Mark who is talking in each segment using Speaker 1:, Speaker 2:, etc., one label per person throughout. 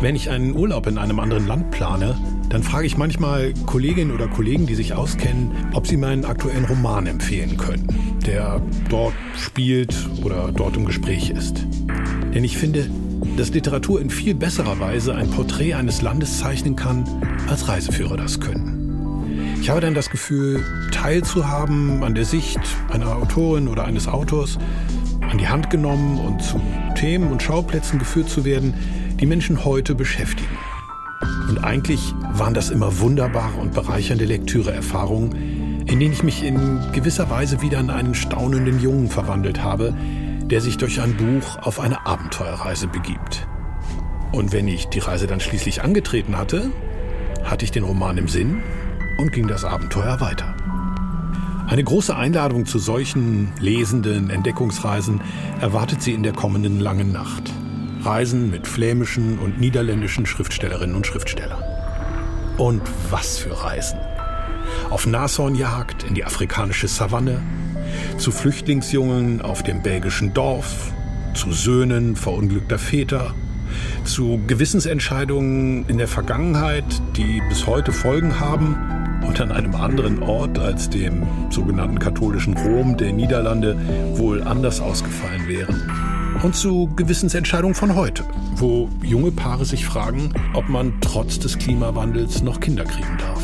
Speaker 1: Wenn ich einen Urlaub in einem anderen Land plane, dann frage ich manchmal Kolleginnen oder Kollegen, die sich auskennen, ob sie meinen aktuellen Roman empfehlen können, der dort spielt oder dort im Gespräch ist. Denn ich finde, dass Literatur in viel besserer Weise ein Porträt eines Landes zeichnen kann, als Reiseführer das können. Ich habe dann das Gefühl, teilzuhaben an der Sicht einer Autorin oder eines Autors, an die Hand genommen und zu Themen und Schauplätzen geführt zu werden, die Menschen heute beschäftigen. Und eigentlich waren das immer wunderbare und bereichernde Lektüreerfahrungen, in denen ich mich in gewisser Weise wieder in einen staunenden Jungen verwandelt habe, der sich durch ein Buch auf eine Abenteuerreise begibt. Und wenn ich die Reise dann schließlich angetreten hatte, hatte ich den Roman im Sinn und ging das Abenteuer weiter. Eine große Einladung zu solchen lesenden Entdeckungsreisen erwartet sie in der kommenden langen Nacht. Reisen mit flämischen und niederländischen Schriftstellerinnen und Schriftstellern. Und was für Reisen. Auf Nashornjagd in die afrikanische Savanne, zu Flüchtlingsjungen auf dem belgischen Dorf, zu Söhnen verunglückter Väter, zu Gewissensentscheidungen in der Vergangenheit, die bis heute Folgen haben und an einem anderen Ort als dem sogenannten katholischen Rom der Niederlande wohl anders ausgefallen wären und zu Gewissensentscheidungen von heute, wo junge Paare sich fragen, ob man trotz des Klimawandels noch Kinder kriegen darf.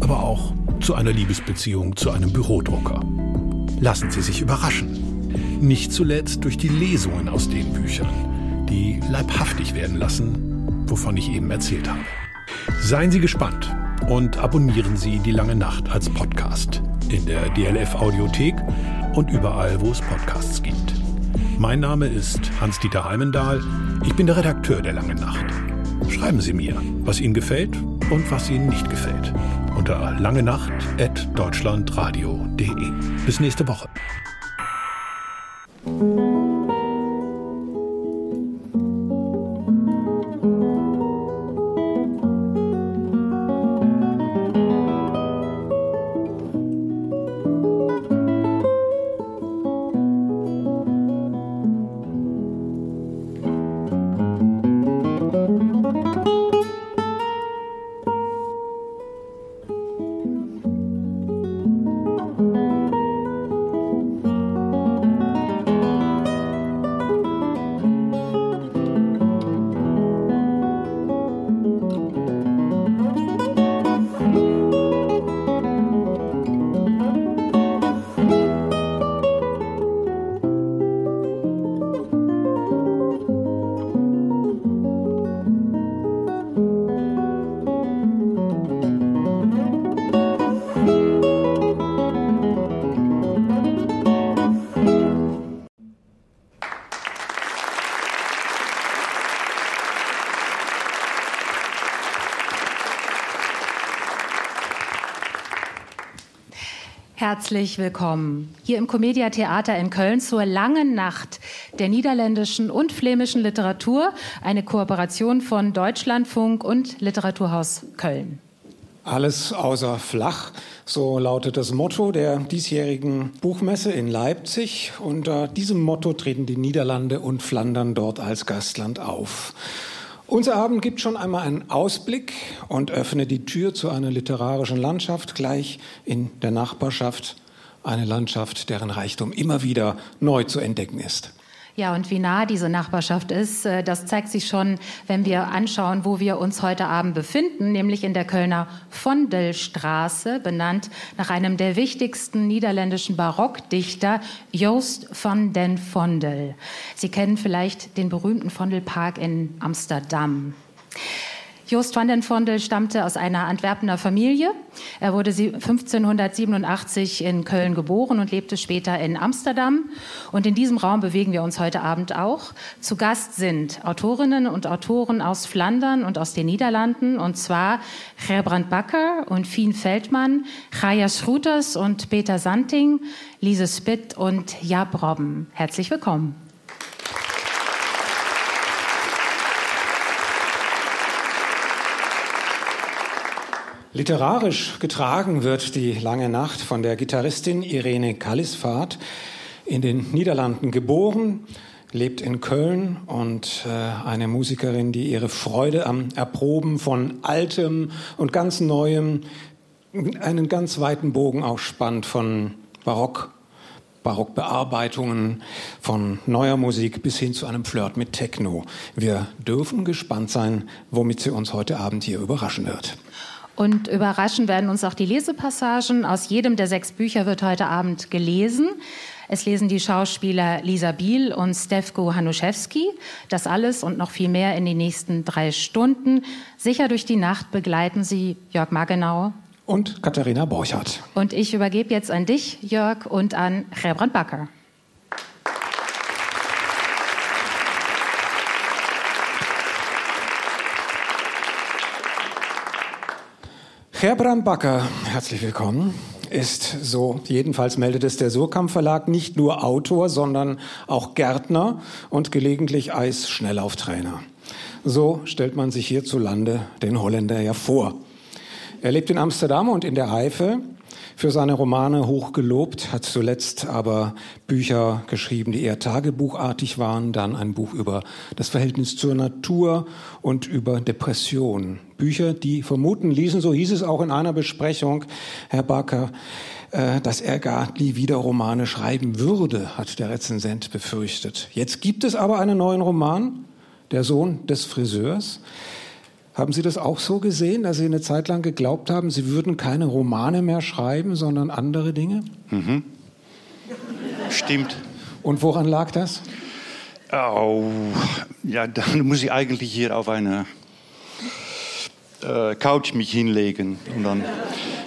Speaker 1: Aber auch zu einer Liebesbeziehung zu einem Bürodrucker. Lassen Sie sich überraschen. Nicht zuletzt durch die Lesungen aus den Büchern, die leibhaftig werden lassen, wovon ich eben erzählt habe. Seien Sie gespannt und abonnieren Sie die lange Nacht als Podcast in der DLF Audiothek und überall, wo es Podcasts gibt. Mein Name ist Hans-Dieter Heimendahl. Ich bin der Redakteur der Langen Nacht. Schreiben Sie mir, was Ihnen gefällt und was Ihnen nicht gefällt. Unter langenacht.deutschlandradio.de. Bis nächste Woche.
Speaker 2: Herzlich willkommen hier im Comedia Theater in Köln zur langen Nacht der niederländischen und flämischen Literatur, eine Kooperation von Deutschlandfunk und Literaturhaus Köln.
Speaker 3: Alles außer flach, so lautet das Motto der diesjährigen Buchmesse in Leipzig. Unter diesem Motto treten die Niederlande und Flandern dort als Gastland auf. Unser Abend gibt schon einmal einen Ausblick und öffnet die Tür zu einer literarischen Landschaft gleich in der Nachbarschaft, eine Landschaft, deren Reichtum immer wieder neu zu entdecken ist.
Speaker 2: Ja, und wie nah diese Nachbarschaft ist, äh, das zeigt sich schon, wenn wir anschauen, wo wir uns heute Abend befinden, nämlich in der Kölner Vondelstraße, benannt nach einem der wichtigsten niederländischen Barockdichter, Joost van den Vondel. Sie kennen vielleicht den berühmten Vondelpark in Amsterdam. Joost van den Vondel stammte aus einer Antwerpener Familie. Er wurde 1587 in Köln geboren und lebte später in Amsterdam. Und in diesem Raum bewegen wir uns heute Abend auch. Zu Gast sind Autorinnen und Autoren aus Flandern und aus den Niederlanden, und zwar Gerbrand Bakker und Fien Feldmann, Chaya Schruters und Peter Santing, Lise Spitt und Jab Robben. Herzlich willkommen.
Speaker 3: Literarisch getragen wird die lange Nacht von der Gitarristin Irene Kallisfahrt, in den Niederlanden geboren, lebt in Köln und äh, eine Musikerin, die ihre Freude am Erproben von Altem und ganz Neuem einen ganz weiten Bogen auch spannt von Barock, Barockbearbeitungen, von neuer Musik bis hin zu einem Flirt mit Techno. Wir dürfen gespannt sein, womit sie uns heute Abend hier überraschen wird.
Speaker 2: Und überraschen werden uns auch die Lesepassagen. Aus jedem der sechs Bücher wird heute Abend gelesen. Es lesen die Schauspieler Lisa Biel und Stefko Hanuszewski. Das alles und noch viel mehr in den nächsten drei Stunden. Sicher durch die Nacht begleiten sie Jörg Magenau.
Speaker 3: Und Katharina Borchardt.
Speaker 2: Und ich übergebe jetzt an dich, Jörg, und an Gerbrand Bakker.
Speaker 3: Gerbrand Bakker, herzlich willkommen ist, so jedenfalls meldet es der Surkamp Verlag, nicht nur Autor, sondern auch Gärtner und gelegentlich Eisschnelllauftrainer. So stellt man sich hierzulande den Holländer ja vor. Er lebt in Amsterdam und in der Eifel, für seine Romane hoch gelobt, hat zuletzt aber Bücher geschrieben, die eher tagebuchartig waren, dann ein Buch über das Verhältnis zur Natur und über Depression. Bücher, die vermuten ließen, so hieß es auch in einer Besprechung, Herr Barker, äh, dass er gar nie wieder Romane schreiben würde, hat der Rezensent befürchtet. Jetzt gibt es aber einen neuen Roman, Der Sohn des Friseurs. Haben Sie das auch so gesehen, dass Sie eine Zeit lang geglaubt haben, Sie würden keine Romane mehr schreiben, sondern andere Dinge?
Speaker 4: Mhm. Stimmt.
Speaker 3: Und woran lag das?
Speaker 4: Oh, ja, dann muss ich eigentlich hier auf eine äh, Couch mich hinlegen. Und dann,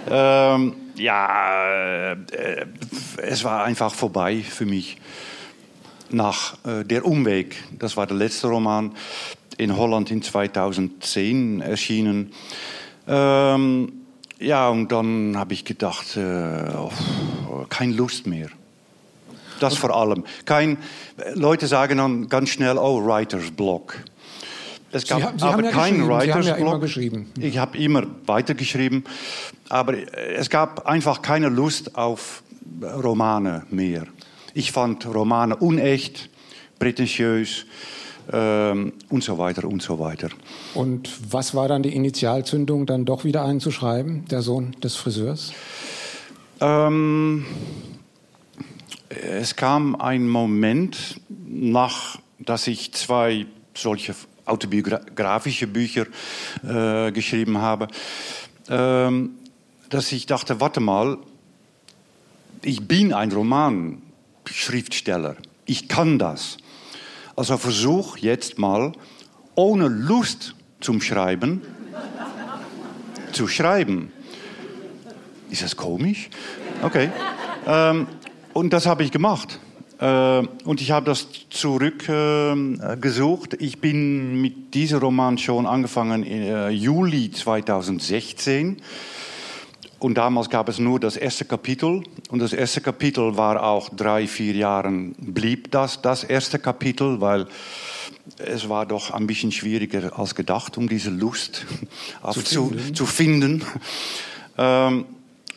Speaker 4: ähm, ja, äh, es war einfach vorbei für mich. Nach äh, der Umweg, das war der letzte Roman, in Holland in 2010 erschienen. Ähm, ja, und dann habe ich gedacht, äh, oh, keine Lust mehr. Das vor allem. Kein, Leute sagen dann ganz schnell, oh, Writer's Block. Es gab
Speaker 3: Sie, Sie aber ja keinen Writer's ja Block.
Speaker 4: Ich habe immer weitergeschrieben, aber es gab einfach keine Lust auf Romane mehr. Ich fand Romane unecht, prätentiös ähm, und so weiter und so weiter.
Speaker 3: Und was war dann die Initialzündung, dann doch wieder einen zu schreiben, der Sohn des Friseurs?
Speaker 4: Ähm, es kam ein Moment, nach, dass ich zwei solche autobiografische Bücher äh, geschrieben habe, ähm, dass ich dachte, warte mal, ich bin ein Romanschriftsteller, ich kann das. Also versuch jetzt mal, ohne Lust zum Schreiben, zu schreiben. Ist das komisch? Okay. Ähm, und das habe ich gemacht. Äh, und ich habe das zurückgesucht. Äh, ich bin mit diesem Roman schon angefangen im äh, Juli 2016. Und damals gab es nur das erste Kapitel. Und das erste Kapitel war auch drei, vier Jahre blieb das, das erste Kapitel, weil es war doch ein bisschen schwieriger als gedacht, um diese Lust zu, zu, zu, finden. Ähm,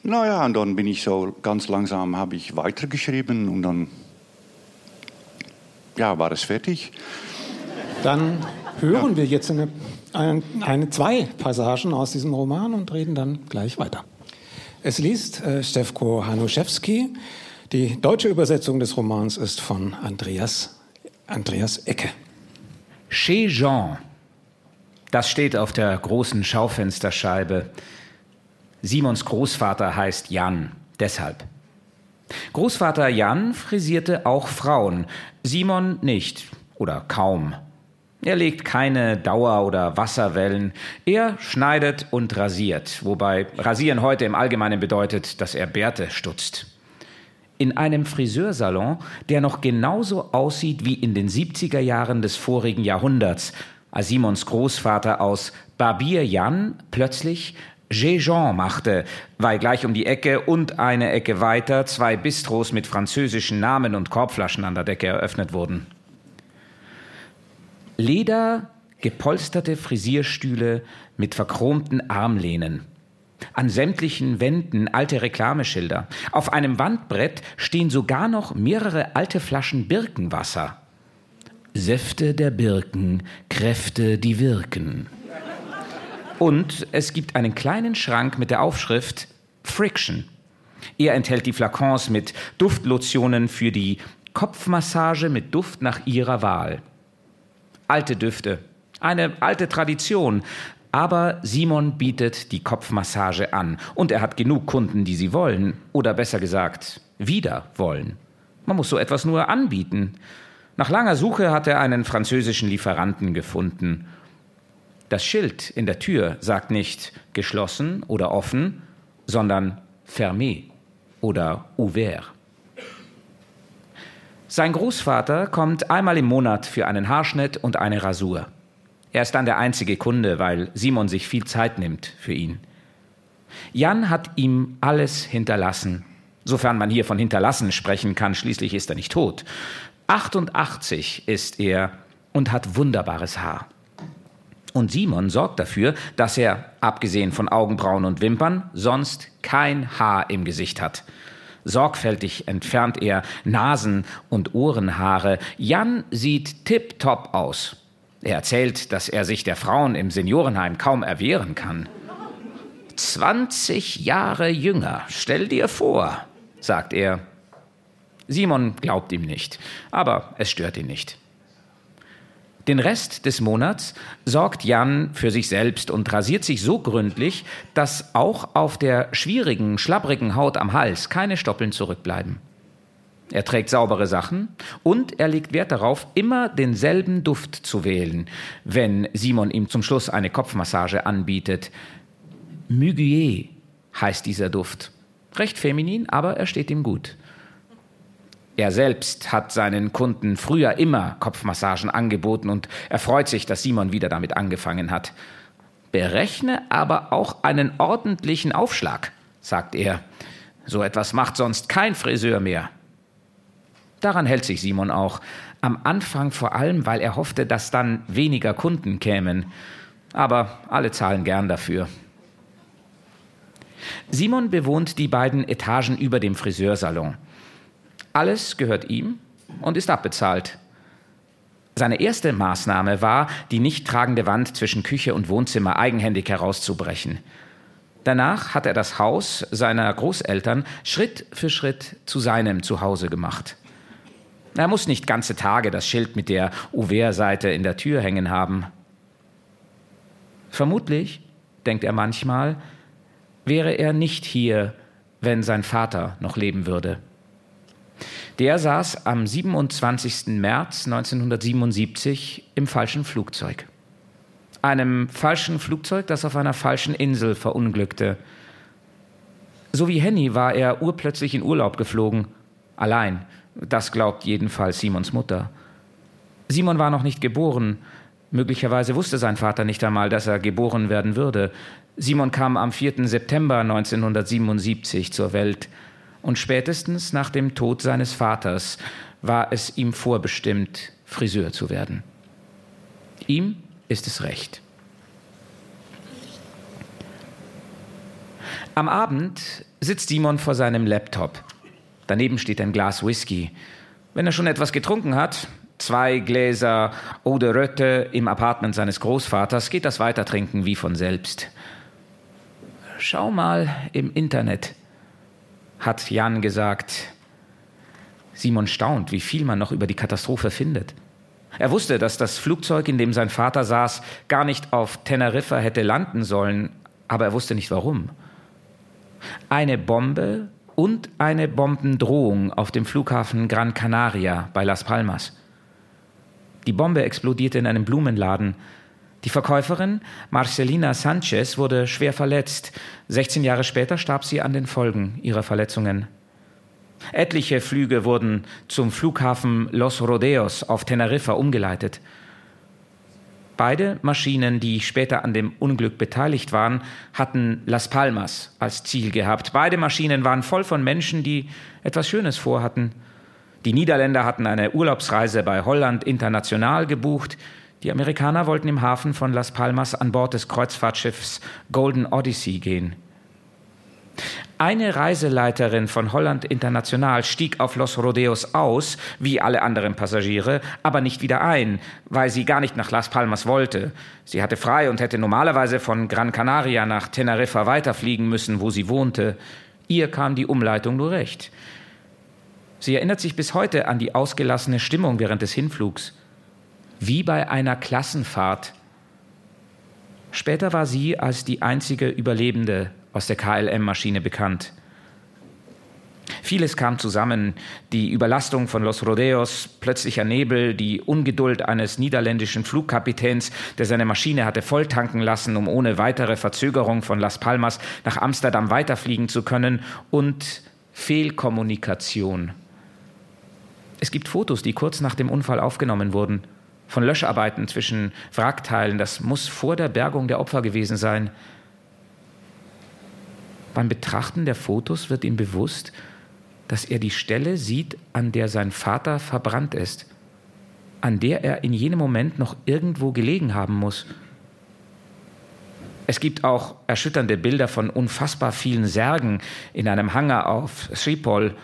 Speaker 4: naja, und dann bin ich so ganz langsam, habe ich weitergeschrieben und dann ja, war es fertig.
Speaker 3: Dann hören ja. wir jetzt eine, eine, eine, zwei Passagen aus diesem Roman und reden dann gleich weiter. Es liest äh, Stefko Hanuszewski. Die deutsche Übersetzung des Romans ist von Andreas, Andreas Ecke.
Speaker 5: Chez Jean. Das steht auf der großen Schaufensterscheibe. Simons Großvater heißt Jan, deshalb. Großvater Jan frisierte auch Frauen, Simon nicht oder kaum. Er legt keine Dauer- oder Wasserwellen. Er schneidet und rasiert, wobei rasieren heute im Allgemeinen bedeutet, dass er Bärte stutzt. In einem Friseursalon, der noch genauso aussieht wie in den 70er Jahren des vorigen Jahrhunderts, als Simons Großvater aus Barbier Jan plötzlich Jean machte, weil gleich um die Ecke und eine Ecke weiter zwei Bistros mit französischen Namen und Korbflaschen an der Decke eröffnet wurden. Leder gepolsterte Frisierstühle mit verchromten Armlehnen. An sämtlichen Wänden alte Reklameschilder. Auf einem Wandbrett stehen sogar noch mehrere alte Flaschen Birkenwasser. Säfte der Birken, Kräfte, die wirken. Und es gibt einen kleinen Schrank mit der Aufschrift Friction. Er enthält die Flakons mit Duftlotionen für die Kopfmassage mit Duft nach ihrer Wahl. Alte Düfte, eine alte Tradition, aber Simon bietet die Kopfmassage an und er hat genug Kunden, die sie wollen oder besser gesagt, wieder wollen. Man muss so etwas nur anbieten. Nach langer Suche hat er einen französischen Lieferanten gefunden das Schild in der Tür sagt nicht geschlossen oder offen, sondern fermé oder ouvert. Sein Großvater kommt einmal im Monat für einen Haarschnitt und eine Rasur. Er ist dann der einzige Kunde, weil Simon sich viel Zeit nimmt für ihn. Jan hat ihm alles hinterlassen, sofern man hier von hinterlassen sprechen kann, schließlich ist er nicht tot. 88 ist er und hat wunderbares Haar. Und Simon sorgt dafür, dass er, abgesehen von Augenbrauen und Wimpern, sonst kein Haar im Gesicht hat. Sorgfältig entfernt er Nasen- und Ohrenhaare. Jan sieht tipptopp aus. Er erzählt, dass er sich der Frauen im Seniorenheim kaum erwehren kann. 20 Jahre jünger, stell dir vor, sagt er. Simon glaubt ihm nicht, aber es stört ihn nicht. Den Rest des Monats sorgt Jan für sich selbst und rasiert sich so gründlich, dass auch auf der schwierigen, schlabbrigen Haut am Hals keine Stoppeln zurückbleiben. Er trägt saubere Sachen und er legt Wert darauf, immer denselben Duft zu wählen, wenn Simon ihm zum Schluss eine Kopfmassage anbietet. Muguier heißt dieser Duft. Recht feminin, aber er steht ihm gut. Er selbst hat seinen Kunden früher immer Kopfmassagen angeboten und er freut sich, dass Simon wieder damit angefangen hat. Berechne aber auch einen ordentlichen Aufschlag, sagt er. So etwas macht sonst kein Friseur mehr. Daran hält sich Simon auch. Am Anfang vor allem, weil er hoffte, dass dann weniger Kunden kämen. Aber alle zahlen gern dafür. Simon bewohnt die beiden Etagen über dem Friseursalon. Alles gehört ihm und ist abbezahlt. Seine erste Maßnahme war, die nicht tragende Wand zwischen Küche und Wohnzimmer eigenhändig herauszubrechen. Danach hat er das Haus seiner Großeltern Schritt für Schritt zu seinem Zuhause gemacht. Er muss nicht ganze Tage das Schild mit der Ouvert-Seite in der Tür hängen haben. Vermutlich, denkt er manchmal, wäre er nicht hier, wenn sein Vater noch leben würde. Der saß am 27. März 1977 im falschen Flugzeug. Einem falschen Flugzeug, das auf einer falschen Insel verunglückte. So wie Henny war er urplötzlich in Urlaub geflogen. Allein. Das glaubt jedenfalls Simons Mutter. Simon war noch nicht geboren. Möglicherweise wusste sein Vater nicht einmal, dass er geboren werden würde. Simon kam am 4. September 1977 zur Welt und spätestens nach dem Tod seines Vaters war es ihm vorbestimmt, Friseur zu werden. Ihm ist es recht. Am Abend sitzt Simon vor seinem Laptop. Daneben steht ein Glas Whisky. Wenn er schon etwas getrunken hat, zwei Gläser Eau de Rötte im Apartment seines Großvaters, geht das Weitertrinken wie von selbst. Schau mal im Internet, hat Jan gesagt. Simon staunt, wie viel man noch über die Katastrophe findet. Er wusste, dass das Flugzeug, in dem sein Vater saß, gar nicht auf Teneriffa hätte landen sollen, aber er wusste nicht warum. Eine Bombe und eine Bombendrohung auf dem Flughafen Gran Canaria bei Las Palmas. Die Bombe explodierte in einem Blumenladen. Die Verkäuferin Marcelina Sanchez wurde schwer verletzt. 16 Jahre später starb sie an den Folgen ihrer Verletzungen. Etliche Flüge wurden zum Flughafen Los Rodeos auf Teneriffa umgeleitet. Beide Maschinen, die später an dem Unglück beteiligt waren, hatten Las Palmas als Ziel gehabt. Beide Maschinen waren voll von Menschen, die etwas Schönes vorhatten. Die Niederländer hatten eine Urlaubsreise bei Holland International gebucht. Die Amerikaner wollten im Hafen von Las Palmas an Bord des Kreuzfahrtschiffs Golden Odyssey gehen. Eine Reiseleiterin von Holland International stieg auf Los Rodeos aus, wie alle anderen Passagiere, aber nicht wieder ein, weil sie gar nicht nach Las Palmas wollte. Sie hatte frei und hätte normalerweise von Gran Canaria nach Teneriffa weiterfliegen müssen, wo sie wohnte. Ihr kam die Umleitung nur recht. Sie erinnert sich bis heute an die ausgelassene Stimmung während des Hinflugs. Wie bei einer Klassenfahrt. Später war sie als die einzige Überlebende aus der KLM-Maschine bekannt. Vieles kam zusammen. Die Überlastung von Los Rodeos, plötzlicher Nebel, die Ungeduld eines niederländischen Flugkapitäns, der seine Maschine hatte volltanken lassen, um ohne weitere Verzögerung von Las Palmas nach Amsterdam weiterfliegen zu können, und Fehlkommunikation. Es gibt Fotos, die kurz nach dem Unfall aufgenommen wurden, von Löscharbeiten zwischen Wrackteilen. Das muss vor der Bergung der Opfer gewesen sein. Beim Betrachten der Fotos wird ihm bewusst, dass er die Stelle sieht, an der sein Vater verbrannt ist, an der er in jenem Moment noch irgendwo gelegen haben muss. Es gibt auch erschütternde Bilder von unfassbar vielen Särgen in einem Hangar auf Schiphol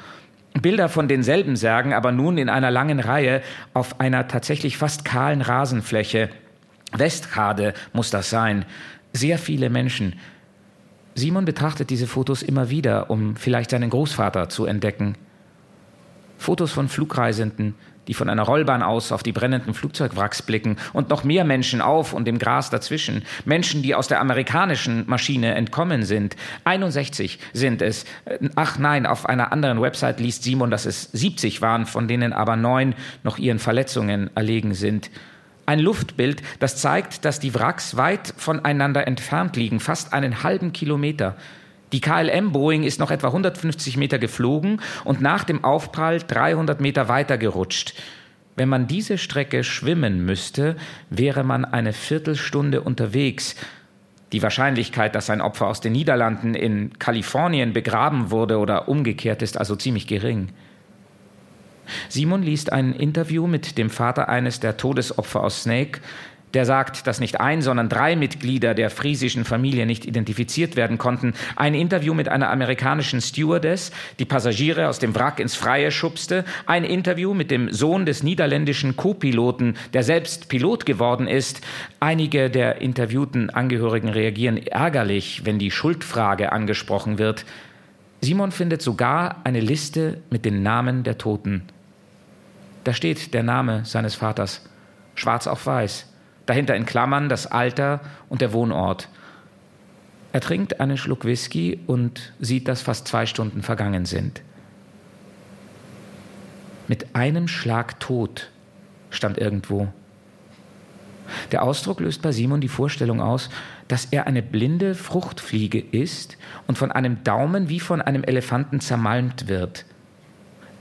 Speaker 5: Bilder von denselben Särgen, aber nun in einer langen Reihe auf einer tatsächlich fast kahlen Rasenfläche. Westkade muss das sein. Sehr viele Menschen. Simon betrachtet diese Fotos immer wieder, um vielleicht seinen Großvater zu entdecken. Fotos von Flugreisenden, die von einer Rollbahn aus auf die brennenden Flugzeugwracks blicken und noch mehr Menschen auf und im Gras dazwischen. Menschen, die aus der amerikanischen Maschine entkommen sind. 61 sind es. Ach nein, auf einer anderen Website liest Simon, dass es 70 waren, von denen aber neun noch ihren Verletzungen erlegen sind. Ein Luftbild, das zeigt, dass die Wracks weit voneinander entfernt liegen, fast einen halben Kilometer. Die KLM Boeing ist noch etwa 150 Meter geflogen und nach dem Aufprall 300 Meter weiter gerutscht. Wenn man diese Strecke schwimmen müsste, wäre man eine Viertelstunde unterwegs. Die Wahrscheinlichkeit, dass ein Opfer aus den Niederlanden in Kalifornien begraben wurde oder umgekehrt, ist also ziemlich gering. Simon liest ein Interview mit dem Vater eines der Todesopfer aus Snake, der sagt, dass nicht ein, sondern drei Mitglieder der friesischen Familie nicht identifiziert werden konnten. Ein Interview mit einer amerikanischen Stewardess, die Passagiere aus dem Wrack ins Freie schubste. Ein Interview mit dem Sohn des niederländischen Co-Piloten, der selbst Pilot geworden ist. Einige der interviewten Angehörigen reagieren ärgerlich, wenn die Schuldfrage angesprochen wird. Simon findet sogar eine Liste mit den Namen der Toten. Da steht der Name seines Vaters, schwarz auf weiß dahinter in Klammern das Alter und der Wohnort. Er trinkt einen Schluck Whisky und sieht, dass fast zwei Stunden vergangen sind. Mit einem Schlag tot stand irgendwo. Der Ausdruck löst bei Simon die Vorstellung aus, dass er eine blinde Fruchtfliege ist und von einem Daumen wie von einem Elefanten zermalmt wird.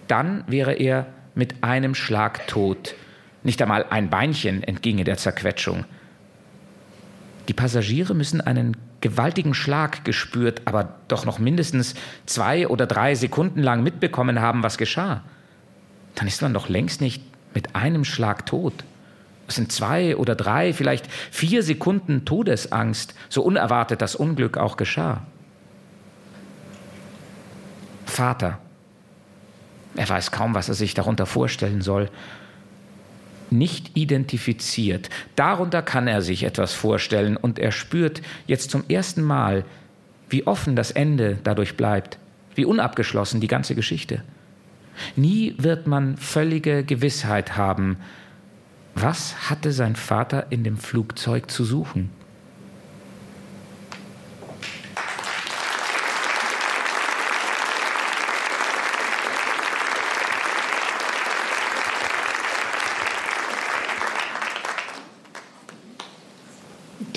Speaker 5: Dann wäre er mit einem Schlag tot nicht einmal ein Beinchen entginge der Zerquetschung. Die Passagiere müssen einen gewaltigen Schlag gespürt, aber doch noch mindestens zwei oder drei Sekunden lang mitbekommen haben, was geschah. Dann ist man doch längst nicht mit einem Schlag tot. Es sind zwei oder drei, vielleicht vier Sekunden Todesangst, so unerwartet das Unglück auch geschah. Vater. Er weiß kaum, was er sich darunter vorstellen soll nicht identifiziert. Darunter kann er sich etwas vorstellen und er spürt jetzt zum ersten Mal, wie offen das Ende dadurch bleibt, wie unabgeschlossen die ganze Geschichte. Nie wird man völlige Gewissheit haben, was hatte sein Vater in dem Flugzeug zu suchen.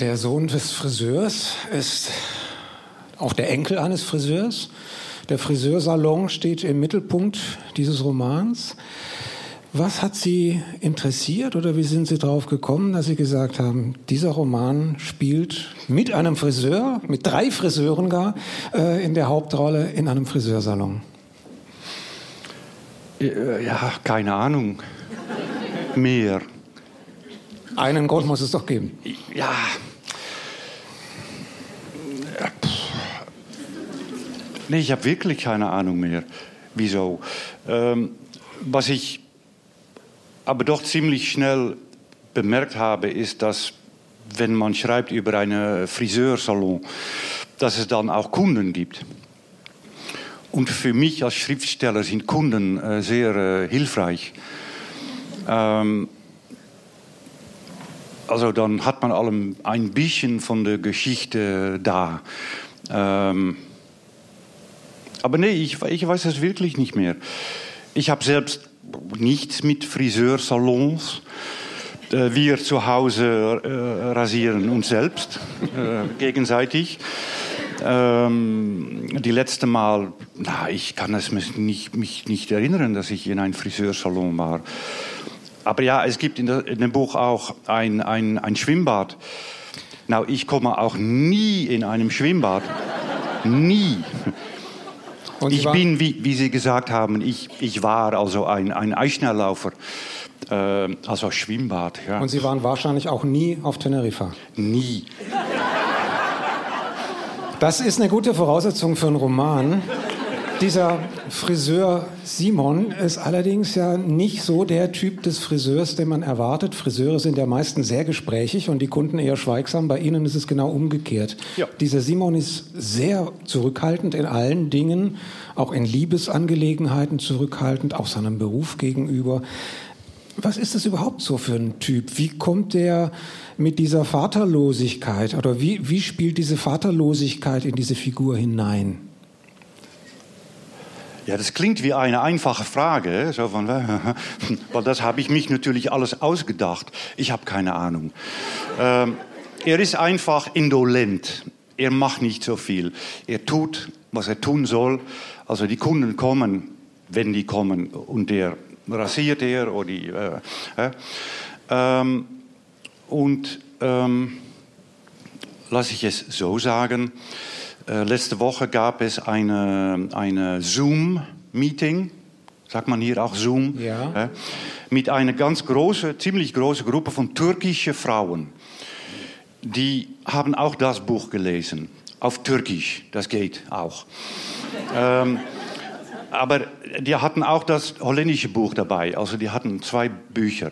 Speaker 3: Der Sohn des Friseurs ist auch der Enkel eines Friseurs. Der Friseursalon steht im Mittelpunkt dieses Romans. Was hat Sie interessiert oder wie sind Sie darauf gekommen, dass Sie gesagt haben, dieser Roman spielt mit einem Friseur, mit drei Friseuren gar, äh, in der Hauptrolle in einem Friseursalon?
Speaker 4: Äh, ja, keine Ahnung. Mehr.
Speaker 3: Einen Grund muss es doch geben.
Speaker 4: Ja, Nee, ich habe wirklich keine Ahnung mehr, wieso. Ähm, was ich aber doch ziemlich schnell bemerkt habe, ist, dass wenn man schreibt über einen Friseursalon, dass es dann auch Kunden gibt. Und für mich als Schriftsteller sind Kunden äh, sehr äh, hilfreich. Ähm, also dann hat man allem ein bisschen von der Geschichte da. Ähm, aber nee, ich, ich weiß es wirklich nicht mehr. Ich habe selbst nichts mit Friseursalons. Äh, wir zu Hause äh, rasieren uns selbst äh, gegenseitig. Ähm, die letzte Mal, na, ich kann es mich nicht, nicht erinnern, dass ich in einem Friseursalon war. Aber ja, es gibt in, der, in dem Buch auch ein, ein, ein Schwimmbad. Na, ich komme auch nie in einem Schwimmbad. nie. Ich bin, wie, wie, Sie gesagt haben, ich, ich war also ein, ein Eisschnelllaufer. Äh, also Schwimmbad, ja.
Speaker 3: Und Sie waren wahrscheinlich auch nie auf Teneriffa?
Speaker 4: Nie.
Speaker 3: Das ist eine gute Voraussetzung für einen Roman. Dieser Friseur Simon ist allerdings ja nicht so der Typ des Friseurs, den man erwartet. Friseure sind ja meistens sehr gesprächig und die Kunden eher schweigsam. Bei Ihnen ist es genau umgekehrt. Ja. Dieser Simon ist sehr zurückhaltend in allen Dingen, auch in Liebesangelegenheiten zurückhaltend, auch seinem Beruf gegenüber. Was ist das überhaupt so für ein Typ? Wie kommt der mit dieser Vaterlosigkeit oder wie, wie spielt diese Vaterlosigkeit in diese Figur hinein?
Speaker 4: Ja, das klingt wie eine einfache Frage, so von, weil das habe ich mich natürlich alles ausgedacht. Ich habe keine Ahnung. Ähm, er ist einfach indolent. Er macht nicht so viel. Er tut, was er tun soll. Also die Kunden kommen, wenn die kommen, und der rasiert er oder die. Äh, äh, ähm, und ähm, lasse ich es so sagen. Äh, letzte Woche gab es eine, eine Zoom-Meeting, sagt man hier auch Zoom,
Speaker 3: ja.
Speaker 4: äh, mit einer ganz großen, ziemlich großen Gruppe von türkischen Frauen. Die haben auch das Buch gelesen, auf Türkisch, das geht auch. ähm, aber die hatten auch das holländische Buch dabei. Also die hatten zwei Bücher.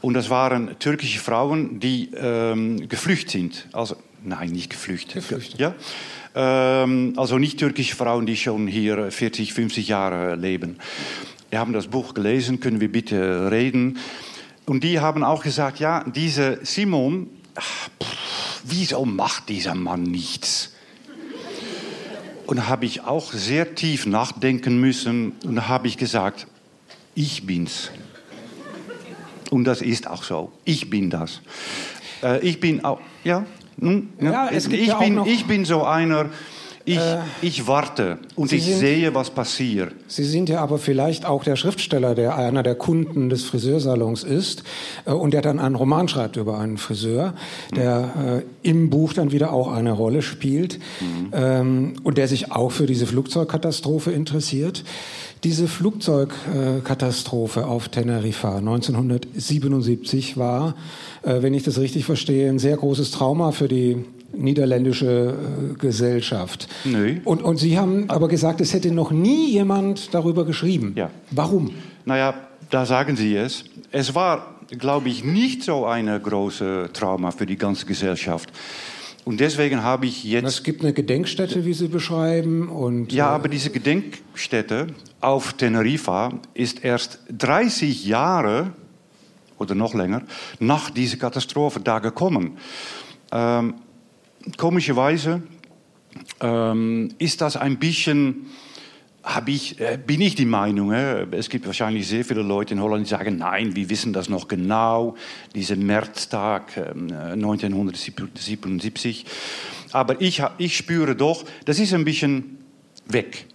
Speaker 4: Und das waren türkische Frauen, die ähm, geflüchtet sind. Also, nein, nicht geflüchtet.
Speaker 3: Geflüchtet.
Speaker 4: Ja? Ähm, also nicht türkische Frauen, die schon hier 40, 50 Jahre leben. Die haben das Buch gelesen, können wir bitte reden. Und die haben auch gesagt, ja, diese Simon, ach, pff, wieso macht dieser Mann nichts? Und habe ich auch sehr tief nachdenken müssen und habe ich gesagt, ich bin's. Und das ist auch so. Ich bin das. Äh, ich bin auch, ja,
Speaker 3: hm, ja, ja
Speaker 4: ich, ja bin, ich bin so einer, ich, äh, ich warte und Sie ich sind, sehe, was passiert.
Speaker 3: Sie sind ja aber vielleicht auch der Schriftsteller, der einer der Kunden des Friseursalons ist äh, und der dann einen Roman schreibt über einen Friseur, der äh, im Buch dann wieder auch eine Rolle spielt mhm. ähm, und der sich auch für diese Flugzeugkatastrophe interessiert. Diese Flugzeugkatastrophe auf Teneriffa 1977 war, äh, wenn ich das richtig verstehe, ein sehr großes Trauma für die niederländische äh, Gesellschaft.
Speaker 4: Nö.
Speaker 3: Und, und Sie haben aber gesagt, es hätte noch nie jemand darüber geschrieben.
Speaker 4: Ja.
Speaker 3: Warum?
Speaker 4: Naja, da sagen Sie es. Es war, glaube ich, nicht so eine große Trauma für die ganze Gesellschaft. Und deswegen habe ich jetzt.
Speaker 3: Es gibt eine Gedenkstätte, wie Sie beschreiben. Und,
Speaker 4: ja, äh, aber diese Gedenkstätte auf Teneriffa ist erst 30 Jahre oder noch länger nach dieser Katastrophe da gekommen. Ähm, komischerweise ähm, ist das ein bisschen, ich, äh, bin ich die Meinung, äh, es gibt wahrscheinlich sehr viele Leute in Holland, die sagen, nein, wir wissen das noch genau, dieser Märztag äh, 1977. Aber ich, ich spüre doch, das ist ein bisschen weg.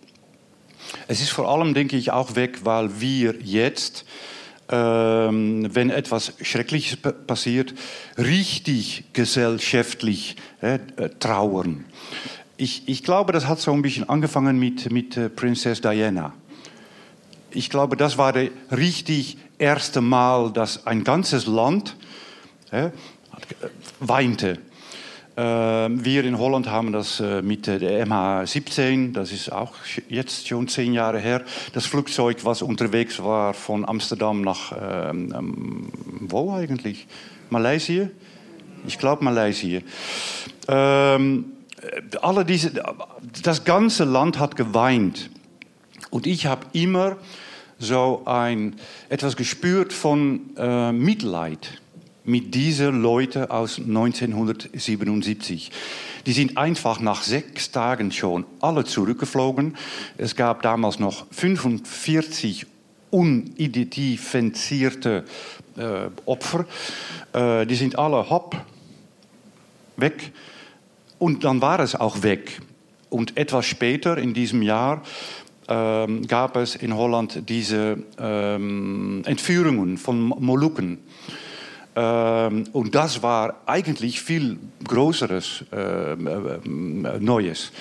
Speaker 4: Es ist vor allem, denke ich, auch weg, weil wir jetzt ähm, wenn etwas Schreckliches passiert, richtig gesellschaftlich äh, trauern. Ich, ich, glaube, das hat so ein bisschen angefangen mit, mit äh, Prinzess Diana. Ich glaube, das war das richtig erste Mal, dass ein ganzes Land äh, weinte. Ähm, wir in Holland haben das äh, mit der MH17, das ist auch jetzt schon zehn Jahre her, das Flugzeug, was unterwegs war von Amsterdam nach, ähm, ähm wo eigentlich? Malaysia? Ich glaube Malaysia. Ähm, alle diese, das ganze Land hat geweint. Und ich habe immer so ein, etwas gespürt von äh, Mitleid mit diesen Leuten aus 1977. Die sind einfach nach sechs Tagen schon alle zurückgeflogen. Es gab damals noch 45 unidentifizierte äh, Opfer. Äh, die sind alle hopp weg. Und dann war es auch weg. Und etwas später in diesem Jahr ähm, gab es in Holland diese ähm, Entführungen von Molukken. Ähm, und das war eigentlich viel Größeres äh, äh, Neues.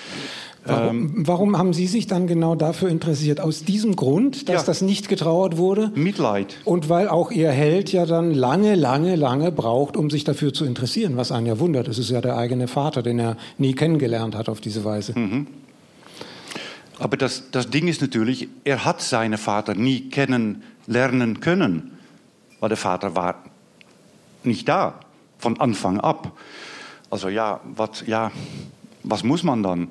Speaker 3: Warum, ähm, warum, haben Sie sich dann genau dafür interessiert? Aus diesem Grund, dass ja. das nicht getrauert wurde?
Speaker 4: Mitleid.
Speaker 3: Und weil auch Ihr Held ja dann lange, lange, lange braucht, um sich dafür zu interessieren, was einen ja wundert. Es ist ja der eigene Vater, den er nie kennengelernt hat auf diese Weise. Mhm.
Speaker 4: Aber das, das Ding ist natürlich, er hat seinen Vater nie kennenlernen können, weil der Vater war nicht da, von Anfang ab. Also ja, was, ja, was muss man dann?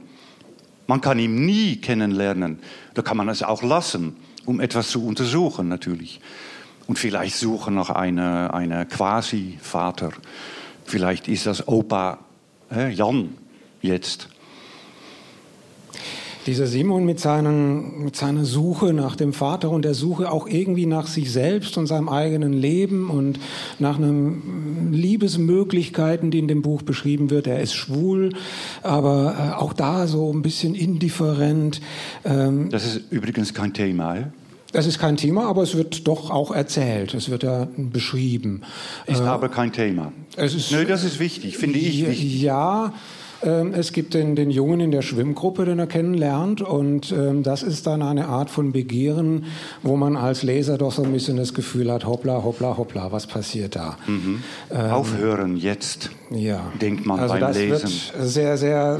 Speaker 4: Man kann ihn nie kennenlernen. Da kann man es auch lassen, um etwas zu untersuchen natürlich. Und vielleicht suchen nach einem eine Quasi-Vater. Vielleicht ist das Opa äh, Jan jetzt
Speaker 3: dieser Simon mit, seinen, mit seiner Suche nach dem Vater und der Suche auch irgendwie nach sich selbst und seinem eigenen Leben und nach einem Liebesmöglichkeiten, die in dem Buch beschrieben wird. Er ist schwul, aber äh, auch da so ein bisschen indifferent.
Speaker 4: Ähm, das ist übrigens kein Thema, ja?
Speaker 3: Das ist kein Thema, aber es wird doch auch erzählt. Es wird ja beschrieben.
Speaker 4: Ist äh, aber kein Thema.
Speaker 3: Es ist,
Speaker 4: Nö, das ist wichtig, finde ich wichtig.
Speaker 3: Ja, es gibt den, den Jungen in der Schwimmgruppe, den er kennenlernt. Und ähm, das ist dann eine Art von Begehren, wo man als Leser doch so ein bisschen das Gefühl hat, hoppla, hoppla, hoppla, was passiert da?
Speaker 4: Mhm. Ähm, Aufhören jetzt, ja. denkt man
Speaker 3: also
Speaker 4: beim
Speaker 3: das
Speaker 4: Lesen.
Speaker 3: Wird sehr, sehr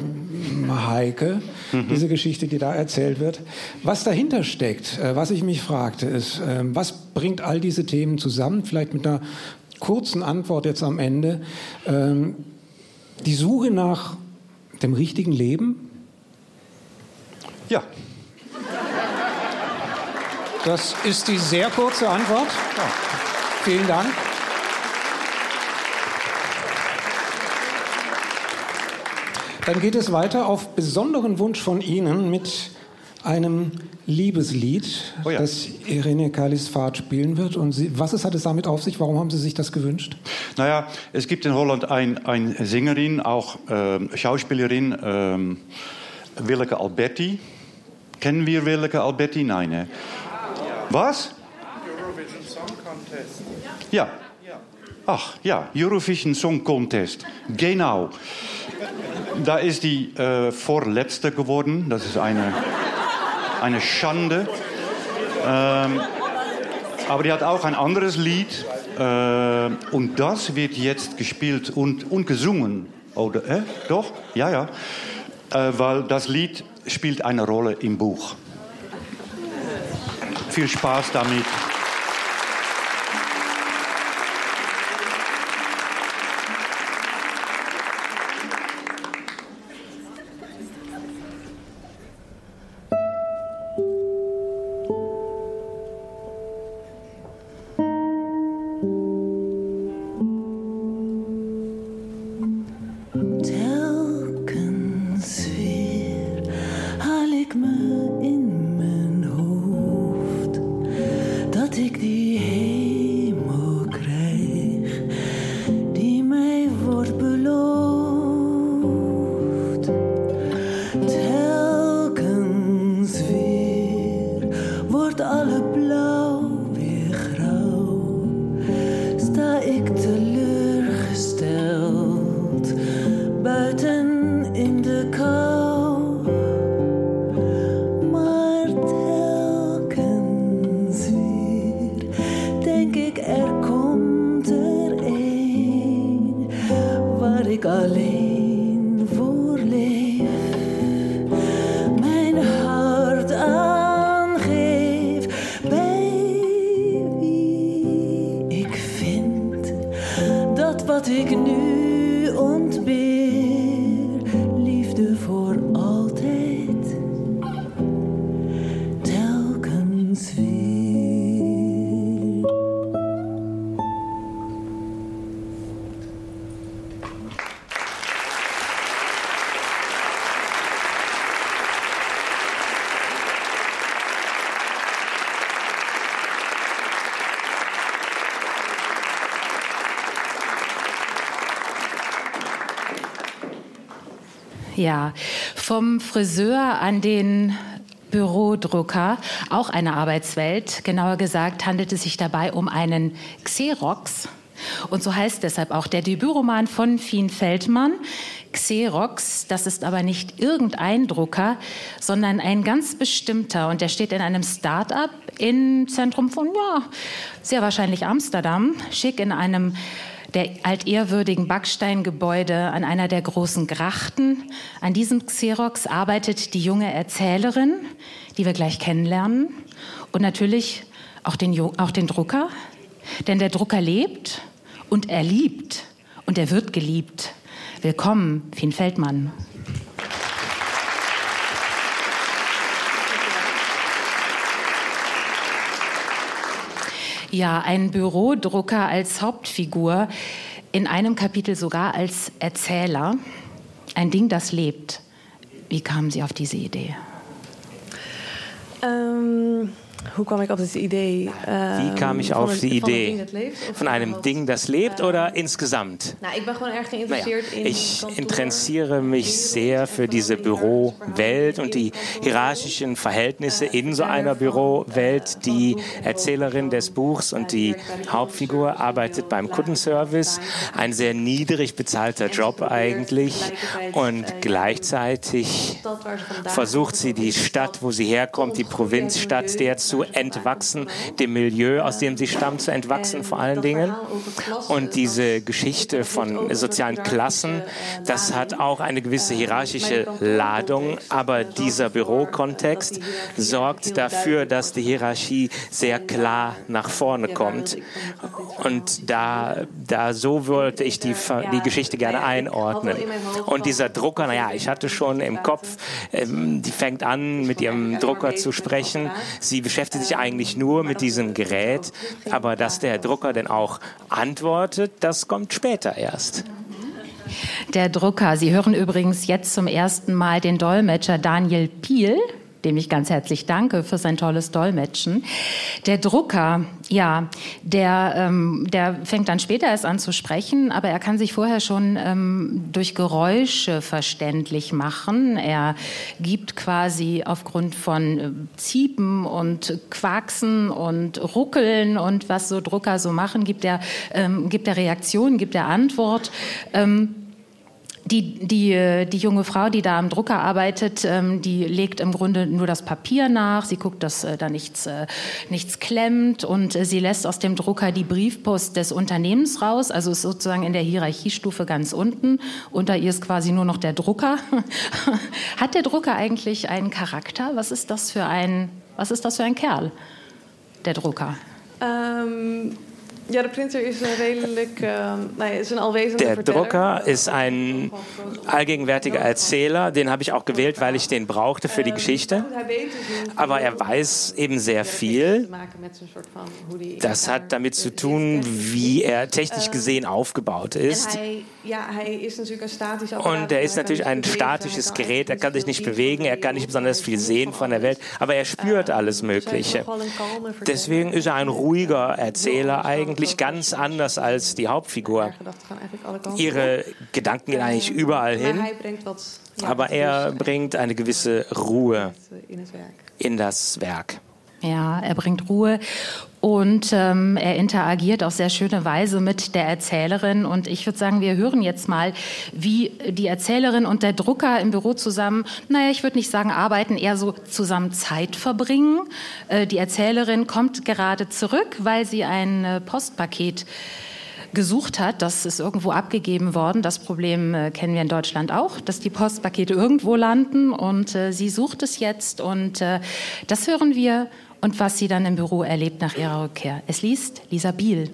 Speaker 3: heike, mhm. diese Geschichte, die da erzählt wird. Was dahinter steckt, äh, was ich mich fragte, ist, äh, was bringt all diese Themen zusammen? Vielleicht mit einer kurzen Antwort jetzt am Ende. Ähm, die Suche nach dem richtigen Leben?
Speaker 4: Ja.
Speaker 3: Das ist die sehr kurze Antwort. Ja. Vielen Dank. Dann geht es weiter auf besonderen Wunsch von Ihnen mit einem Liebeslied, oh ja. das Irene Kallisfahrt spielen wird. Und Sie, was ist, hat es damit auf sich? Warum haben Sie sich das gewünscht?
Speaker 4: Naja, es gibt in Holland eine ein Sängerin, auch äh, Schauspielerin, äh, Willeke Alberti. Kennen wir Willeke Alberti? Nein, ne? Was? Eurovision Song Contest. Ja. Ach ja, Eurovision Song Contest. Genau. Da ist die äh, vorletzte geworden. Das ist eine eine Schande. Ähm, aber die hat auch ein anderes Lied äh, und das wird jetzt gespielt und, und gesungen. Oder, äh, doch? Ja, ja. Äh, weil das Lied spielt eine Rolle im Buch. Viel Spaß damit.
Speaker 2: Ja, vom Friseur an den Bürodrucker, auch eine Arbeitswelt. Genauer gesagt handelt es sich dabei um einen Xerox. Und so heißt deshalb auch der Debütroman von Fien Feldmann. Xerox, das ist aber nicht irgendein Drucker, sondern ein ganz bestimmter. Und der steht in einem Start-up im Zentrum von, ja, sehr wahrscheinlich Amsterdam, schick in einem der altehrwürdigen Backsteingebäude an einer der großen Grachten. An diesem Xerox arbeitet die junge Erzählerin, die wir gleich kennenlernen. Und natürlich auch den, auch den Drucker. Denn der Drucker lebt und er liebt und er wird geliebt. Willkommen, Fien Feldmann. Ja, ein Bürodrucker als Hauptfigur, in einem Kapitel sogar als Erzähler. Ein Ding, das lebt. Wie kamen Sie auf diese Idee?
Speaker 6: Ehm, hoe kwam ik op dit idee?
Speaker 7: Wie
Speaker 6: ehm,
Speaker 7: kam ich auf die
Speaker 6: van een
Speaker 7: Idee?
Speaker 6: ding dat leeft, of
Speaker 7: Von einem? Ding, das lebt oder insgesamt?
Speaker 6: Nou, ik ben gewoon erg
Speaker 7: Naja,
Speaker 6: geïnteresseerd in
Speaker 7: ich interessiere mich sehr für diese Bürowelt und die hierarchischen Verhältnisse in so einer Bürowelt. Die Erzählerin des Buchs und die Hauptfigur arbeitet beim Kundenservice. Ein sehr niedrig bezahlter Job eigentlich. Und gleichzeitig versucht sie die Stadt, wo sie herkommt, die Provinzstadt, der zu entwachsen, dem Milieu, aus dem sie stammt, zu entwachsen vor allen Dingen. Und diese Geschichte von sozialen Klassen, das hat auch eine gewisse hierarchische Ladung, aber dieser Bürokontext sorgt dafür, dass die Hierarchie sehr klar nach vorne kommt. Und da, da so wollte ich die, die Geschichte gerne einordnen. Und dieser Drucker, naja, ich hatte schon im Kopf, ähm, die fängt an, mit ihrem Drucker zu sprechen. Sie beschäftigt sich eigentlich nur mit diesem Gerät, aber dass der Drucker denn auch antwortet, das kommt später erst.
Speaker 2: Der Drucker. Sie hören übrigens jetzt zum ersten Mal den Dolmetscher Daniel Piel, dem ich ganz herzlich danke für sein tolles Dolmetschen. Der Drucker, ja, der, ähm, der fängt dann später erst an zu sprechen, aber er kann sich vorher schon ähm, durch Geräusche verständlich machen. Er gibt quasi aufgrund von äh, Ziepen und Quacksen und Ruckeln und was so Drucker so machen, gibt er, ähm, gibt er Reaktionen, gibt er Antwort. Ähm, die, die, äh, die junge Frau, die da am Drucker arbeitet, ähm, die legt im Grunde nur das Papier nach. Sie guckt, dass äh, da nichts, äh, nichts klemmt und sie lässt aus dem Drucker die Briefpost des Unternehmens raus. Also ist sozusagen in der Hierarchiestufe ganz unten. Unter ihr ist quasi nur noch der Drucker. Hat der Drucker eigentlich einen Charakter? Was ist das für ein, was ist das für ein Kerl? Der Drucker.
Speaker 6: Ehm, ja, de printer is een redelijk, nou ja, is een alwezende
Speaker 7: Der
Speaker 6: verteller.
Speaker 7: Drucker ist ein allgegenwärtiger Erzähler. Den habe ich auch gewählt, weil ich den brauchte für die Geschichte.
Speaker 6: Dus niet
Speaker 7: Aber er weiß eben sehr viel. Das hat damit zu tun, wie er technisch gesehen aufgebaut ist. Und er ist natürlich ein statisches Gerät. Er kann sich nicht bewegen, er kann nicht besonders viel sehen von der Welt, aber er spürt alles Mögliche. Deswegen ist er ein ruhiger Erzähler, eigentlich ganz anders als die Hauptfigur. Ihre Gedanken gehen eigentlich überall hin, aber er bringt eine gewisse Ruhe
Speaker 6: in
Speaker 7: das Werk.
Speaker 2: Ja, er bringt Ruhe und ähm, er interagiert auf sehr schöne Weise mit der Erzählerin. Und ich würde sagen, wir hören jetzt mal, wie die Erzählerin und der Drucker im Büro zusammen, naja, ich würde nicht sagen arbeiten, eher so zusammen Zeit verbringen. Äh, die Erzählerin kommt gerade zurück, weil sie ein äh, Postpaket gesucht hat. Das ist irgendwo abgegeben worden. Das Problem äh, kennen wir in Deutschland auch, dass die Postpakete irgendwo landen und äh, sie sucht es jetzt und äh, das hören wir und was sie dann im Büro erlebt nach ihrer Rückkehr. Es liest Lisa Biel.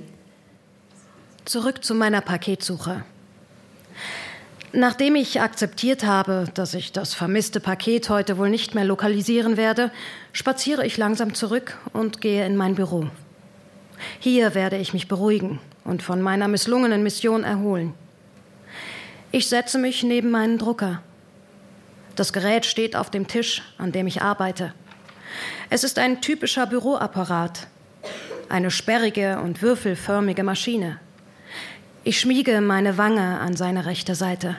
Speaker 8: Zurück zu meiner Paketsuche. Nachdem ich akzeptiert habe, dass ich das vermisste Paket heute wohl nicht mehr lokalisieren werde, spaziere ich langsam zurück und gehe in mein Büro. Hier werde ich mich beruhigen und von meiner misslungenen Mission erholen. Ich setze mich neben meinen Drucker. Das Gerät steht auf dem Tisch, an dem ich arbeite. Es ist ein typischer Büroapparat, eine sperrige und würfelförmige Maschine. Ich schmiege meine Wange an seine rechte Seite.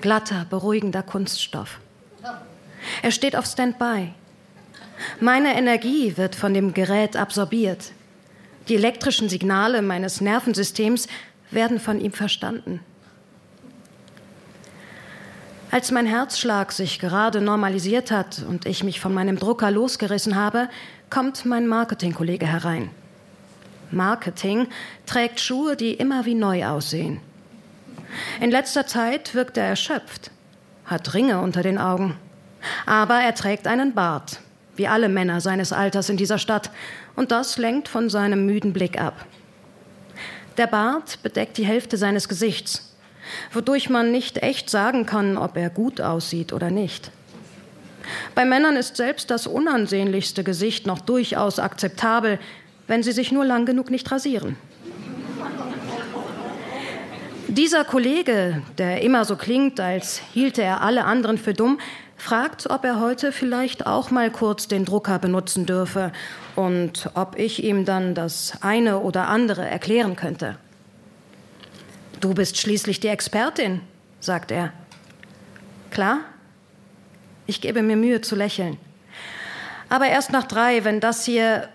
Speaker 8: Glatter, beruhigender Kunststoff. Er steht auf Standby. Meine Energie wird von dem Gerät absorbiert. Die elektrischen Signale meines Nervensystems werden von ihm verstanden. Als mein Herzschlag sich gerade normalisiert hat und ich mich von meinem Drucker losgerissen habe, kommt mein Marketingkollege herein. Marketing trägt Schuhe, die immer wie neu aussehen. In letzter Zeit wirkt er erschöpft, hat Ringe unter den Augen. Aber er trägt einen Bart, wie alle Männer seines Alters in dieser Stadt, und das lenkt von seinem müden Blick ab. Der Bart bedeckt die Hälfte seines Gesichts, wodurch man nicht echt sagen kann, ob er gut aussieht oder nicht. Bei Männern ist selbst das unansehnlichste Gesicht noch durchaus akzeptabel, wenn sie sich nur lang genug nicht rasieren. Dieser Kollege, der immer so klingt, als hielte er alle anderen für dumm, fragt, ob er heute vielleicht auch mal kurz den Drucker benutzen dürfe und ob ich ihm dann das eine oder andere erklären könnte. Du bist schließlich die Expertin, sagt er. Klar? Ich gebe mir Mühe zu lächeln. Aber erst nach drei, wenn das hier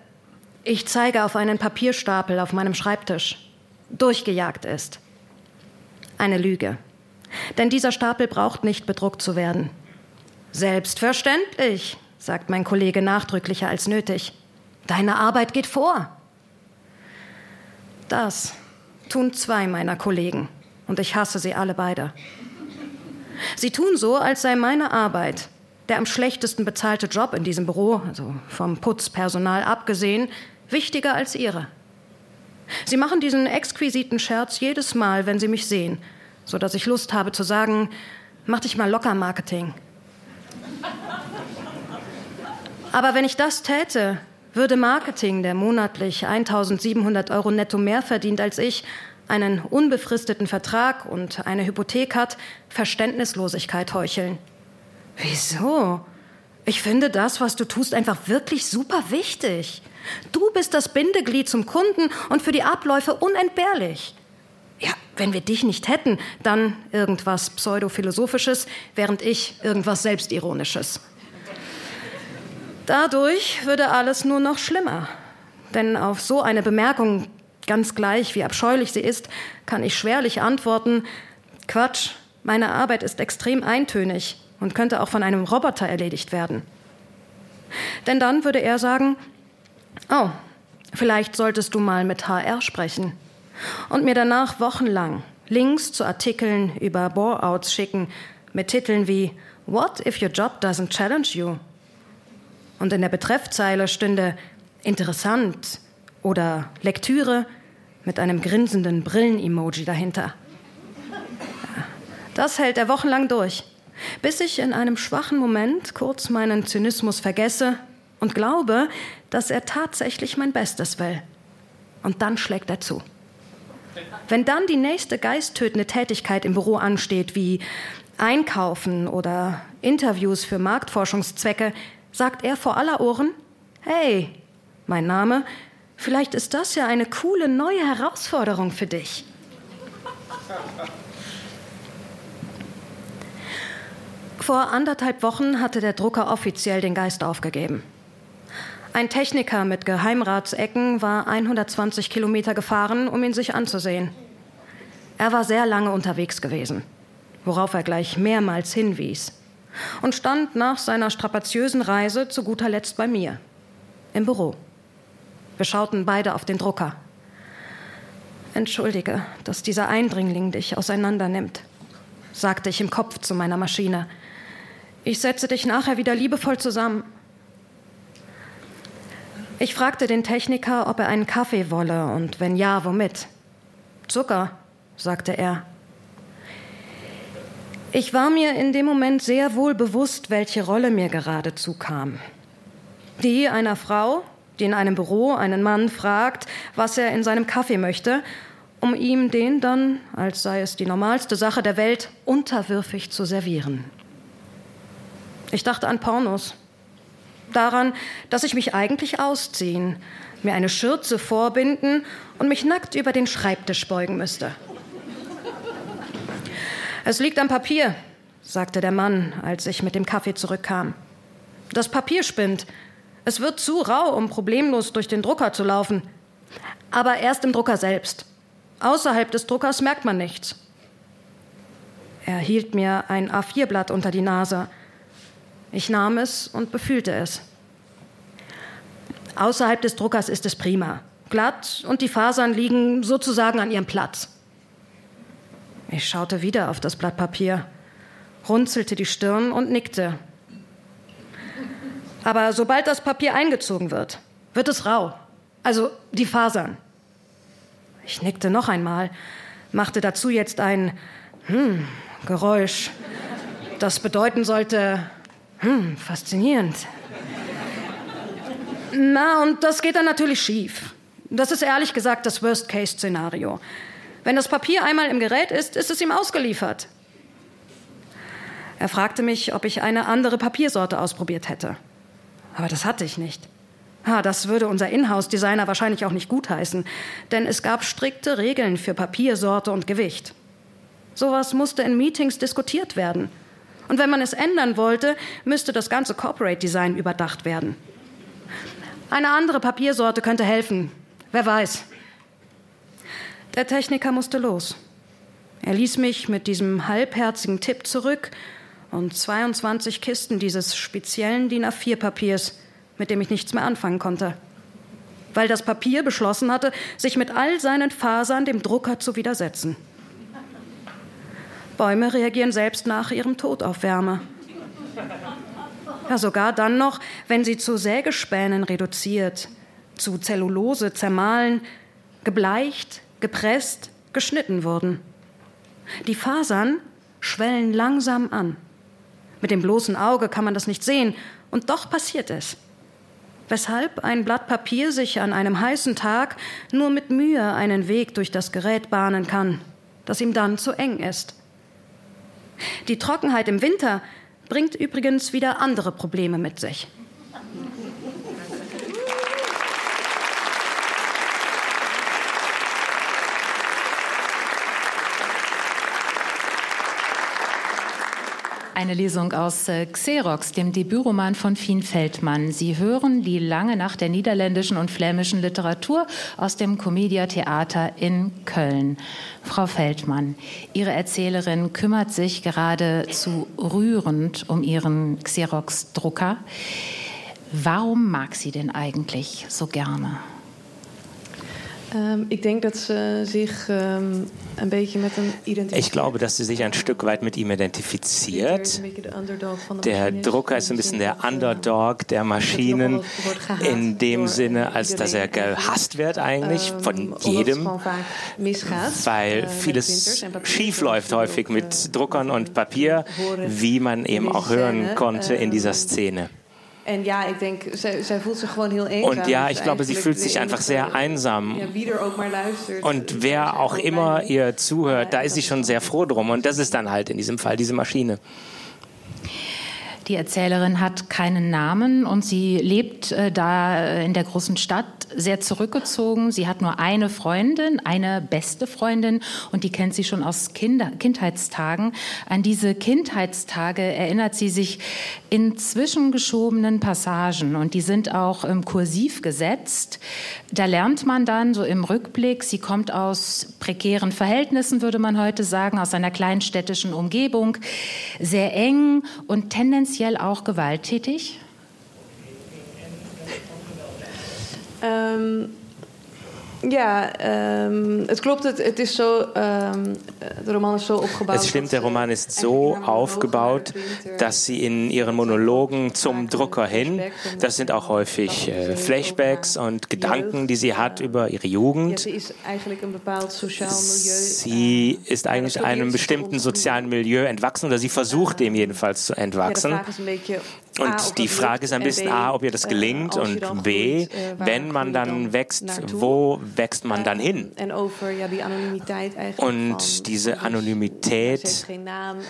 Speaker 8: ich zeige auf einen Papierstapel auf meinem Schreibtisch. Durchgejagt ist. Eine Lüge. Denn dieser Stapel braucht nicht bedruckt zu werden. Selbstverständlich, sagt mein Kollege nachdrücklicher als nötig. Deine Arbeit geht vor. Das tun zwei meiner Kollegen und ich hasse sie alle beide. Sie tun so, als sei meine Arbeit, der am schlechtesten bezahlte Job in diesem Büro, also vom Putzpersonal abgesehen, wichtiger als ihre. Sie machen diesen exquisiten Scherz jedes Mal, wenn sie mich sehen, so dass ich Lust habe zu sagen, mach dich mal locker Marketing. Aber wenn ich das täte, würde Marketing, der monatlich 1700 Euro netto mehr verdient als ich, einen unbefristeten Vertrag und eine Hypothek hat, Verständnislosigkeit heucheln. Wieso? Ich finde das, was du tust, einfach wirklich super wichtig. Du bist das Bindeglied zum Kunden und für die Abläufe unentbehrlich. Ja, wenn wir dich nicht hätten, dann irgendwas Pseudophilosophisches, während ich irgendwas Selbstironisches. Dadurch würde alles nur noch schlimmer. Denn auf so eine Bemerkung, ganz gleich wie abscheulich sie ist, kann ich schwerlich antworten, Quatsch, meine Arbeit ist extrem eintönig und könnte auch von einem Roboter erledigt werden. Denn dann würde er sagen, Oh, vielleicht solltest du mal mit HR sprechen und mir danach wochenlang Links zu Artikeln über Bore-outs schicken mit Titeln wie What if your job doesn't challenge you? Und in der Betreffzeile stünde interessant oder Lektüre mit einem grinsenden Brillen-Emoji dahinter. Das hält er wochenlang durch, bis ich in einem schwachen Moment kurz meinen Zynismus vergesse und glaube, dass er tatsächlich mein Bestes will. Und dann schlägt er zu. Wenn dann die nächste geisttötende Tätigkeit im Büro ansteht, wie Einkaufen oder Interviews für Marktforschungszwecke, sagt er vor aller Ohren, hey, mein Name, vielleicht ist das ja eine coole neue Herausforderung für dich. Vor anderthalb Wochen hatte der Drucker offiziell den Geist aufgegeben. Ein Techniker mit Geheimratsecken war 120 Kilometer gefahren, um ihn sich anzusehen. Er war sehr lange unterwegs gewesen, worauf er gleich mehrmals hinwies, und stand nach seiner strapaziösen Reise zu guter Letzt bei mir, im Büro. Wir schauten beide auf den Drucker. Entschuldige, dass dieser Eindringling dich auseinandernimmt, sagte ich im Kopf zu meiner Maschine. Ich setze dich nachher wieder liebevoll zusammen. Ich fragte den Techniker, ob er einen Kaffee wolle und wenn ja, womit. Zucker, sagte er. Ich war mir in dem Moment sehr wohl bewusst, welche Rolle mir gerade zukam. Die einer Frau, die in einem Büro einen Mann fragt, was er in seinem Kaffee möchte, um ihm den dann, als sei es die normalste Sache der Welt, unterwürfig zu servieren. Ich dachte an Pornos, daran, dass ich mich eigentlich ausziehen, mir eine Schürze vorbinden und mich nackt über den Schreibtisch beugen müsste. Es liegt am Papier, sagte der Mann, als ich mit dem Kaffee zurückkam. Das Papier spinnt. Es wird zu rau, um problemlos durch den Drucker zu laufen. Aber erst im Drucker selbst. Außerhalb des Druckers merkt man nichts. Er hielt mir ein A4-Blatt unter die Nase. Ich nahm es und befühlte es. Außerhalb des Druckers ist es prima. Glatt und die Fasern liegen sozusagen an ihrem Platz. Ich schaute wieder auf das Blatt Papier, runzelte die Stirn und nickte. Aber sobald das Papier eingezogen wird, wird es rau. Also die Fasern. Ich nickte noch einmal, machte dazu jetzt ein hm, Geräusch, das bedeuten sollte, hm, faszinierend. Na, und das geht dann natürlich schief. Das ist ehrlich gesagt das Worst-Case-Szenario. Wenn das Papier einmal im Gerät ist, ist es ihm ausgeliefert. Er fragte mich, ob ich eine andere Papiersorte ausprobiert hätte. Aber das hatte ich nicht. Ha, das würde unser Inhouse-Designer wahrscheinlich auch nicht gutheißen, denn es gab strikte Regeln für Papiersorte und Gewicht. Sowas musste in Meetings diskutiert werden. Und wenn man es ändern wollte, müsste das ganze Corporate Design überdacht werden. Eine andere Papiersorte könnte helfen. Wer weiß. Der Techniker musste los. Er ließ mich mit diesem halbherzigen Tipp zurück und 22 Kisten dieses speziellen DIN A4-Papiers, mit dem ich nichts mehr anfangen konnte. Weil das Papier beschlossen hatte, sich mit all seinen Fasern dem Drucker zu widersetzen. Bäume reagieren selbst nach ihrem Tod auf Wärme. Ja, sogar dann noch, wenn sie zu Sägespänen reduziert, zu Zellulose zermahlen, gebleicht, gepresst, geschnitten wurden. Die Fasern schwellen langsam an. Mit dem bloßen Auge kann man das nicht sehen, und doch passiert es. Weshalb ein Blatt Papier sich an einem heißen Tag nur mit Mühe einen Weg durch das Gerät bahnen kann, das ihm dann zu eng ist. Die Trockenheit im Winter bringt übrigens wieder andere Probleme mit sich.
Speaker 2: Eine Lesung aus äh, Xerox, dem Debütroman von Fien Feldmann. Sie hören die lange Nacht der niederländischen und flämischen Literatur aus dem Comedia Theater in Köln. Frau Feldmann, Ihre Erzählerin kümmert sich geradezu rührend um Ihren Xerox-Drucker. Warum mag sie den eigentlich so gerne?
Speaker 6: Ähm, ich denke, dass sie sich ähm, ein bisschen mit ihm identifiziert.
Speaker 7: Ich glaube, dass sie sich ein Stück weit mit ihm identifiziert. Der Drucker ist ein bisschen der Underdog der Maschinen in dem Sinne, als dass er gehasst wird eigentlich ähm, von jedem, weil äh, vieles schief läuft häufig mit Druckern und Papier, wie man eben auch hören konnte in dieser Szene.
Speaker 6: En ja, ik denk, zij, zij voelt zich gewoon heel eenzaam.
Speaker 7: Und ja, ich glaube, sie fühlt sich einfach sehr einsam. Und wer auch immer ihr zuhört, da ist sie schon sehr froh drum. Und das ist dann halt in diesem Fall diese Maschine.
Speaker 2: Die Erzählerin hat keinen Namen und sie lebt äh, da äh, in der großen Stadt sehr zurückgezogen. Sie hat nur eine Freundin, eine beste Freundin und die kennt sie schon aus Kinder Kindheitstagen. An diese Kindheitstage erinnert sie sich in zwischengeschobenen Passagen und die sind auch im Kursiv gesetzt. Da lernt man dann so im Rückblick, sie kommt aus prekären Verhältnissen, würde man heute sagen, aus einer kleinstädtischen Umgebung, sehr eng und tendenziell auch gewalttätig.
Speaker 6: Um, Ja, ähm, es klopt, het, het is zo, ähm, der Roman ist so aufgebaut.
Speaker 7: Es stimmt, der Roman ist so aufgebaut, dass sie in ihren Monologen zum Drucker hin, das sind auch häufig äh, Flashbacks und Gedanken, die sie hat über ihre Jugend. Sie ist eigentlich einem bestimmten sozialen Milieu entwachsen oder sie versucht dem jedenfalls zu entwachsen. Und die Frage ist ein bisschen A, ob ihr das gelingt und B, wenn man dann wächst, wo wächst man dann hin? Und diese Anonymität,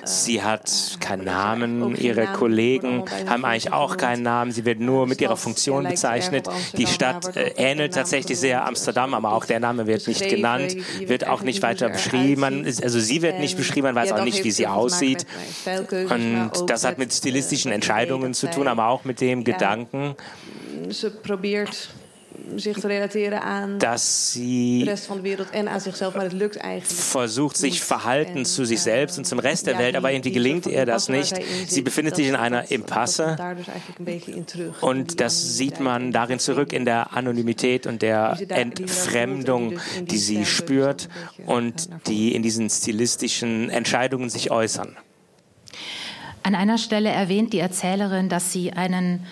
Speaker 7: sie hat keinen Namen, ihre Kollegen haben eigentlich auch keinen Namen, sie wird nur mit ihrer Funktion bezeichnet. Die Stadt äh, ähnelt tatsächlich sehr Amsterdam, aber auch der Name wird nicht genannt, wird auch nicht weiter beschrieben. Also sie wird nicht beschrieben, man weiß auch nicht, wie sie aussieht. Und das hat mit stilistischen Entscheidungen zu tun, aber auch mit dem Gedanken,
Speaker 6: zich te relateren aan
Speaker 7: dass
Speaker 6: de
Speaker 7: sie
Speaker 6: rest van de wereld en aan zichzelf, maar het lukt eigenlijk.
Speaker 7: versucht, sich Verhalten zu sich selbst und zum Rest der Welt, aber irgendwie gelingt ihr das nicht. Sie befindet sich in einer Impasse
Speaker 6: terug.
Speaker 7: und das sieht man darin zurück in der Anonymität und der Entfremdung, die sie spürt und die in diesen stilistischen Entscheidungen sich äußern.
Speaker 2: An einer Stelle erwähnt die Erzählerin, dass sie einen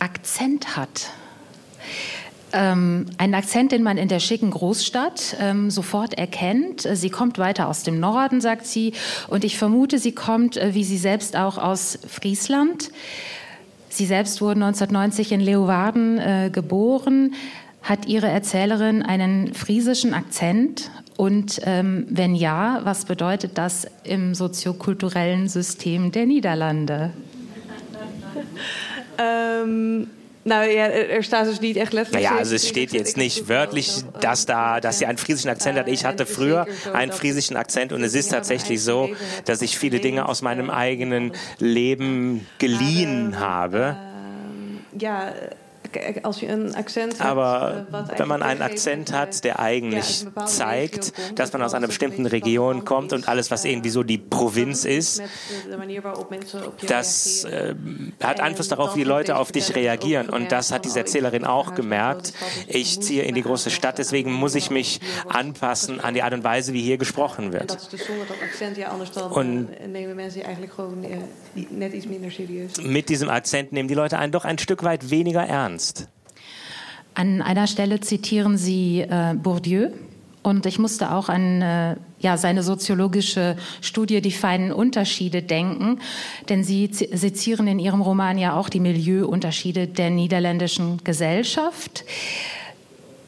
Speaker 2: Akzent hat. Ähm, einen Akzent, den man in der schicken Großstadt ähm, sofort erkennt. Sie kommt weiter aus dem Norden, sagt sie, und ich vermute, sie kommt, äh, wie sie selbst auch, aus Friesland. Sie selbst wurde 1990 in Leeuwarden äh, geboren. Hat Ihre Erzählerin einen friesischen Akzent? Und ähm, wenn ja, was bedeutet das im soziokulturellen System der Niederlande?
Speaker 6: Ähm, nou ja, er, staat dus niet echt letterlijk.
Speaker 7: Naja, also es steht jetzt nicht wörtlich, dass, da, dass sie einen friesischen Akzent hat. Ich hatte früher einen friesischen Akzent und es ist tatsächlich so, dass ich viele Dinge aus meinem eigenen Leben geliehen habe.
Speaker 6: Ja,
Speaker 7: Aber
Speaker 6: eh,
Speaker 7: wenn man einen Akzent hat, der
Speaker 6: ja,
Speaker 7: eigentlich zeigt, dass man aus einer bestimmten Region kommt und alles, was
Speaker 6: eh,
Speaker 7: irgendwie so die Provinz ist, das äh, hat Einfluss darauf, wie Leute auf dich reagieren. Und das hat diese Erzählerin auch gemerkt. Ich ziehe in die große Stadt, deswegen muss ich mich anpassen an die Art und Weise, wie hier gesprochen
Speaker 6: En
Speaker 7: wird. Und-
Speaker 6: eh, eh.
Speaker 7: Mit diesem Akzent nehmen die Leute einen doch ein Stück weit weniger ernst.
Speaker 2: An einer Stelle zitieren Sie äh, Bourdieu. Und ich musste auch an äh, ja, seine soziologische Studie Die feinen Unterschiede denken. Denn Sie zi- sezieren in Ihrem Roman ja auch die Milieuunterschiede der niederländischen Gesellschaft.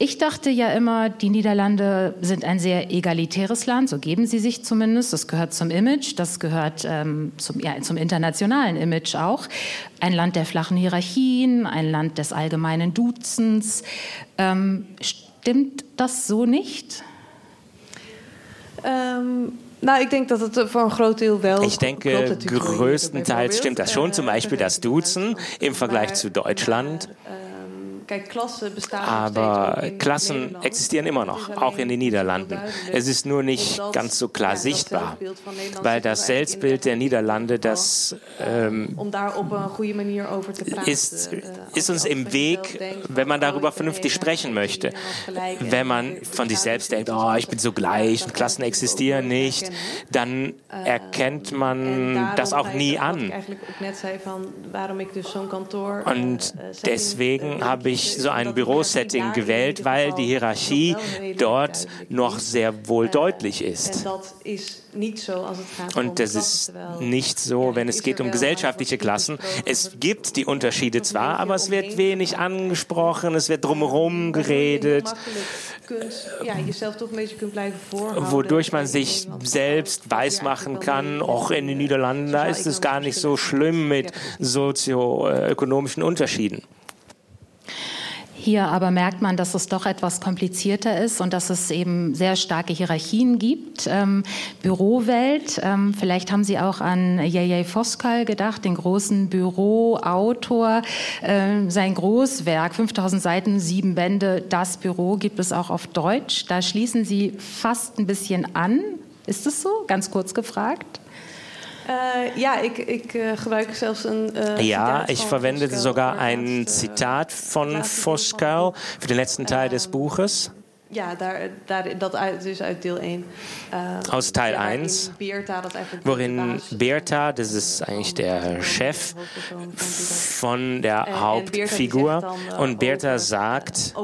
Speaker 2: Ich dachte ja immer, die Niederlande sind ein sehr egalitäres Land, so geben sie sich zumindest. Das gehört zum Image, das gehört ähm, zum, ja, zum internationalen Image auch. Ein Land der flachen Hierarchien, ein Land des allgemeinen Duzens. Ähm, stimmt das so nicht?
Speaker 6: Ehm, nou, ik denk dat het eh, voor een groot deel wel
Speaker 7: Ich denke, größtenteils stimmt das schon. Zum Beispiel das Duzen im Vergleich zu Deutschland. Aber Klassen existieren immer noch, auch in den Niederlanden. Es ist nur nicht ganz so klar sichtbar, weil das Selbstbild der Niederlande, das ähm, ist,
Speaker 6: eh,
Speaker 7: ist uns im Weg, wenn man
Speaker 6: oh,
Speaker 7: darüber vernünftig sprechen möchte. Wenn man von sich selbst denkt, oh, ich bin so gleich und Klassen existieren nicht, dann erkennt
Speaker 6: En
Speaker 7: man das auch nie an.
Speaker 6: eh,
Speaker 7: Und
Speaker 6: eh,
Speaker 7: deswegen
Speaker 6: eh,
Speaker 7: habe ich
Speaker 6: kies,
Speaker 7: so ein Bürosetting gewählt, weil die Hierarchie dort noch sehr wohl deutlich ist. Und das ist nicht so, wenn es geht um gesellschaftliche Klassen. Es gibt die Unterschiede zwar, aber es wird wenig angesprochen, es wird drumherum geredet. wodurch man sich selbst weismachen kann, auch in den Niederlanden, da ist es gar nicht so schlimm mit sozioökonomischen Unterschieden.
Speaker 2: Hier aber merkt man, dass es doch etwas komplizierter ist und dass es eben sehr starke Hierarchien gibt. Ähm, Bürowelt, ähm, vielleicht haben Sie auch an J.J. Foskal gedacht, den großen Büroautor. Ähm, sein Großwerk, 5000 Seiten, sieben Bände, Das Büro gibt es auch auf Deutsch. Da schließen Sie fast ein bisschen an. Ist es so? Ganz kurz gefragt.
Speaker 6: Eh, ja, ik, ik eh, gebruik zelfs een. eh,
Speaker 7: Ja, ich
Speaker 6: van
Speaker 7: verwende
Speaker 6: Voskuil
Speaker 7: sogar ein Zitat von Voskuil für den letzten Teil des Buches.
Speaker 6: Ja, daar, daar, dat uit, dus uit deel 1.
Speaker 7: Uh, Aus Teil 1, worin Bertha, das ist eigentlich der Chef von der Hauptfigur, und Bertha sagt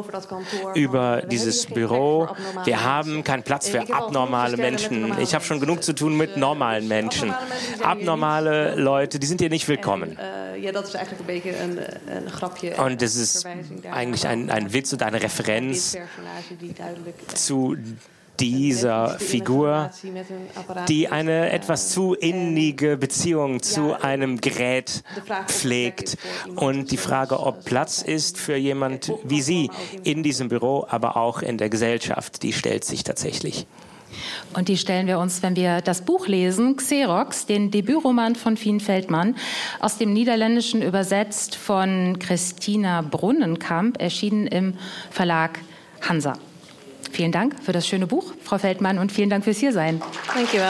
Speaker 7: über dieses Büro, wir haben keinen Platz für abnormale Menschen. Ich habe schon genug zu tun mit normalen Menschen. Abnormale Leute, die sind hier nicht willkommen. Und das ist eigentlich ein, ein Witz und eine Referenz zu dieser Figur, die eine etwas zu innige Beziehung zu einem Gerät pflegt. Und die Frage, ob Platz ist für jemand wie Sie in diesem Büro, aber auch in der Gesellschaft, die stellt sich tatsächlich.
Speaker 2: Und die stellen wir uns, wenn wir das Buch lesen, Xerox, den Debütroman von Fien Feldmann, aus dem Niederländischen übersetzt von Christina Brunnenkamp, erschienen im Verlag Hansa. Vielen Dank für das schöne Buch, Frau Feldmann, und vielen Dank fürs Hiersein.
Speaker 6: Thank you.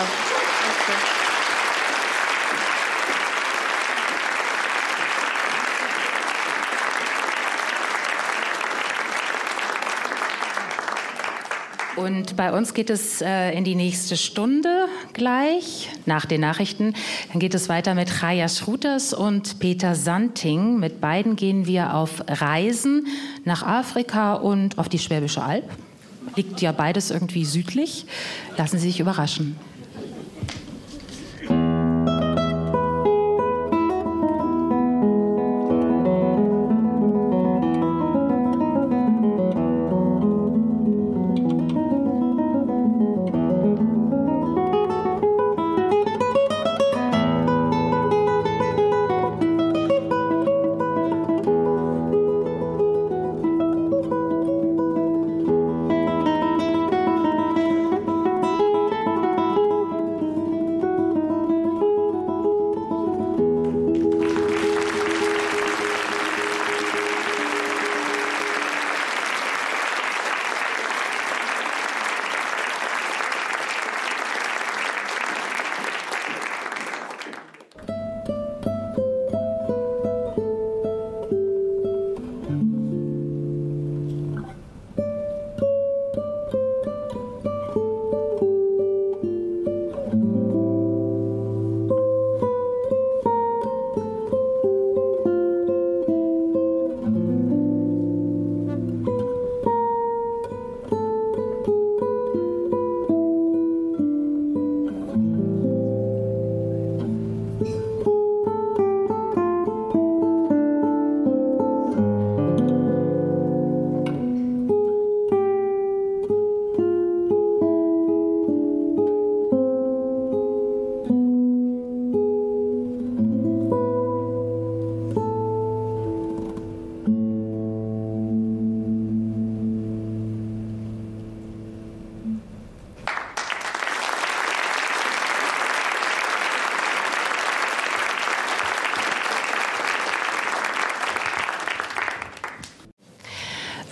Speaker 2: Und bei uns geht es äh, in die nächste Stunde gleich, nach den Nachrichten. Dann geht es weiter mit Chaya Schruters und Peter Santing. Mit beiden gehen wir auf Reisen nach Afrika und auf die Schwäbische Alb. Liegt ja beides irgendwie südlich. Lassen Sie sich überraschen.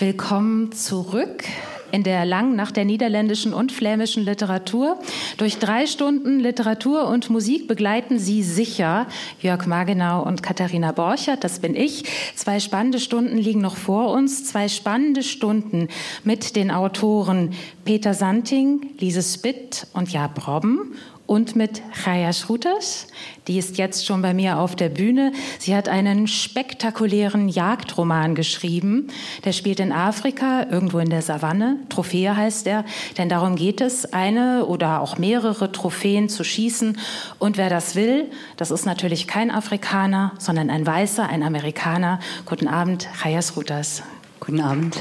Speaker 2: Willkommen zurück in der langen Nacht der niederländischen und flämischen Literatur. Durch drei Stunden Literatur und Musik begleiten Sie sicher Jörg Magenau und Katharina Borchert, das bin ich. Zwei spannende Stunden liegen noch vor uns, zwei spannende Stunden mit den Autoren Peter Santing, Lise Spitt und Jaap Robben und mit Chaya Schrutas. Die ist jetzt schon bei mir auf der Bühne. Sie hat einen spektakulären Jagdroman geschrieben. Der spielt in Afrika, irgendwo in der Savanne. Trophäe heißt er, denn darum geht es, eine oder auch mehrere Trophäen zu schießen. Und wer das will, das ist natürlich kein Afrikaner, sondern ein Weißer, ein Amerikaner. Guten Abend, Chaya Schrutas.
Speaker 9: Guten Abend.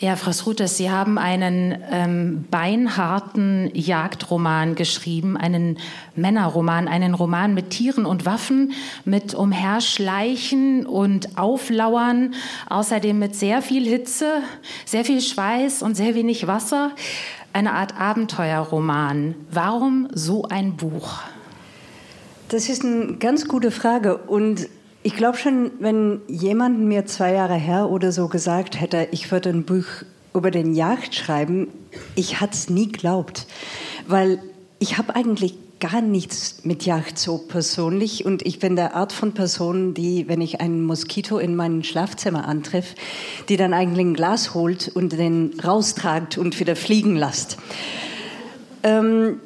Speaker 2: Ja, Frau Srutes, Sie haben einen ähm, beinharten Jagdroman geschrieben, einen Männerroman, einen Roman mit Tieren und Waffen, mit Umherschleichen und Auflauern, außerdem mit sehr viel Hitze, sehr viel Schweiß und sehr wenig Wasser. Eine Art Abenteuerroman. Warum so ein Buch?
Speaker 9: Das ist eine ganz gute Frage und ich glaube schon, wenn jemand mir zwei Jahre her oder so gesagt hätte, ich würde ein Buch über den Jagd schreiben, ich hatte es nie geglaubt, weil ich habe eigentlich gar nichts mit Yacht so persönlich und ich bin der Art von Person, die, wenn ich einen Moskito in meinem Schlafzimmer antreffe, die dann eigentlich ein Glas holt und den raustragt und wieder fliegen lässt. Ähm,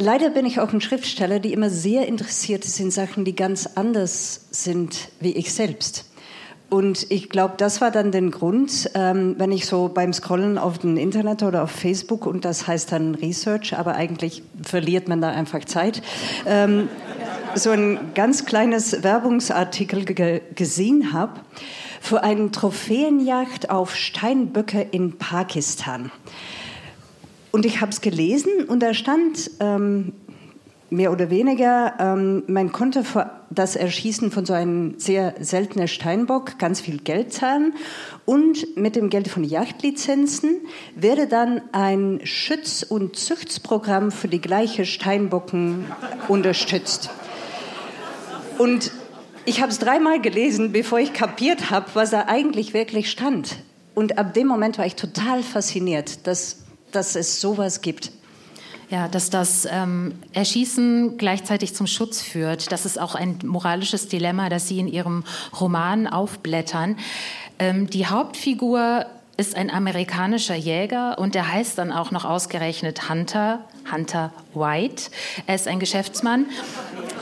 Speaker 9: leider bin ich auch ein Schriftsteller, die immer sehr interessiert ist in Sachen, die ganz anders sind wie ich selbst. Und ich glaube, das war dann der Grund, ähm, wenn ich so beim Scrollen auf dem Internet oder auf Facebook, und das heißt dann Research, aber eigentlich verliert man da einfach Zeit, ähm, so ein ganz kleines Werbungsartikel ge gesehen habe für eine Trophäenjagd auf Steinböcke in Pakistan. Und ich habe es gelesen und da stand ähm, mehr oder weniger, ähm, man konnte für das Erschießen von so einem sehr seltenen Steinbock ganz viel Geld zahlen und mit dem Geld von Jagdlizenzen werde dann ein Schütz- und Züchtsprogramm für die gleiche Steinbocken unterstützt. Und ich habe es dreimal gelesen, bevor ich kapiert habe, was da eigentlich wirklich stand. Und ab dem Moment war ich total fasziniert, dass, dass es sowas gibt.
Speaker 2: Ja, dass das ähm, Erschießen gleichzeitig zum Schutz führt. Das ist auch ein moralisches Dilemma, das Sie in Ihrem Roman aufblättern. Ähm, die Hauptfigur ist ein amerikanischer Jäger und der heißt dann auch noch ausgerechnet Hunter, Hunter White. Er ist ein Geschäftsmann,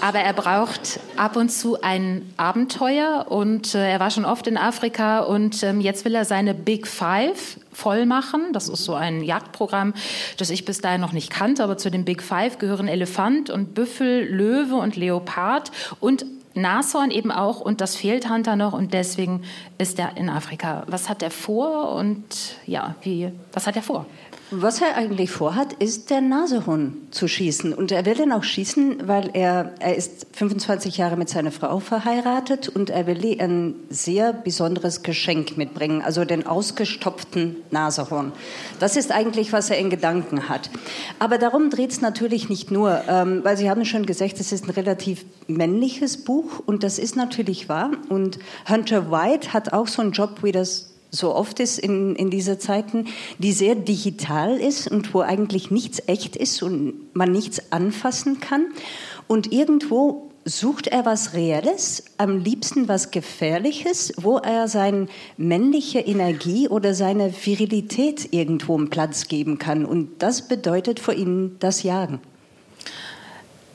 Speaker 2: aber er braucht ab und zu ein Abenteuer und äh, er war schon oft in Afrika und ähm, jetzt will er seine Big Five voll machen. Das ist so ein Jagdprogramm, das ich bis dahin noch nicht kannte, aber zu den Big Five gehören Elefant und Büffel, Löwe und Leopard und Nashorn eben auch und das fehlt Hunter noch und deswegen ist er in Afrika. Was hat er vor und ja, wie, was hat er vor?
Speaker 9: Was er eigentlich vorhat, ist der Nasehorn zu schießen. Und er will den auch schießen, weil er, er ist 25 Jahre mit seiner Frau verheiratet und er will ihr ein sehr besonderes Geschenk mitbringen, also den ausgestopften Nasehorn. Das ist eigentlich, was er in Gedanken hat. Aber darum dreht es natürlich nicht nur, ähm, weil Sie haben schon gesagt, es ist ein relativ männliches Buch und das ist natürlich wahr. Und Hunter White hat auch so einen Job wie das so oft ist in, in dieser Zeiten, die sehr digital ist und wo eigentlich nichts echt ist und man nichts anfassen kann. Und irgendwo sucht er was Reelles, am liebsten was Gefährliches, wo er seine männliche Energie oder seine Virilität irgendwo einen Platz geben kann. Und das bedeutet für ihn das Jagen.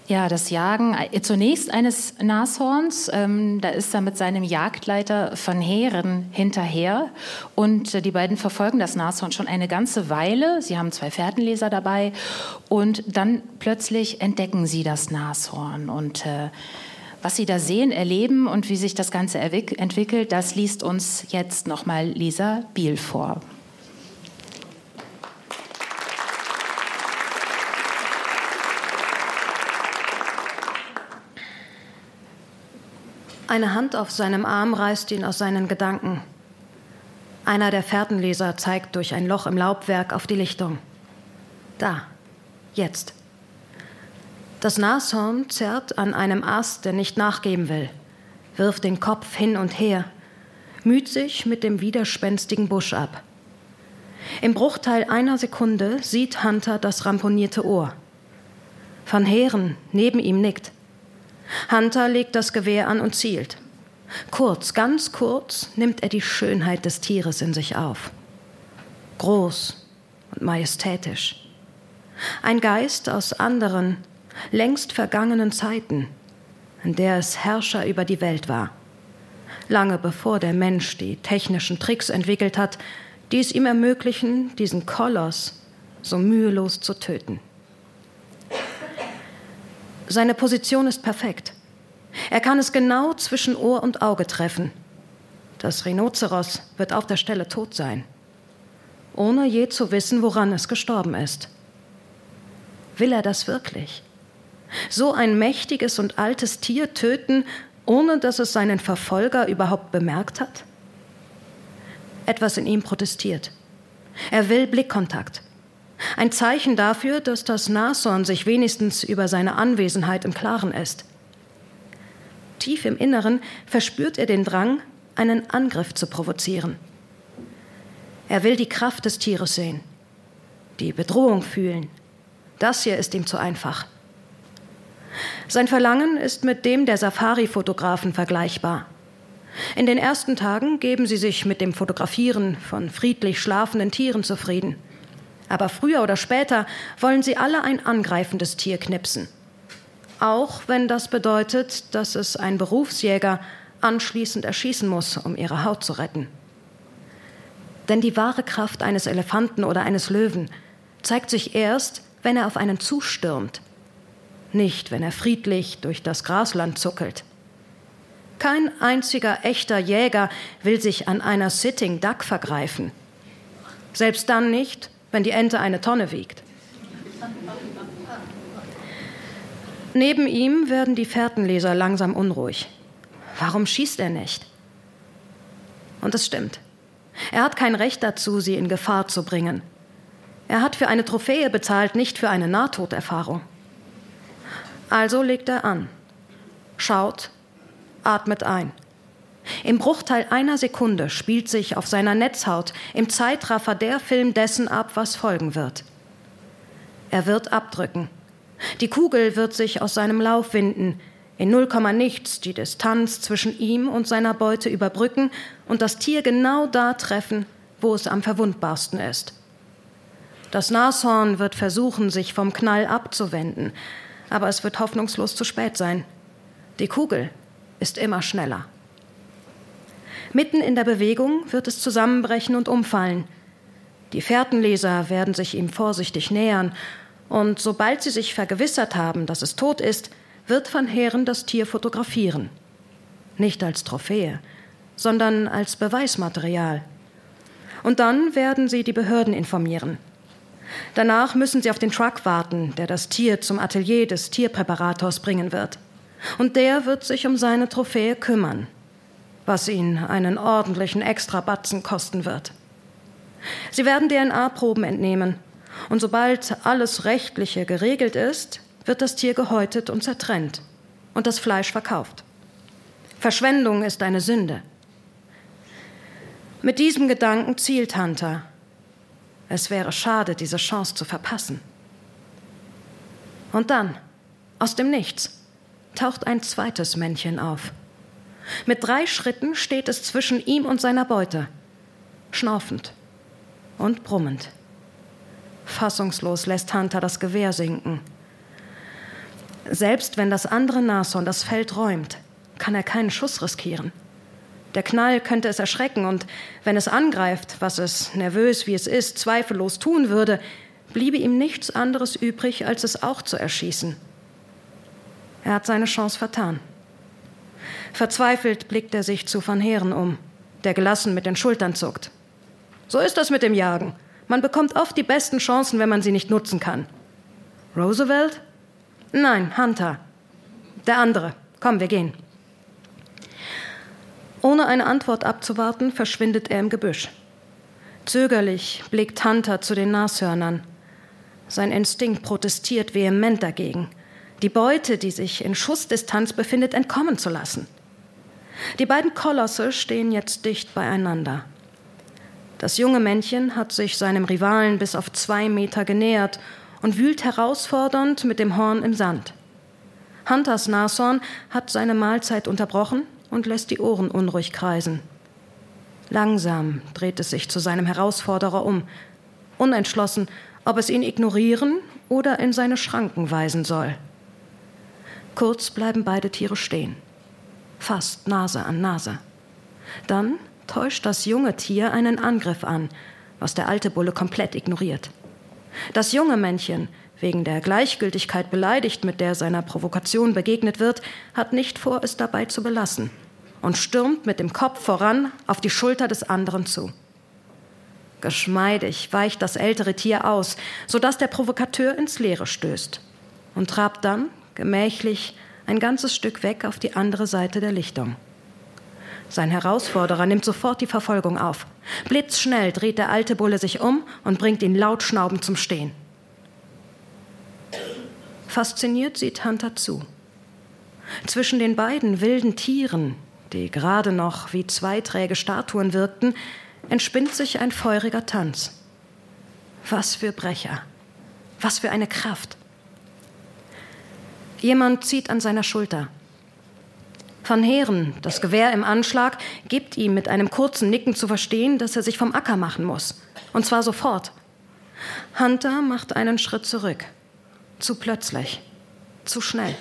Speaker 2: Ja, das Jagen äh, zunächst eines Nashorns. Ähm, da ist er mit seinem Jagdleiter von Heeren hinterher und äh, die beiden verfolgen das Nashorn schon eine ganze Weile. Sie haben zwei Fährtenleser dabei und dann plötzlich entdecken sie das Nashorn und äh, was Sie da sehen, erleben und wie sich das Ganze entwickelt, das liest uns jetzt nochmal Lisa Biel vor.
Speaker 8: Eine Hand auf seinem Arm reißt ihn aus seinen Gedanken. Einer der Fährtenleser zeigt durch ein Loch im Laubwerk auf die Lichtung. Da, jetzt. Das Nashorn zerrt an einem Ast, der nicht nachgeben will, wirft den Kopf hin und her, müht sich mit dem widerspenstigen Busch ab. Im Bruchteil einer Sekunde sieht Hunter das ramponierte Ohr. Van Heeren neben ihm nickt. Hunter legt das Gewehr an und zielt. Kurz, ganz kurz nimmt er die Schönheit des Tieres in sich auf. Groß und majestätisch. Ein Geist aus anderen, längst vergangenen Zeiten, in der es Herrscher über die Welt war. Lange bevor der Mensch die technischen Tricks entwickelt hat, die es ihm ermöglichen, diesen Koloss so mühelos zu töten. Seine Position ist perfekt. Er kann es genau zwischen Ohr und Auge treffen. Das Rhinoceros wird auf der Stelle tot sein, ohne je zu wissen, woran es gestorben ist. Will er das wirklich? So ein mächtiges und altes Tier töten, ohne dass es seinen Verfolger überhaupt bemerkt hat? Etwas in ihm protestiert. Er will Blickkontakt. Ein Zeichen dafür, dass das Nashorn sich wenigstens über seine Anwesenheit im Klaren ist. Tief im Inneren verspürt er den Drang, einen Angriff zu provozieren. Er will die Kraft des Tieres sehen, die Bedrohung fühlen. Das hier ist ihm zu einfach. Sein Verlangen ist mit dem der Safari-Fotografen vergleichbar. In den ersten Tagen geben sie sich mit dem Fotografieren von friedlich schlafenden Tieren zufrieden. Aber früher oder später wollen sie alle ein angreifendes Tier knipsen. Auch wenn das bedeutet, dass es ein Berufsjäger anschließend erschießen muss, um ihre Haut zu retten. Denn die wahre Kraft eines Elefanten oder eines Löwen zeigt sich erst, wenn er auf einen zustürmt, nicht wenn er friedlich durch das Grasland zuckelt. Kein einziger echter Jäger will sich an einer Sitting Duck vergreifen. Selbst dann nicht, wenn die Ente eine Tonne wiegt. Neben ihm werden die Fährtenleser langsam unruhig. Warum schießt er nicht? Und es stimmt. Er hat kein Recht dazu, sie in Gefahr zu bringen. Er hat für eine Trophäe bezahlt, nicht für eine Nahtoderfahrung. Also legt er an, schaut, atmet ein. Im Bruchteil einer Sekunde spielt sich auf seiner Netzhaut im Zeitraffer der Film dessen ab, was folgen wird. Er wird abdrücken. Die Kugel wird sich aus seinem Lauf winden, in null nichts die Distanz zwischen ihm und seiner Beute überbrücken und das Tier genau da treffen, wo es am verwundbarsten ist. Das Nashorn wird versuchen, sich vom Knall abzuwenden, aber es wird hoffnungslos zu spät sein. Die Kugel ist immer schneller. Mitten in der Bewegung wird es zusammenbrechen und umfallen. Die Fährtenleser werden sich ihm vorsichtig nähern, und sobald sie sich vergewissert haben, dass es tot ist, wird Van Heeren das Tier fotografieren. Nicht als Trophäe, sondern als Beweismaterial. Und dann werden sie die Behörden informieren. Danach müssen sie auf den Truck warten, der das Tier zum Atelier des Tierpräparators bringen wird. Und der wird sich um seine Trophäe kümmern, was ihn einen ordentlichen Extrabatzen kosten wird. Sie werden DNA-Proben entnehmen, und sobald alles Rechtliche geregelt ist, wird das Tier gehäutet und zertrennt und das Fleisch verkauft. Verschwendung ist eine Sünde. Mit diesem Gedanken zielt Hunter. Es wäre schade, diese Chance zu verpassen. Und dann, aus dem Nichts, taucht ein zweites Männchen auf. Mit drei Schritten steht es zwischen ihm und seiner Beute, schnaufend und brummend. Fassungslos lässt Hunter das Gewehr sinken. Selbst wenn das andere Nashorn das Feld räumt, kann er keinen Schuss riskieren. Der Knall könnte es erschrecken und wenn es angreift, was es, nervös wie es ist, zweifellos tun würde, bliebe ihm nichts anderes übrig, als es auch zu erschießen. Er hat seine Chance vertan. Verzweifelt blickt er sich zu Van Heeren um, der gelassen mit den Schultern zuckt. So ist das mit dem Jagen. Man bekommt oft die besten Chancen, wenn man sie nicht nutzen kann. Roosevelt? Nein, Hunter. Der andere. Komm, wir gehen. Ohne eine Antwort abzuwarten, verschwindet er im Gebüsch. Zögerlich blickt Hunter zu den Nashörnern. Sein Instinkt protestiert vehement dagegen, die Beute, die sich in Schussdistanz befindet, entkommen zu lassen. Die beiden Kolosse stehen jetzt dicht beieinander. Das junge Männchen hat sich seinem Rivalen bis auf zwei Meter genähert und wühlt herausfordernd mit dem Horn im Sand. Hunters Nashorn hat seine Mahlzeit unterbrochen und lässt die Ohren unruhig kreisen. Langsam dreht es sich zu seinem Herausforderer um, unentschlossen, ob es ihn ignorieren oder in seine Schranken weisen soll. Kurz bleiben beide Tiere stehen, fast Nase an Nase. Dann täuscht das junge Tier einen Angriff an, was der alte Bulle komplett ignoriert. Das junge Männchen, wegen der Gleichgültigkeit beleidigt, mit der seiner Provokation begegnet wird, hat nicht vor, es dabei zu belassen und stürmt mit dem Kopf voran auf die Schulter des anderen zu. Geschmeidig weicht das ältere Tier aus, sodass der Provokateur ins Leere stößt und trabt dann, gemächlich, ein ganzes Stück weg auf die andere Seite der Lichtung. Sein Herausforderer nimmt sofort die Verfolgung auf. Blitzschnell dreht der alte Bulle sich um und bringt ihn laut schnaubend zum Stehen. Fasziniert sieht Hunter zu. Zwischen den beiden wilden Tieren, die gerade noch wie zwei träge Statuen wirkten, entspinnt sich ein feuriger Tanz. Was für Brecher, was für eine Kraft. Jemand zieht an seiner Schulter. Van Heeren, das Gewehr im Anschlag, gibt ihm mit einem kurzen Nicken zu verstehen, dass er sich vom Acker machen muss. Und zwar sofort. Hunter macht einen Schritt zurück. Zu plötzlich. Zu schnell.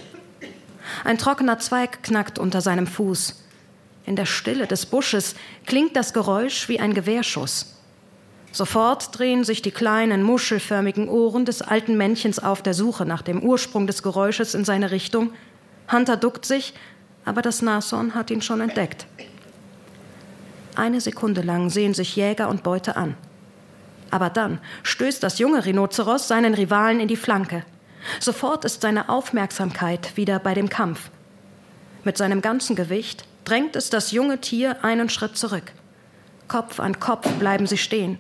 Speaker 8: Ein trockener Zweig knackt unter seinem Fuß. In der Stille des Busches klingt das Geräusch wie ein Gewehrschuss. Sofort drehen sich die kleinen, muschelförmigen Ohren des alten Männchens auf der Suche nach dem Ursprung des Geräusches in seine Richtung. Hunter duckt sich, aber das Nashorn hat ihn schon entdeckt. Eine Sekunde lang sehen sich Jäger und Beute an. Aber dann stößt das junge Rhinoceros seinen Rivalen in die Flanke. Sofort ist seine Aufmerksamkeit wieder bei dem Kampf. Mit seinem ganzen Gewicht drängt es das junge Tier einen Schritt zurück. Kopf an Kopf bleiben sie stehen,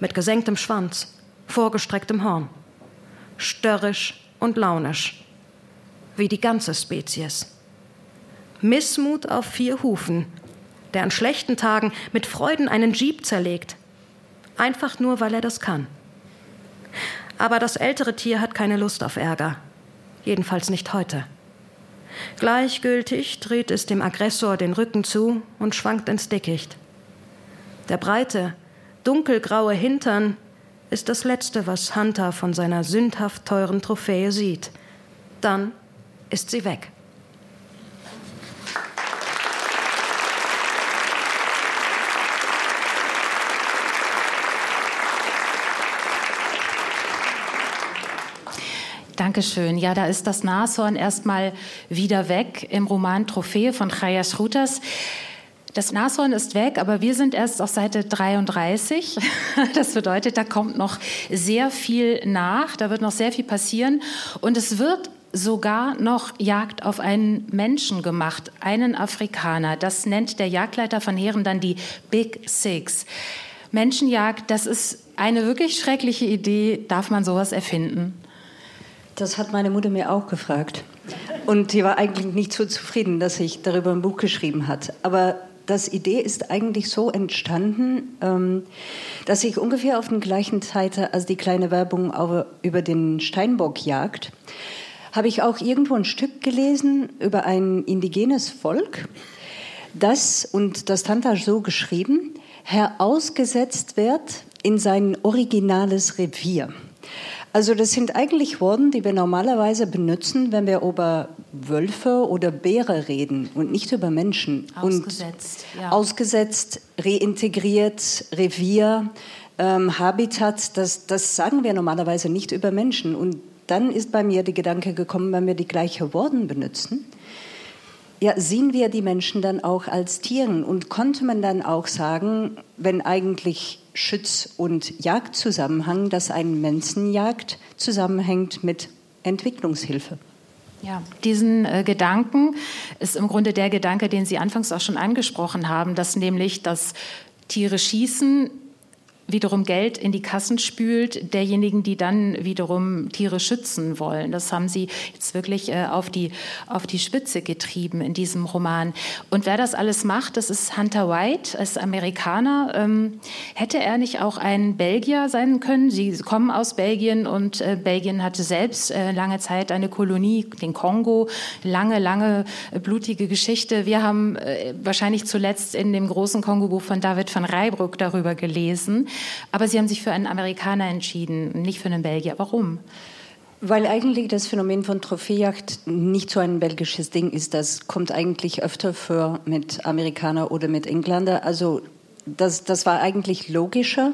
Speaker 8: mit gesenktem Schwanz, vorgestrecktem Horn. Störrisch und launisch, wie die ganze Spezies. Missmut auf vier Hufen, der an schlechten Tagen mit Freuden einen Jeep zerlegt, einfach nur weil er das kann. Aber das ältere Tier hat keine Lust auf Ärger, jedenfalls nicht heute. Gleichgültig dreht es dem Aggressor den Rücken zu und schwankt ins Dickicht. Der breite, dunkelgraue Hintern ist das Letzte, was Hunter von seiner sündhaft teuren Trophäe sieht. Dann ist sie weg.
Speaker 2: Dankeschön. Ja, da ist das Nashorn erstmal wieder weg im Roman Trophäe von Chayas Rutas. Das Nashorn ist weg, aber wir sind erst auf Seite 33. Das bedeutet, da kommt noch sehr viel nach, da wird noch sehr viel passieren und es wird sogar noch Jagd auf einen Menschen gemacht, einen Afrikaner. Das nennt der Jagdleiter von Heeren dann die Big Six. Menschenjagd, das ist eine wirklich schreckliche Idee. Darf man sowas erfinden?
Speaker 9: Das hat meine Mutter mir auch gefragt. Und die war eigentlich nicht so zufrieden, dass ich darüber ein Buch geschrieben hat. Aber das Idee ist eigentlich so entstanden, ähm, dass ich ungefähr auf den gleichen Zeit als die kleine Werbung über den Steinbock jagt, habe ich auch irgendwo ein Stück gelesen über ein indigenes Volk, das, und das Tantasch so geschrieben, herausgesetzt wird in sein originales Revier. Also das sind eigentlich Worte, die wir normalerweise benutzen, wenn wir über Wölfe oder Bäre reden und nicht über Menschen.
Speaker 2: Ausgesetzt,
Speaker 9: und ja. Ausgesetzt, reintegriert, Revier, ähm, Habitat, das, das sagen wir normalerweise nicht über Menschen. Und dann ist bei mir der Gedanke gekommen, wenn wir die gleichen Worte benutzen, ja, sehen wir die Menschen dann auch als Tieren und konnte man dann auch sagen, wenn eigentlich Schütz- und Jagdzusammenhang, dass ein Menschenjagd zusammenhängt mit Entwicklungshilfe.
Speaker 2: Ja, diesen äh, Gedanken ist im Grunde der Gedanke, den Sie anfangs auch schon angesprochen haben, dass nämlich das Tiere schießen wiederum Geld in die Kassen spült, derjenigen, die dann wiederum Tiere schützen wollen. Das haben Sie jetzt wirklich äh, auf, die, auf die Spitze getrieben in diesem Roman. Und wer das alles macht, das ist Hunter White, ist Amerikaner. Ähm, hätte er nicht auch ein Belgier sein können? Sie kommen aus Belgien und äh, Belgien hatte selbst äh, lange Zeit eine Kolonie, den Kongo, lange, lange äh, blutige Geschichte. Wir haben äh, wahrscheinlich zuletzt in dem großen Kongo-Buch von David van Reybruck darüber gelesen. Aber Sie haben sich für einen Amerikaner entschieden, nicht für einen Belgier. Warum?
Speaker 9: Weil eigentlich das Phänomen von Trophäejagd nicht so ein belgisches Ding ist. Das kommt eigentlich öfter vor mit Amerikaner oder mit Engländer. Also das, das war eigentlich logischer.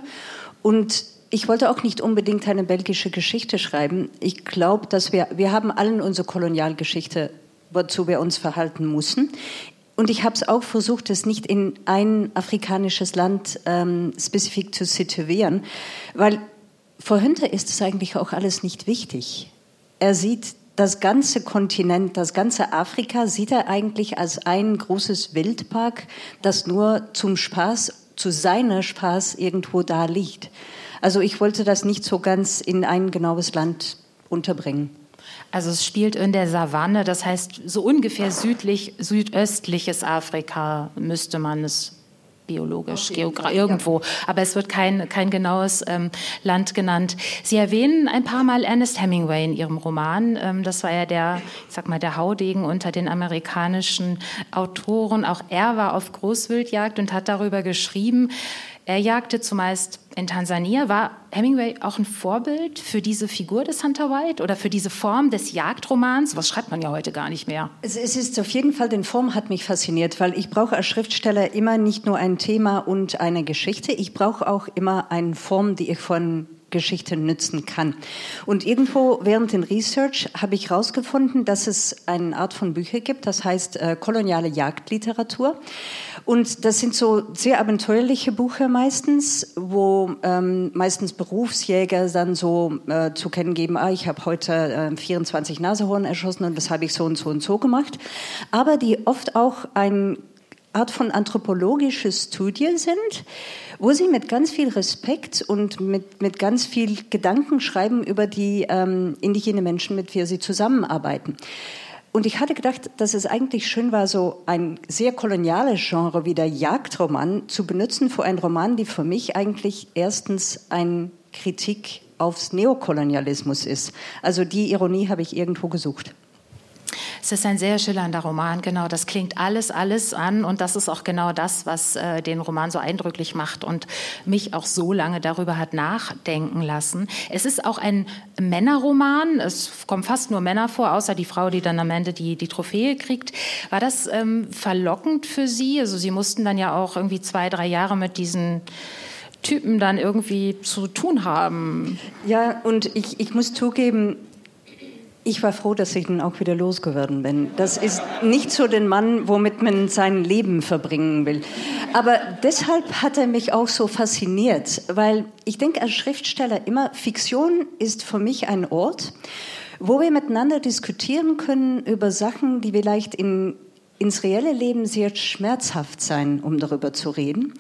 Speaker 9: Und ich wollte auch nicht unbedingt eine belgische Geschichte schreiben. Ich glaube, dass wir, wir haben allen unsere Kolonialgeschichte, wozu wir uns verhalten mussten. Und ich habe es auch versucht, es nicht in ein afrikanisches Land ähm, spezifisch zu situieren, weil Hunter ist es eigentlich auch alles nicht wichtig. Er sieht das ganze Kontinent, das ganze Afrika sieht er eigentlich als ein großes Wildpark, das nur zum Spaß, zu seiner Spaß irgendwo da liegt. Also ich wollte das nicht so ganz in ein genaues Land unterbringen.
Speaker 2: Also es spielt in der Savanne, das heißt so ungefähr südlich, südöstliches Afrika müsste man es biologisch, okay, irgendwo. Ja. Aber es wird kein, kein genaues ähm, Land genannt. Sie erwähnen ein paar Mal Ernest Hemingway in Ihrem Roman. Ähm, das war ja der, ich sag mal, der Haudegen unter den amerikanischen Autoren. Auch er war auf Großwildjagd und hat darüber geschrieben. Er jagte zumeist in Tansania. War Hemingway auch ein Vorbild für diese Figur des Hunter White oder für diese Form des Jagdromans? Was schreibt man ja heute gar nicht mehr.
Speaker 9: Es, ist auf jeden Fall, den Form hat mich fasziniert, weil ich brauche als Schriftsteller immer nicht nur ein Thema und eine Geschichte, ich brauche auch immer eine Form, die ich von Geschichte nützen kann. Und irgendwo während den Research habe ich herausgefunden, dass es eine Art von Bücher gibt, das heißt äh, koloniale Jagdliteratur. Und das sind so sehr abenteuerliche Bücher meistens, wo ähm, meistens Berufsjäger dann so äh, zu kennen geben, ah, ich habe heute äh, 24 Nasehorn erschossen und das habe ich so und so und so gemacht. Aber die oft auch eine Art von anthropologische Studie sind, wo sie mit ganz viel Respekt und mit, mit ganz viel Gedanken schreiben über die ähm, indigene Menschen, mit denen sie zusammenarbeiten. Und ich hatte gedacht, dass es eigentlich schön war, so ein sehr koloniales Genre wie der Jagdroman zu benutzen für einen Roman, die für mich eigentlich erstens ein Kritik aufs Neokolonialismus ist. Also die Ironie habe ich irgendwo gesucht.
Speaker 2: Es ist ein sehr schillernder Roman, genau. Das klingt alles, alles an und das ist auch genau das, was äh, den Roman so eindrücklich macht und mich auch so lange darüber hat nachdenken lassen. Es ist auch ein Männerroman. Es kommen fast nur Männer vor, außer die Frau, die dann am Ende die, die Trophäe kriegt. War das ähm, verlockend für Sie? Also Sie mussten dann ja auch irgendwie zwei, drei Jahre mit diesen Typen dann irgendwie zu tun haben.
Speaker 9: Ja, und ich, ich muss zugeben, ich war froh, dass ich ihn auch wieder losgeworden bin. Das ist nicht so den Mann, womit man sein Leben verbringen will. Aber deshalb hat er mich auch so fasziniert, weil ich denke als Schriftsteller immer, Fiktion ist für mich ein Ort, wo wir miteinander diskutieren können über Sachen, die vielleicht in ins reelle Leben sehr schmerzhaft sein, um darüber zu reden.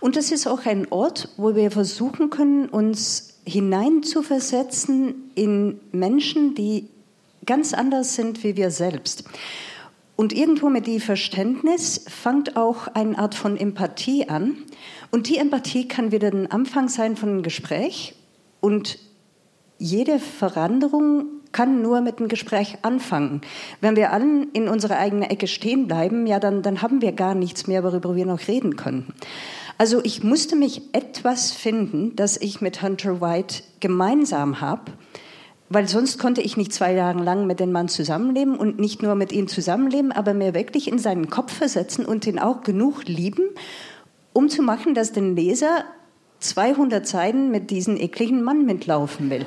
Speaker 9: Und es ist auch ein Ort, wo wir versuchen können, uns hineinzuversetzen in Menschen, die ganz anders sind wie wir selbst. Und irgendwo mit dem Verständnis fängt auch eine Art von Empathie an. Und die Empathie kann wieder ein Anfang sein von einem Gespräch. Und jede Veränderung kann nur mit einem Gespräch anfangen. Wenn wir alle in unserer eigenen Ecke stehen bleiben, ja, dann, dann haben wir gar nichts mehr, worüber wir noch reden können. Also ich musste mich etwas finden, das ich mit Hunter White gemeinsam habe, weil sonst konnte ich nicht zwei Jahre lang mit dem Mann zusammenleben und nicht nur mit ihm zusammenleben, aber mir wirklich in seinen Kopf versetzen und ihn auch genug lieben, um zu machen, dass der Leser 200 Seiten mit diesem ekligen Mann mitlaufen will.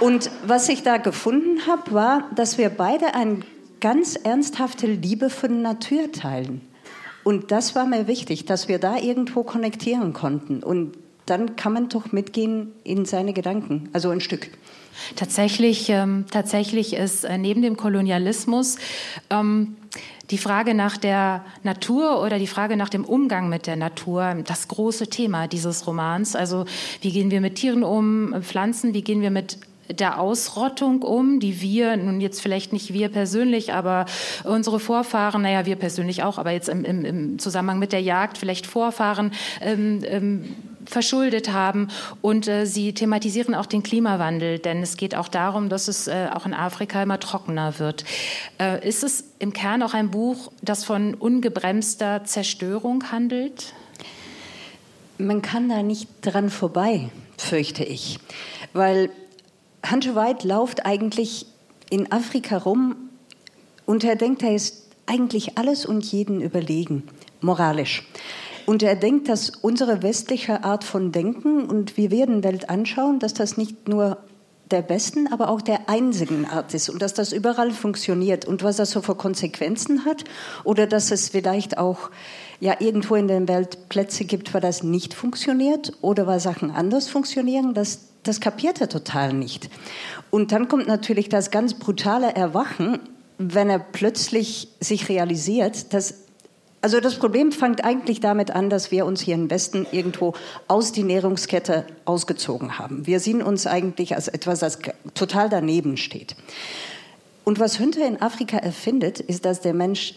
Speaker 9: Und was ich da gefunden habe, war, dass wir beide eine ganz ernsthafte Liebe für die Natur teilen. Und das war mir wichtig, dass wir da irgendwo konnektieren konnten. Und dann kann man doch mitgehen in seine Gedanken, also ein Stück.
Speaker 2: Tatsächlich, ähm, tatsächlich ist äh, neben dem Kolonialismus ähm, die Frage nach der Natur oder die Frage nach dem Umgang mit der Natur das große Thema dieses Romans. Also wie gehen wir mit Tieren um, Pflanzen, wie gehen wir mit der Ausrottung um, die wir, nun jetzt vielleicht nicht wir persönlich, aber unsere Vorfahren, naja, wir persönlich auch, aber jetzt im, im, im Zusammenhang mit der Jagd vielleicht Vorfahren ähm, ähm, verschuldet haben. Und äh, sie thematisieren auch den Klimawandel, denn es geht auch darum, dass es äh, auch in Afrika immer trockener wird. Äh, ist es im Kern auch ein Buch, das von ungebremster Zerstörung handelt?
Speaker 9: Man kann da nicht dran vorbei, fürchte ich. Weil Hunter White läuft eigentlich in Afrika rum und er denkt, er ist eigentlich alles und jeden überlegen, moralisch. Und er denkt, dass unsere westliche Art von Denken und wir die Welt anschauen, dass das nicht nur der besten, aber auch der einzigen Art ist und dass das überall funktioniert und was das so für Konsequenzen hat oder dass es vielleicht auch ja irgendwo in der Welt Plätze gibt, wo das nicht funktioniert oder wo Sachen anders funktionieren, das, das kapiert er total nicht. Und dann kommt natürlich das ganz brutale Erwachen, wenn er plötzlich sich realisiert, dass also das Problem fängt eigentlich damit an, dass wir uns hier im Westen irgendwo aus die Nährungskette ausgezogen haben. Wir sehen uns eigentlich als etwas, das total daneben steht. Und was Hünter in Afrika erfindet, ist, dass der Mensch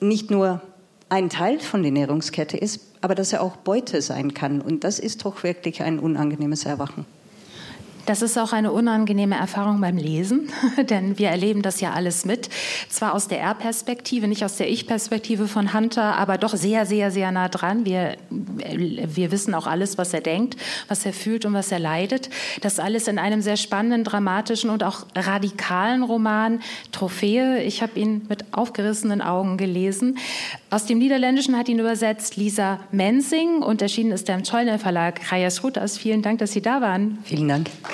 Speaker 9: nicht nur ein Teil von der Nährungskette ist, aber dass er auch Beute sein kann. Und das ist doch wirklich ein unangenehmes Erwachen.
Speaker 2: Das ist auch eine unangenehme Erfahrung beim Lesen, denn wir erleben das ja alles mit. Zwar aus der Er-Perspektive, nicht aus der Ich-Perspektive von Hunter, aber doch sehr, sehr, sehr nah dran. Wir, wir wissen auch alles, was er denkt, was er fühlt und was er leidet. Das alles in einem sehr spannenden, dramatischen und auch radikalen Roman Trophäe. Ich habe ihn mit aufgerissenen Augen gelesen. Aus dem Niederländischen hat ihn übersetzt Lisa Mensing und erschienen ist er im Schollner Verlag. Rajas Rutas, vielen Dank, dass Sie da waren.
Speaker 9: Vielen Dank.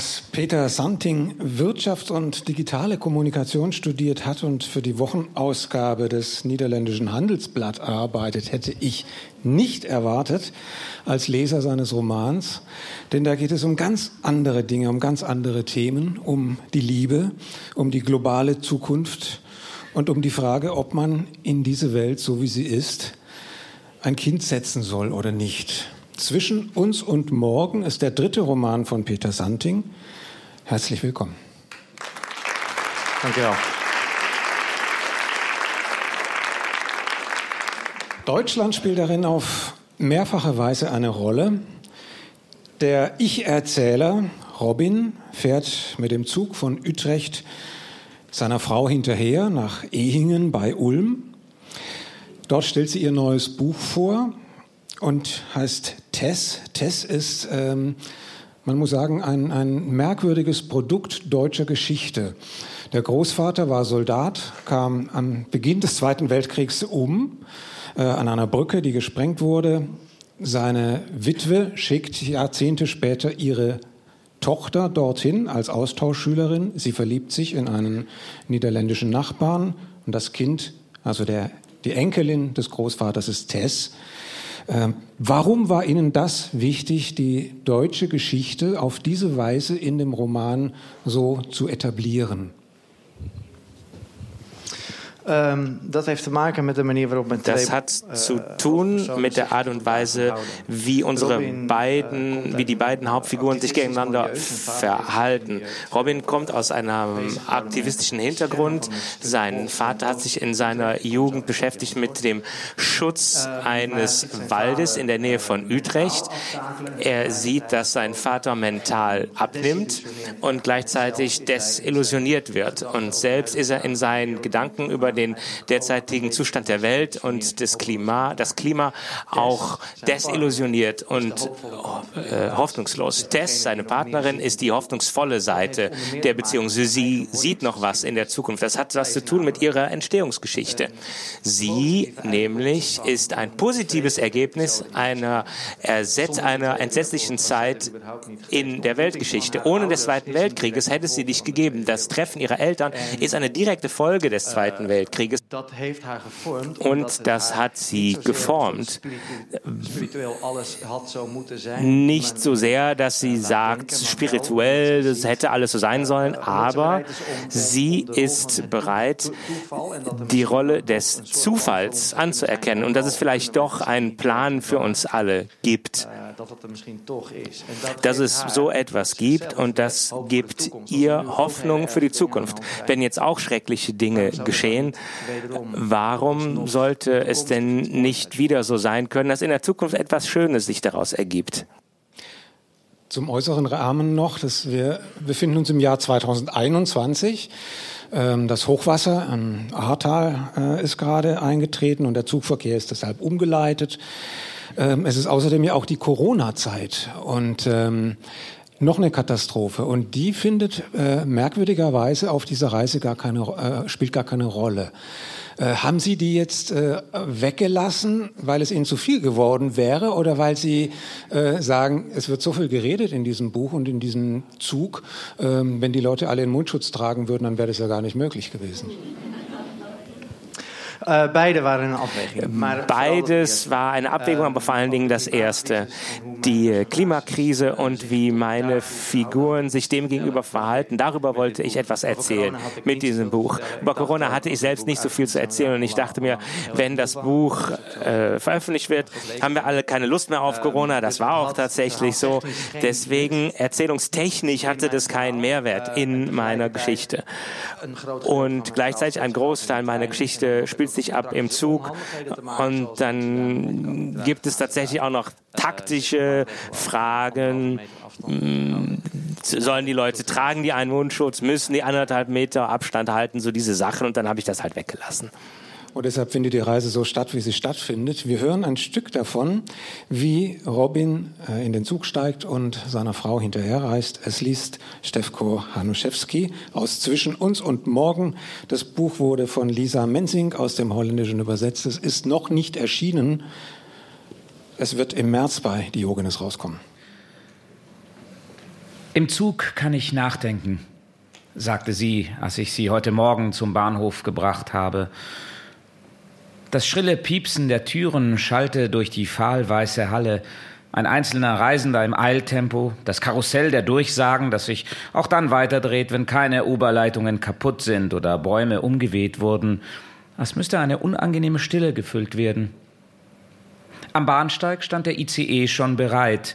Speaker 3: Dass Peter Santing Wirtschaft und digitale Kommunikation studiert hat und für die Wochenausgabe des Niederländischen Handelsblatt arbeitet, hätte ich nicht erwartet als Leser seines Romans. Denn da geht es um ganz andere Dinge, um ganz andere Themen, um die Liebe, um die globale Zukunft und um die Frage, ob man in diese Welt, so wie sie ist, ein Kind setzen soll oder nicht. Zwischen uns und morgen ist der dritte Roman von Peter Santing. Herzlich willkommen.
Speaker 10: Danke auch.
Speaker 3: Deutschland spielt darin auf mehrfache Weise eine Rolle. Der Ich-Erzähler Robin fährt mit dem Zug von Utrecht seiner Frau hinterher nach Ehingen bei Ulm. Dort stellt sie ihr neues Buch vor, und heißt Tess. Tess ist, ähm, man muss sagen, ein, ein merkwürdiges Produkt deutscher Geschichte. Der Großvater war Soldat, kam am Beginn des Zweiten Weltkriegs um äh, an einer Brücke, die gesprengt wurde. Seine Witwe schickt Jahrzehnte später ihre Tochter dorthin als Austauschschülerin. Sie verliebt sich in einen niederländischen Nachbarn und das Kind, also der, die Enkelin des Großvaters ist Tess. Ähm, warum war Ihnen das wichtig, die deutsche Geschichte auf diese Weise in dem Roman so zu etablieren?
Speaker 10: Ähm, das hat zu
Speaker 7: tun mit der Art und Weise, wie unsere beiden, wie die beiden Hauptfiguren sich gegeneinander verhalten. Robin kommt aus einem aktivistischen Hintergrund. Sein Vater hat sich in seiner Jugend beschäftigt mit dem Schutz eines Waldes in der Nähe von Utrecht. Er sieht, dass sein Vater mental abnimmt und gleichzeitig desillusioniert wird. Und selbst ist er in seinen Gedanken über den derzeitigen Zustand der Welt und des Klima, das Klima auch desillusioniert und äh, hoffnungslos. Tess, seine Partnerin, ist die hoffnungsvolle Seite der Beziehung. Sie sieht noch was in der Zukunft. Das hat was zu tun mit ihrer Entstehungsgeschichte. Sie nämlich ist ein positives Ergebnis einer, Ersetz einer entsetzlichen Zeit in der Weltgeschichte. Ohne des Zweiten Weltkrieges hätte es sie nicht gegeben. Das Treffen ihrer Eltern ist eine direkte Folge des Zweiten Weltkrieges. Und das hat sie geformt. Nicht so sehr, dass sie sagt, spirituell, das hätte alles so sein sollen, aber sie ist bereit, die Rolle des Zufalls anzuerkennen. und dass es vielleicht doch einen Plan für uns alle gibt dass es so etwas gibt und das gibt ihr Hoffnung für die Zukunft. Wenn jetzt auch schreckliche Dinge geschehen, warum sollte es denn nicht wieder so sein können, dass in der Zukunft etwas Schönes sich daraus ergibt?
Speaker 3: Zum äußeren Rahmen noch, dass wir befinden uns im Jahr 2021. Ähm, das Hochwasser am Ahrtal äh, ist gerade eingetreten und der Zugverkehr ist deshalb umgeleitet. Ähm, es ist außerdem ja auch die Corona-Zeit und ähm, noch eine Katastrophe und die findet äh, merkwürdigerweise auf dieser Reise gar keine, äh, spielt gar keine Rolle. Äh, haben Sie die jetzt äh, weggelassen, weil es Ihnen zu viel geworden wäre oder weil Sie äh, sagen, es wird so viel geredet in diesem Buch und in diesem Zug, ähm, wenn die Leute alle einen Mundschutz tragen würden, dann wäre das ja gar nicht möglich gewesen?
Speaker 10: Äh, beide waren eine Abwägung.
Speaker 7: Beides war eine Abwägung, aber vor allen Dingen das erste. Die Klimakrise und wie meine Figuren sich dem gegenüber verhalten. Darüber wollte ich etwas erzählen mit diesem Buch. Über Corona hatte ich selbst nicht so viel zu erzählen und ich dachte mir, wenn das Buch äh, veröffentlicht wird, haben wir alle keine Lust mehr auf Corona. Das war auch tatsächlich so. Deswegen erzählungstechnisch hatte das keinen Mehrwert in meiner Geschichte. Und gleichzeitig ein Großteil meiner Geschichte spielt spielt sich ab im Zug. Und dann gibt es tatsächlich auch noch taktische Fragen. Hm, sollen die Leute tragen die einen Mundschutz, müssen die anderthalb Meter Abstand halten, so diese Sachen. Und dann habe ich das halt weggelassen.
Speaker 3: Und deshalb findet die Reise so statt, wie sie stattfindet. Wir hören ein Stück davon, wie Robin äh, in den Zug steigt und seiner Frau hinterherreist. Es liest Stefko Hanuszewski aus Zwischen uns und morgen. Das Buch wurde von Lisa Mensing aus dem Holländischen übersetzt. Es ist noch nicht erschienen. Es wird im März bei Diogenes rauskommen.
Speaker 5: Im Zug kann ich nachdenken, sagte sie, als ich sie heute Morgen zum Bahnhof gebracht habe. Das schrille Piepsen der Türen schallte durch die fahlweiße Halle. Ein einzelner Reisender im Eiltempo, das Karussell der Durchsagen, das sich auch dann weiterdreht, wenn keine Oberleitungen kaputt sind oder Bäume umgeweht wurden, als müsste eine unangenehme Stille gefüllt werden. Am Bahnsteig stand der ICE schon bereit,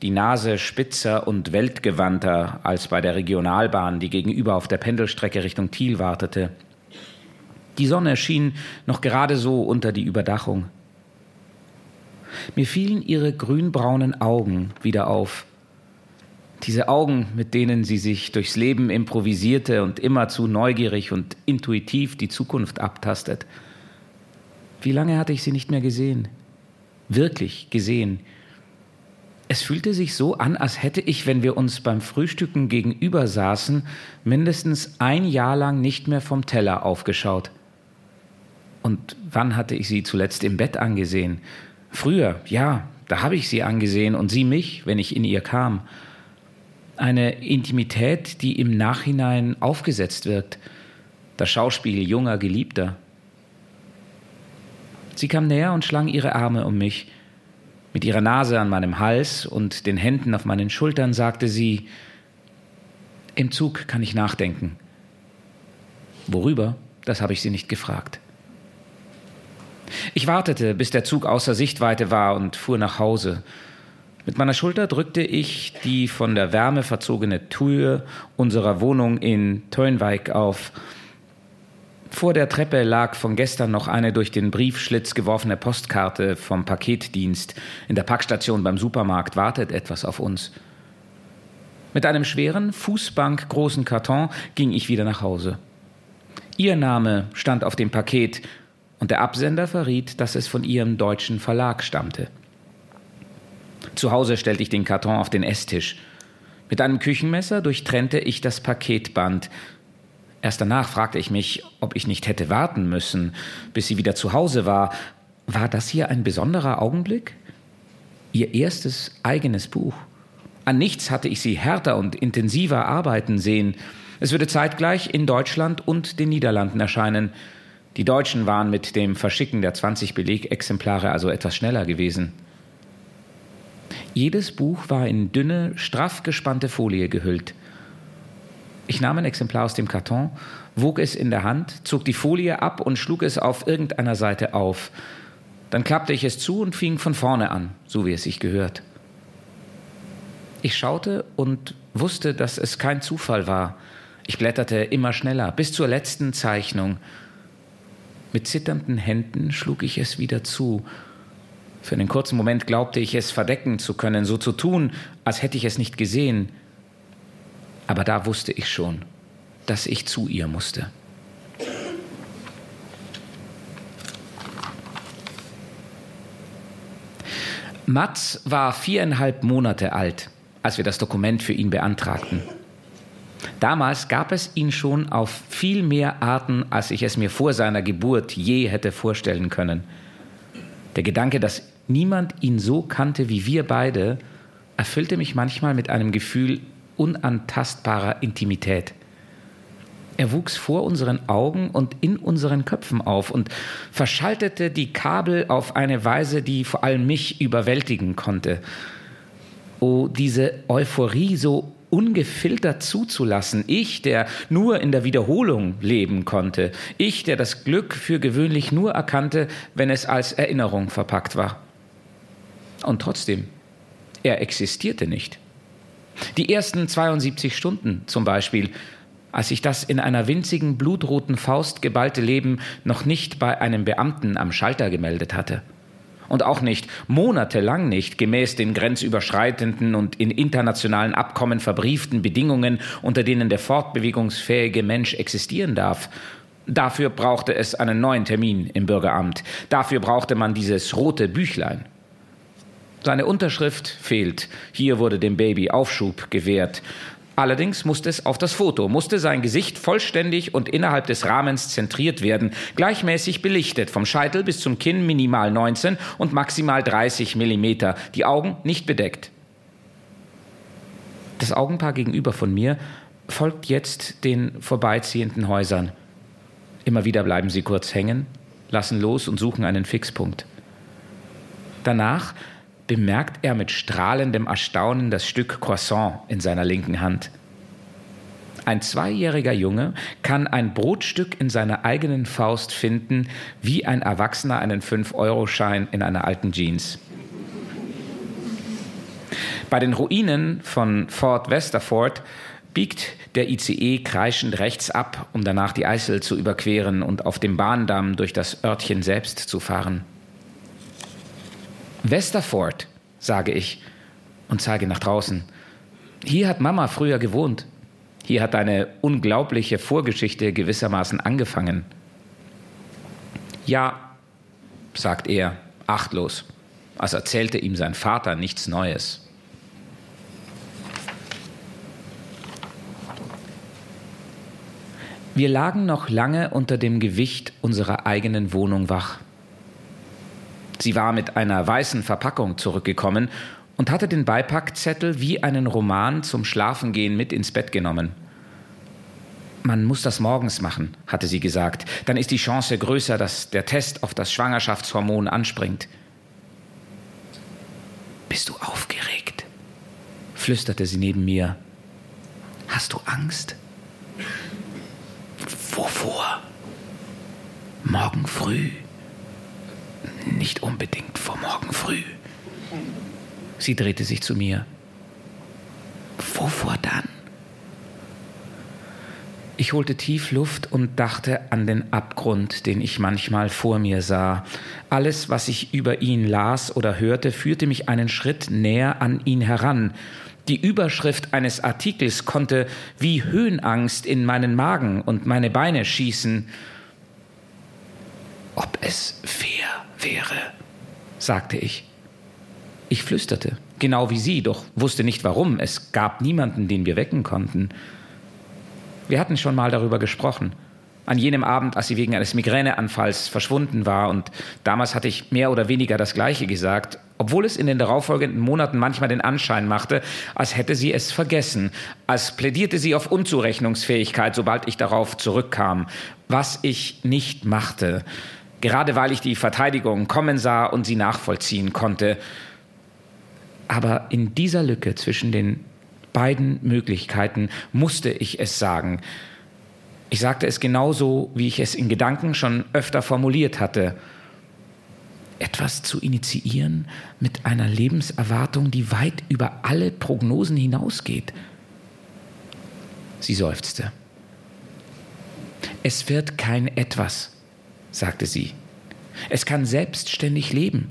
Speaker 5: die Nase spitzer und weltgewandter als bei der Regionalbahn, die gegenüber auf der Pendelstrecke Richtung Thiel wartete. Die Sonne schien noch gerade so unter die Überdachung. Mir fielen ihre grünbraunen Augen wieder auf. Diese Augen, mit denen sie sich durchs Leben improvisierte und immerzu neugierig und intuitiv die Zukunft abtastet. Wie lange hatte ich sie nicht mehr gesehen? Wirklich gesehen. Es fühlte sich so an, als hätte ich, wenn wir uns beim Frühstücken gegenüber saßen, mindestens ein Jahr lang nicht mehr vom Teller aufgeschaut. Und wann hatte ich sie zuletzt im Bett angesehen? Früher, ja, da habe ich sie angesehen und sie mich, wenn ich in ihr kam. Eine Intimität, die im Nachhinein aufgesetzt wirkt. Das Schauspiel junger Geliebter. Sie kam näher und schlang ihre Arme um mich. Mit ihrer Nase an meinem Hals und den Händen auf meinen Schultern sagte sie, im Zug kann ich nachdenken. Worüber? Das habe ich sie nicht gefragt. Ich wartete, bis der Zug außer Sichtweite war und fuhr nach Hause. Mit meiner Schulter drückte ich die von der Wärme verzogene Tür unserer Wohnung in Tönwijk auf. Vor der Treppe lag von gestern noch eine durch den Briefschlitz geworfene Postkarte vom Paketdienst. In der Packstation beim Supermarkt wartet etwas auf uns. Mit einem schweren, fußbankgroßen Karton ging ich wieder nach Hause. Ihr Name stand auf dem Paket und der Absender verriet, dass es von ihrem deutschen Verlag stammte. Zu Hause stellte ich den Karton auf den Esstisch. Mit einem Küchenmesser durchtrennte ich das Paketband. Erst danach fragte ich mich, ob ich nicht hätte warten müssen, bis sie wieder zu Hause war. War das hier ein besonderer Augenblick? Ihr erstes eigenes Buch. An nichts hatte ich sie härter und intensiver arbeiten sehen. Es würde zeitgleich in Deutschland und den Niederlanden erscheinen. Die Deutschen waren mit dem Verschicken der 20 Belegexemplare also etwas schneller gewesen. Jedes Buch war in dünne, straff gespannte Folie gehüllt. Ich nahm ein Exemplar aus dem Karton, wog es in der Hand, zog die Folie ab und schlug es auf irgendeiner Seite auf. Dann klappte ich es zu und fing von vorne an, so wie es sich gehört. Ich schaute und wusste, dass es kein Zufall war. Ich blätterte immer schneller, bis zur letzten Zeichnung. Mit zitternden Händen schlug ich es wieder zu. Für einen kurzen Moment glaubte ich es verdecken zu können, so zu tun, als hätte ich es nicht gesehen. Aber da wusste ich schon, dass ich zu ihr musste. Mats war viereinhalb Monate alt, als wir das Dokument für ihn beantragten. Damals gab es ihn schon auf viel mehr Arten, als ich es mir vor seiner Geburt je hätte vorstellen können. Der Gedanke, dass niemand ihn so kannte wie wir beide, erfüllte mich manchmal mit einem Gefühl unantastbarer Intimität. Er wuchs vor unseren Augen und in unseren Köpfen auf und verschaltete die Kabel auf eine Weise, die vor allem mich überwältigen konnte. Oh, diese Euphorie so ungefiltert zuzulassen. Ich, der nur in der Wiederholung leben konnte. Ich, der das Glück für gewöhnlich nur erkannte, wenn es als Erinnerung verpackt war. Und trotzdem, er existierte nicht. Die ersten 72 Stunden zum Beispiel, als ich das in einer winzigen blutroten Faust geballte Leben noch nicht bei einem Beamten am Schalter gemeldet hatte und auch nicht, monatelang nicht, gemäß den grenzüberschreitenden und in internationalen Abkommen verbrieften Bedingungen, unter denen der fortbewegungsfähige Mensch existieren darf. Dafür brauchte es einen neuen Termin im Bürgeramt. Dafür brauchte man dieses rote Büchlein. Seine Unterschrift fehlt. Hier wurde dem Baby Aufschub gewährt. Allerdings musste es auf das Foto, musste sein Gesicht vollständig und innerhalb des Rahmens zentriert werden, gleichmäßig belichtet, vom Scheitel bis zum Kinn minimal 19 und maximal 30 Millimeter, die Augen nicht bedeckt. Das Augenpaar gegenüber von mir folgt jetzt den vorbeiziehenden Häusern. Immer wieder bleiben sie kurz hängen, lassen los und suchen einen Fixpunkt. Danach bemerkt er mit strahlendem Erstaunen das Stück Croissant in seiner linken Hand. Ein zweijähriger Junge kann ein Brotstück in seiner eigenen Faust finden, wie ein Erwachsener einen 5-Euro-Schein in einer alten Jeans. Bei den Ruinen von Fort Westerford biegt der ICE kreischend rechts ab, um danach die Eisel zu überqueren und auf dem Bahndamm durch das Örtchen selbst zu fahren. Westerford, sage ich und zeige nach draußen. Hier hat Mama früher gewohnt. Hier hat eine unglaubliche Vorgeschichte gewissermaßen angefangen. Ja, sagt er, achtlos, als erzählte ihm sein Vater nichts Neues. Wir lagen noch lange unter dem Gewicht unserer eigenen Wohnung wach. Sie war mit einer weißen Verpackung zurückgekommen und hatte den Beipackzettel wie einen Roman zum Schlafengehen mit ins Bett genommen. Man muss das morgens machen, hatte sie gesagt. Dann ist die Chance größer, dass der Test auf das Schwangerschaftshormon anspringt. Bist du aufgeregt? flüsterte sie neben mir. Hast du Angst? Wovor? Morgen früh. Nicht unbedingt vor morgen früh. Sie drehte sich zu mir. Wovor dann? Ich holte tief Luft und dachte an den Abgrund, den ich manchmal vor mir sah. Alles, was ich über ihn las oder hörte, führte mich einen Schritt näher an ihn heran. Die Überschrift eines Artikels konnte wie Höhenangst in meinen Magen und meine Beine schießen. Ob es fair wäre, sagte ich. Ich flüsterte, genau wie sie, doch wusste nicht warum. Es gab niemanden, den wir wecken konnten. Wir hatten schon mal darüber gesprochen. An jenem Abend, als sie wegen eines Migräneanfalls verschwunden war. Und damals hatte ich mehr oder weniger das Gleiche gesagt, obwohl es in den darauffolgenden Monaten manchmal den Anschein machte, als hätte sie es vergessen, als plädierte sie auf Unzurechnungsfähigkeit, sobald ich darauf zurückkam, was ich nicht machte gerade weil ich die Verteidigung kommen sah und sie nachvollziehen konnte. Aber in dieser Lücke zwischen den beiden Möglichkeiten musste ich es sagen. Ich sagte es genauso, wie ich es in Gedanken schon öfter formuliert hatte. Etwas zu initiieren mit einer Lebenserwartung, die weit über alle Prognosen hinausgeht. Sie seufzte. Es wird kein etwas, sagte sie. Es kann selbstständig leben.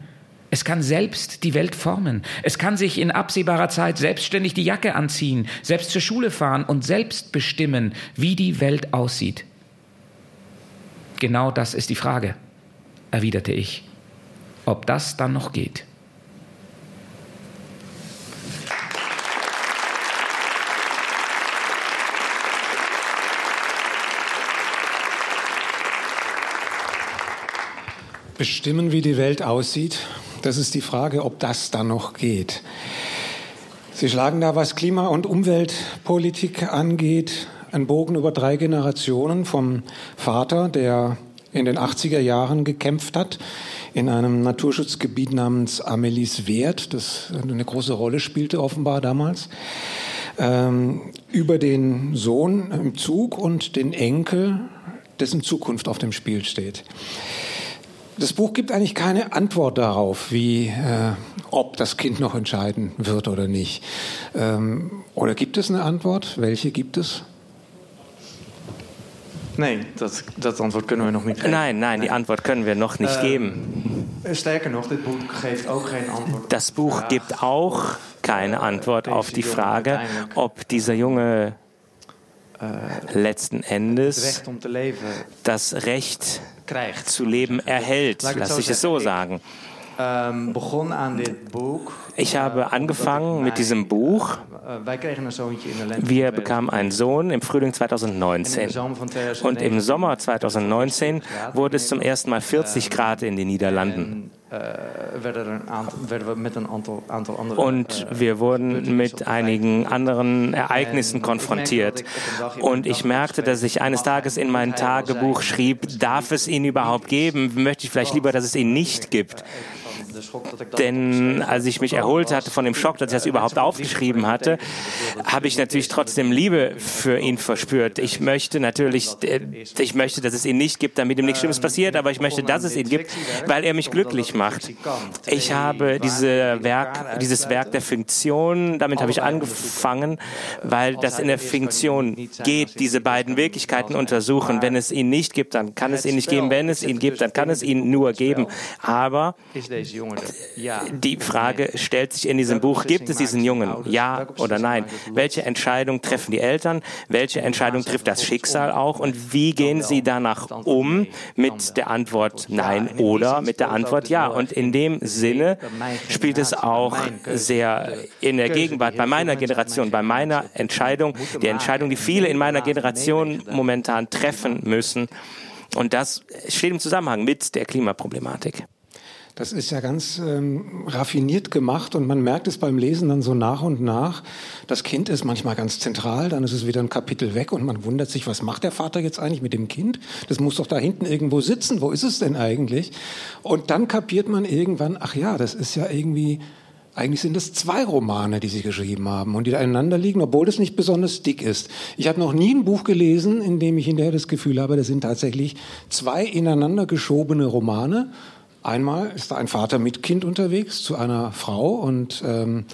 Speaker 5: Es kann selbst die Welt formen. Es kann sich in absehbarer Zeit selbstständig die Jacke anziehen, selbst zur Schule fahren und selbst bestimmen, wie die Welt aussieht. Genau das ist die Frage, erwiderte ich. Ob das dann noch geht?
Speaker 3: Bestimmen, wie die Welt aussieht, das ist die Frage, ob das dann noch geht. Sie schlagen da, was Klima- und Umweltpolitik angeht, einen Bogen über drei Generationen vom Vater, der in den 80er Jahren gekämpft hat, in einem Naturschutzgebiet namens Amelis Wert, das eine große Rolle spielte offenbar damals, ähm, über den Sohn im Zug und den Enkel, dessen Zukunft auf dem Spiel steht. Das Buch gibt eigentlich keine Antwort darauf, wie, äh, ob das Kind noch entscheiden wird oder nicht. Ähm, oder gibt es eine Antwort? Welche gibt es?
Speaker 10: Nein, das, das Antwort können wir noch nicht geben.
Speaker 7: Nein, nein, die Antwort können wir noch nicht
Speaker 10: Ähm,
Speaker 7: geben.
Speaker 10: Sterker noch, dit boek geeft ook geen antwoord.
Speaker 7: Das Buch gibt auch keine Antwort auf die Frage, ob dieser Junge letzten
Speaker 10: Het
Speaker 7: Endes das Recht. Zu leben erhält. Lass ich es so sagen.
Speaker 10: Boek.
Speaker 7: Ich habe angefangen mit diesem Buch.
Speaker 10: De lente.
Speaker 7: Wir bekamen einen Sohn im Frühling
Speaker 10: En in de
Speaker 7: 2019.
Speaker 10: zomer van 2019
Speaker 7: Und im Sommer 2019 wurde es zum ersten Mal 40 Grad in den Niederlanden.
Speaker 10: Äh, er.
Speaker 7: Und
Speaker 10: äh,
Speaker 7: wir wurden mit einigen anderen Ereignissen konfrontiert. Und ich merkte, dass ich eines Tages in mein Tagebuch schrieb, darf es ihn überhaupt geben? Möchte ich vielleicht lieber, dass es ihn nicht gibt?
Speaker 10: Dat
Speaker 7: Denn als ich mich erholt hatte von dem Schock, dass ich das überhaupt aufgeschrieben hatte, habe ich natürlich trotzdem Liebe für ihn verspürt. Ich möchte natürlich, äh, ich möchte, dass es ihn nicht gibt, damit ihm nichts Schlimmes passiert, aber ich möchte, dass es ihn gibt, weil er mich glücklich macht. Ich habe diese Werk, dieses Werk der Fiktion, damit habe ich angefangen, weil das in der Fiktion geht, diese beiden Wirklichkeiten untersuchen. Wenn es ihn nicht gibt, dann kann es ihn nicht geben. Wenn es ihn gibt, dann kann es ihn nur geben. Aber die Frage stellt sich in diesem Buch, gibt es diesen Jungen? Ja oder nein? Welche Entscheidung treffen die Eltern? Welche Entscheidung trifft das Schicksal auch? Und wie gehen sie danach um mit der Antwort nein oder mit der Antwort ja? Und in dem Sinne spielt es auch sehr in der Gegenwart, bei meiner Generation, bei meiner Entscheidung, die Entscheidung, die viele in meiner Generation momentan treffen müssen. Und das steht im Zusammenhang mit der Klimaproblematik.
Speaker 3: Das ist ja ganz ähm, raffiniert gemacht und man merkt es beim Lesen dann so nach und nach. Das Kind ist manchmal ganz zentral, dann ist es wieder ein Kapitel weg und man wundert sich, was macht der Vater jetzt eigentlich mit dem Kind? Das muss doch da hinten irgendwo sitzen. Wo ist es denn eigentlich? Und dann kapiert man irgendwann, ach ja, das ist ja irgendwie eigentlich sind es zwei Romane, die sie geschrieben haben und die da einander liegen, obwohl es nicht besonders dick ist. Ich habe noch nie ein Buch gelesen, in dem ich hinterher das Gefühl habe, das sind tatsächlich zwei ineinander geschobene Romane. Einmal ist da ein Vater mit Kind unterwegs zu einer Frau und ähm,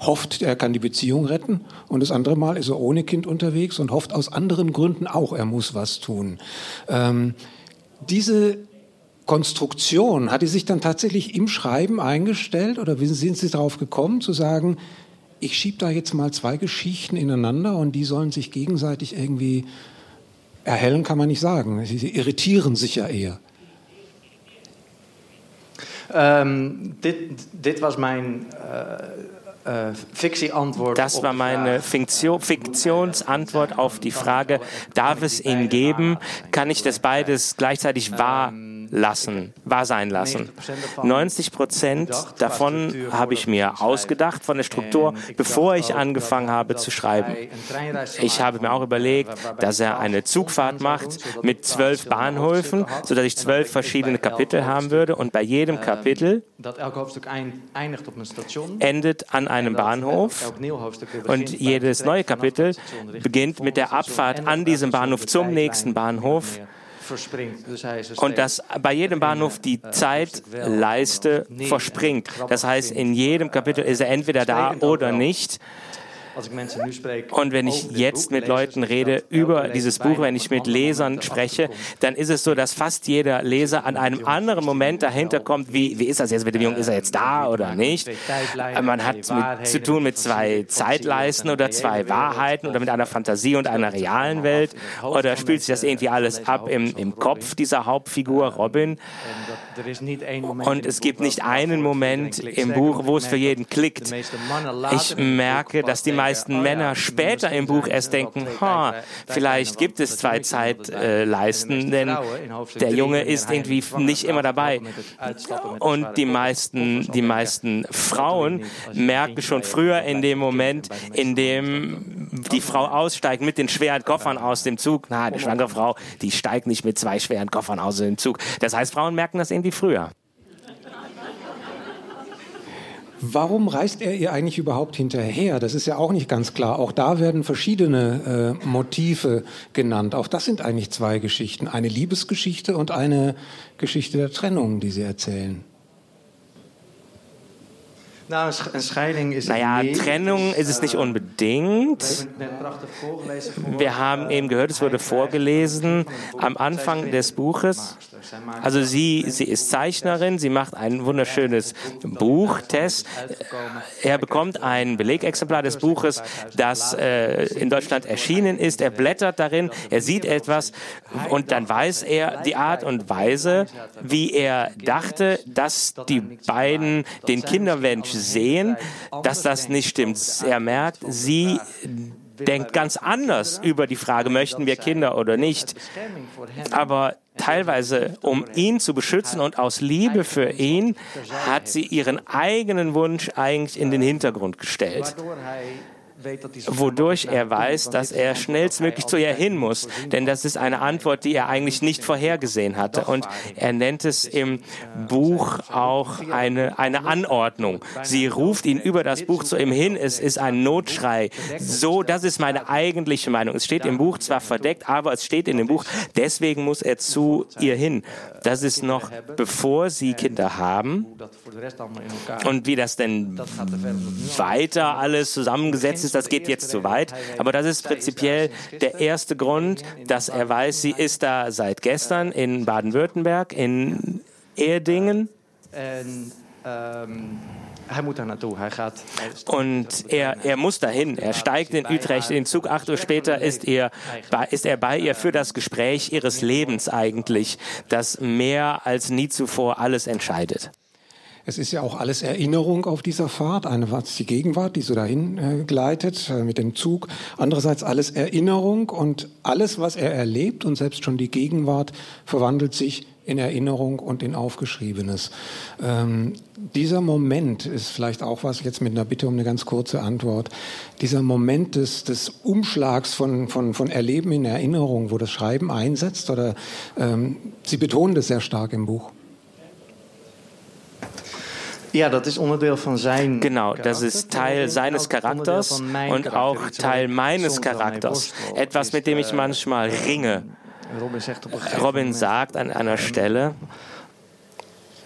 Speaker 3: hofft, er kann die Beziehung retten. Und das andere Mal ist er ohne Kind unterwegs und hofft aus anderen Gründen auch, er muss was tun. Ähm, diese Konstruktion, hat die sich dann tatsächlich im Schreiben eingestellt oder sind Sie darauf gekommen zu sagen, ich schiebe da jetzt mal zwei Geschichten ineinander und die sollen sich gegenseitig irgendwie erhellen, kann man nicht sagen. Sie irritieren sich ja eher.
Speaker 10: Ähm, dit, dit was mijn äh, äh, fictieantwoord.
Speaker 7: Das
Speaker 10: op
Speaker 7: war meine. Fiktion, Fiktionsantwort auf die Frage, darf es ihn geben? Kann ich das beides gleichzeitig wahr lassen, wahr sein lassen? 90 Prozent davon habe ich mir ausgedacht von der Struktur, bevor ich angefangen habe zu schreiben. Ich habe mir auch überlegt, dass er eine Zugfahrt macht mit zwölf Bahnhöfen, sodass ich zwölf verschiedene Kapitel haben würde und bei jedem Kapitel
Speaker 10: een station.
Speaker 7: endet an einem Bahnhof und jedes neue Kapitel beginnt mit der Abfahrt an diesem Bahnhof zum nächsten Bahnhof. Und dass bei jedem Bahnhof die Zeitleiste verspringt. Das heißt, in jedem Kapitel ist er entweder da oder nicht. Und wenn ich jetzt mit Leuten rede über dieses Buch, wenn ich mit Lesern spreche, dann ist es so, dass fast jeder Leser an einem anderen Moment dahinter kommt, wie, wie ist das jetzt mit dem Jungen, ist er jetzt da oder nicht? Man hat mit, zu tun mit zwei Zeitleisten oder zwei Wahrheiten oder mit einer Fantasie und einer realen Welt. oder spielt sich das irgendwie alles ab im, im Kopf dieser Hauptfigur? Robin? Und es gibt nicht einen Moment im Buch, wo es für jeden klickt. Ich merke, dass die meisten Männer später im Buch erst denken, ha, vielleicht gibt es zwei Zeitleisten, denn der Junge ist irgendwie nicht immer dabei. Und die meisten, die meisten Frauen merken schon früher in dem Moment, in dem die Frau aussteigt mit den schweren Koffern aus dem Zug. Na, eine schwangere Frau, die steigt nicht mit zwei schweren Koffern aus dem Zug. Das heißt, Frauen merken das irgendwie früher.
Speaker 3: Warum reist er ihr eigentlich überhaupt hinterher? Das ist ja auch nicht ganz klar. Auch da werden verschiedene äh, Motive genannt. Auch das sind eigentlich zwei Geschichten. Eine Liebesgeschichte und eine Geschichte der Trennung, die sie erzählen.
Speaker 7: Naja, Trennung ist es nicht unbedingt. Wir haben eben gehört, es wurde vorgelesen am Anfang des Buches. Also sie, sie ist Zeichnerin, sie macht ein wunderschönes Buch, Tess. Er bekommt ein Belegexemplar des Buches, das äh, in Deutschland erschienen ist. Er blättert darin, er sieht etwas und dann weiß er die Art und Weise, wie er dachte, dass die beiden den Kinderwunsch sehen, dass das nicht stimmt. Er merkt, sie denkt ganz anders über die Frage, möchten wir Kinder oder nicht. Aber teilweise, um ihn zu beschützen und aus Liebe für ihn, hat sie ihren eigenen Wunsch eigentlich in den Hintergrund gestellt wodurch er weiß, dass er schnellstmöglich zu ihr hin muss. Denn das ist eine Antwort, die er eigentlich nicht vorhergesehen hatte. Und er nennt es im Buch auch eine, eine Anordnung. Sie ruft ihn über das Buch zu ihm hin. Es ist ein Notschrei. So, das ist meine eigentliche Meinung. Es steht im Buch zwar verdeckt, aber es steht in dem Buch. Deswegen muss er zu ihr hin. Das ist noch bevor sie Kinder haben. Und wie das denn weiter alles zusammengesetzt ist, ist, das geht jetzt zu weit. Aber das ist prinzipiell der erste Grund, dass er weiß, sie ist da seit gestern in Baden-Württemberg, in Erdingen. Und er, er muss dahin. Er steigt in Utrecht in Zug. Acht Uhr später ist er, ist er bei ihr für das Gespräch ihres Lebens eigentlich, das mehr als nie zuvor alles entscheidet.
Speaker 3: Es ist ja auch alles Erinnerung auf dieser Fahrt. Einerseits die Gegenwart, die so dahin äh, gleitet äh, mit dem Zug. Andererseits alles Erinnerung und alles, was er erlebt und selbst schon die Gegenwart verwandelt sich in Erinnerung und in Aufgeschriebenes. Ähm, dieser Moment ist vielleicht auch was, jetzt mit einer Bitte um eine ganz kurze Antwort, dieser Moment des, des Umschlags von, von, von Erleben in Erinnerung, wo das Schreiben einsetzt, oder ähm, Sie betonen das sehr stark im Buch.
Speaker 10: Ja, das ist Onderdeel von sein.
Speaker 7: Genau, das ist Teil seines Charakters und auch Teil meines Charakters. Etwas, mit dem ich manchmal ringe. Robin sagt an einer Stelle,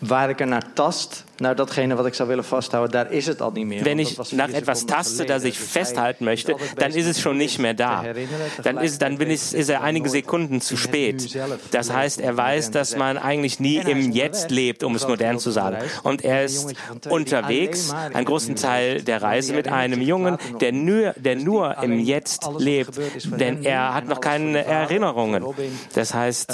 Speaker 10: waar ik er naar tast, Nou, datgene wat ik zou willen vasthouden, daar is het al niet meer.
Speaker 7: Wenn ich nach etwas taste, das ich festhalten möchte, dann ist es schon nicht mehr da. Dann ist, dann bin ich, ist er einige Sekunden zu spät. Das heißt, er weiß, dass man eigentlich nie im Jetzt lebt, um es modern zu sagen. Und er ist unterwegs, einen großen Teil der Reise mit einem Jungen, der nur, der nur im Jetzt lebt, denn er hat noch keine Erinnerungen. Das heißt,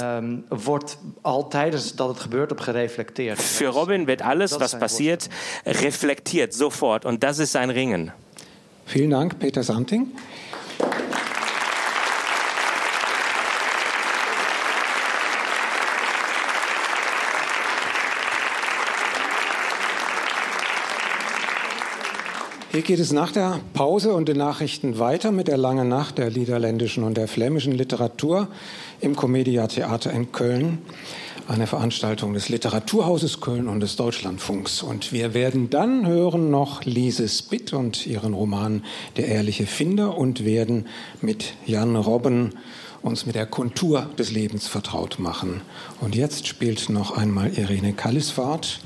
Speaker 7: für Robin wird alles, was was passiert, reflektiert sofort. Und das ist sein Ringen.
Speaker 3: Vielen Dank, Peter Santing. Hier geht es nach der Pause und den Nachrichten weiter mit der langen Nacht der niederländischen und der flämischen Literatur im Comedia Theater in Köln eine Veranstaltung des Literaturhauses Köln und des Deutschlandfunks. Und wir werden dann hören noch Lise Spitt und ihren Roman Der ehrliche Finder und werden mit Jan Robben uns mit der Kontur des Lebens vertraut machen. Und jetzt spielt noch einmal Irene Kallisfahrt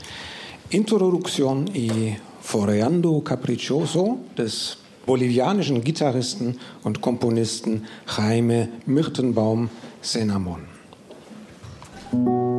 Speaker 3: Introduction i Foreando Capriccioso des bolivianischen Gitarristen und Komponisten Jaime Myrtenbaum Senamon. Thank you.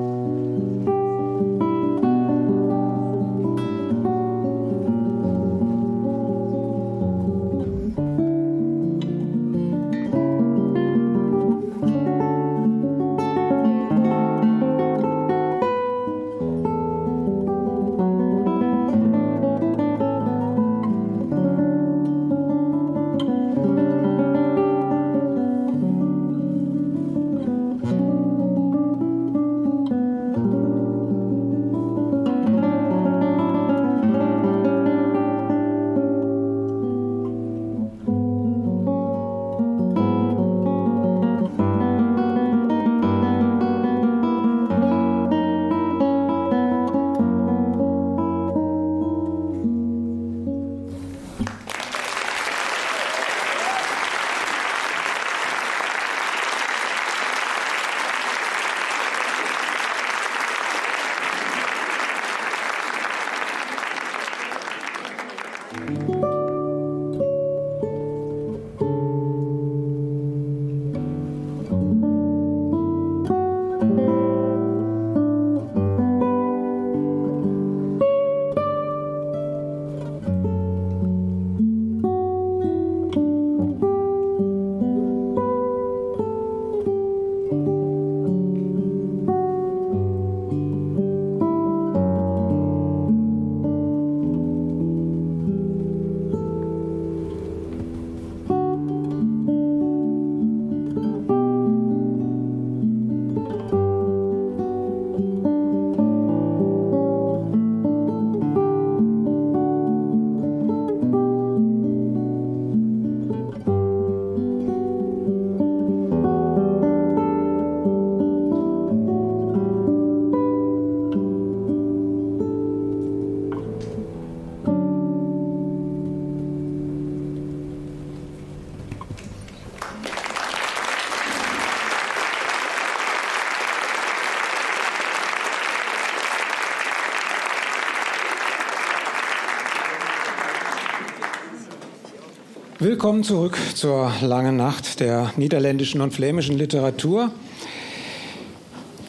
Speaker 3: Willkommen zurück zur langen Nacht der niederländischen und flämischen Literatur,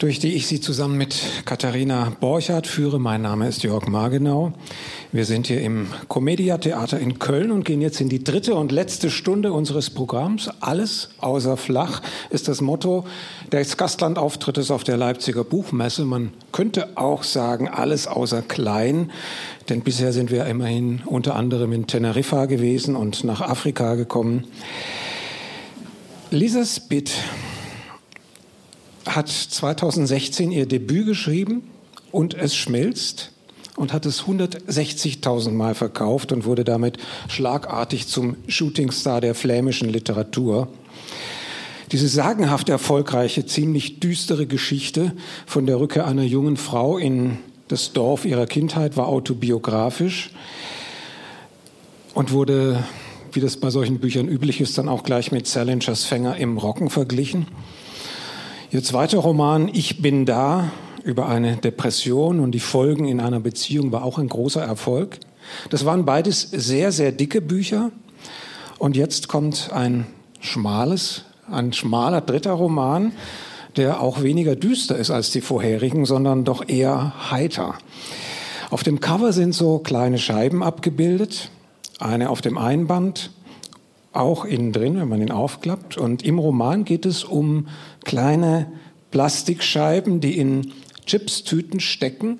Speaker 3: durch die ich Sie zusammen mit Katharina Borchardt führe. Mein Name ist Jörg Margenau. Wir sind hier im Comedia Theater in Köln und gehen jetzt in die dritte und letzte Stunde unseres Programms. Alles außer flach ist das Motto des Gastlandauftrittes auf der Leipziger Buchmesse. Man könnte auch sagen, alles außer klein. Denn bisher sind wir immerhin unter anderem in Teneriffa gewesen und nach Afrika gekommen. Lisa Spitt hat 2016 ihr Debüt geschrieben und es schmilzt und hat es 160.000 Mal verkauft und wurde damit schlagartig zum Shootingstar der flämischen Literatur. Diese sagenhaft erfolgreiche, ziemlich düstere Geschichte von der Rückkehr einer jungen Frau in das Dorf ihrer Kindheit war autobiografisch und wurde, wie das bei solchen Büchern üblich ist, dann auch gleich mit Salingers Fänger im Rocken verglichen. Ihr zweiter Roman Ich bin da über eine Depression und die Folgen in einer Beziehung war auch ein großer Erfolg. Das waren beides sehr, sehr dicke Bücher. Und jetzt kommt ein schmales, ein schmaler dritter Roman, der auch weniger düster ist als die vorherigen, sondern doch eher heiter. Auf dem Cover sind so kleine Scheiben abgebildet, eine auf dem Einband, auch innen drin, wenn man ihn aufklappt. Und im Roman geht es um kleine Plastikscheiben, die in Chipstüten stecken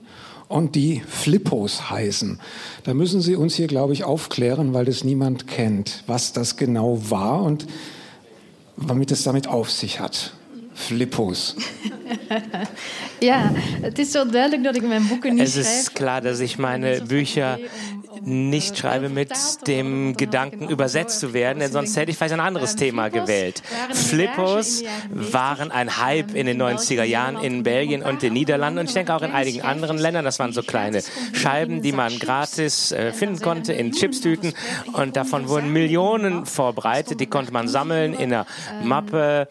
Speaker 3: und die Flippos heißen. Da müssen Sie uns hier, glaube ich, aufklären, weil das niemand kennt, was das genau war und womit es damit auf sich hat. Flippos.
Speaker 2: ja, het is zo duidelijk dat ik mijn boeken niet
Speaker 7: Es ist klar, dass ich meine Bücher nicht schreibe mit dem Gedanken, übersetzt zu werden, denn sonst hätte ich vielleicht ein anderes Thema gewählt. Flippos waren ein Hype in den 90er Jahren in Belgien und den Niederlanden und ich denke auch in einigen anderen Ländern. Das waren so kleine Scheiben, die man gratis äh, finden konnte in Chipstüten und davon wurden Millionen verbreitet. Die konnte man sammeln in einer Mappe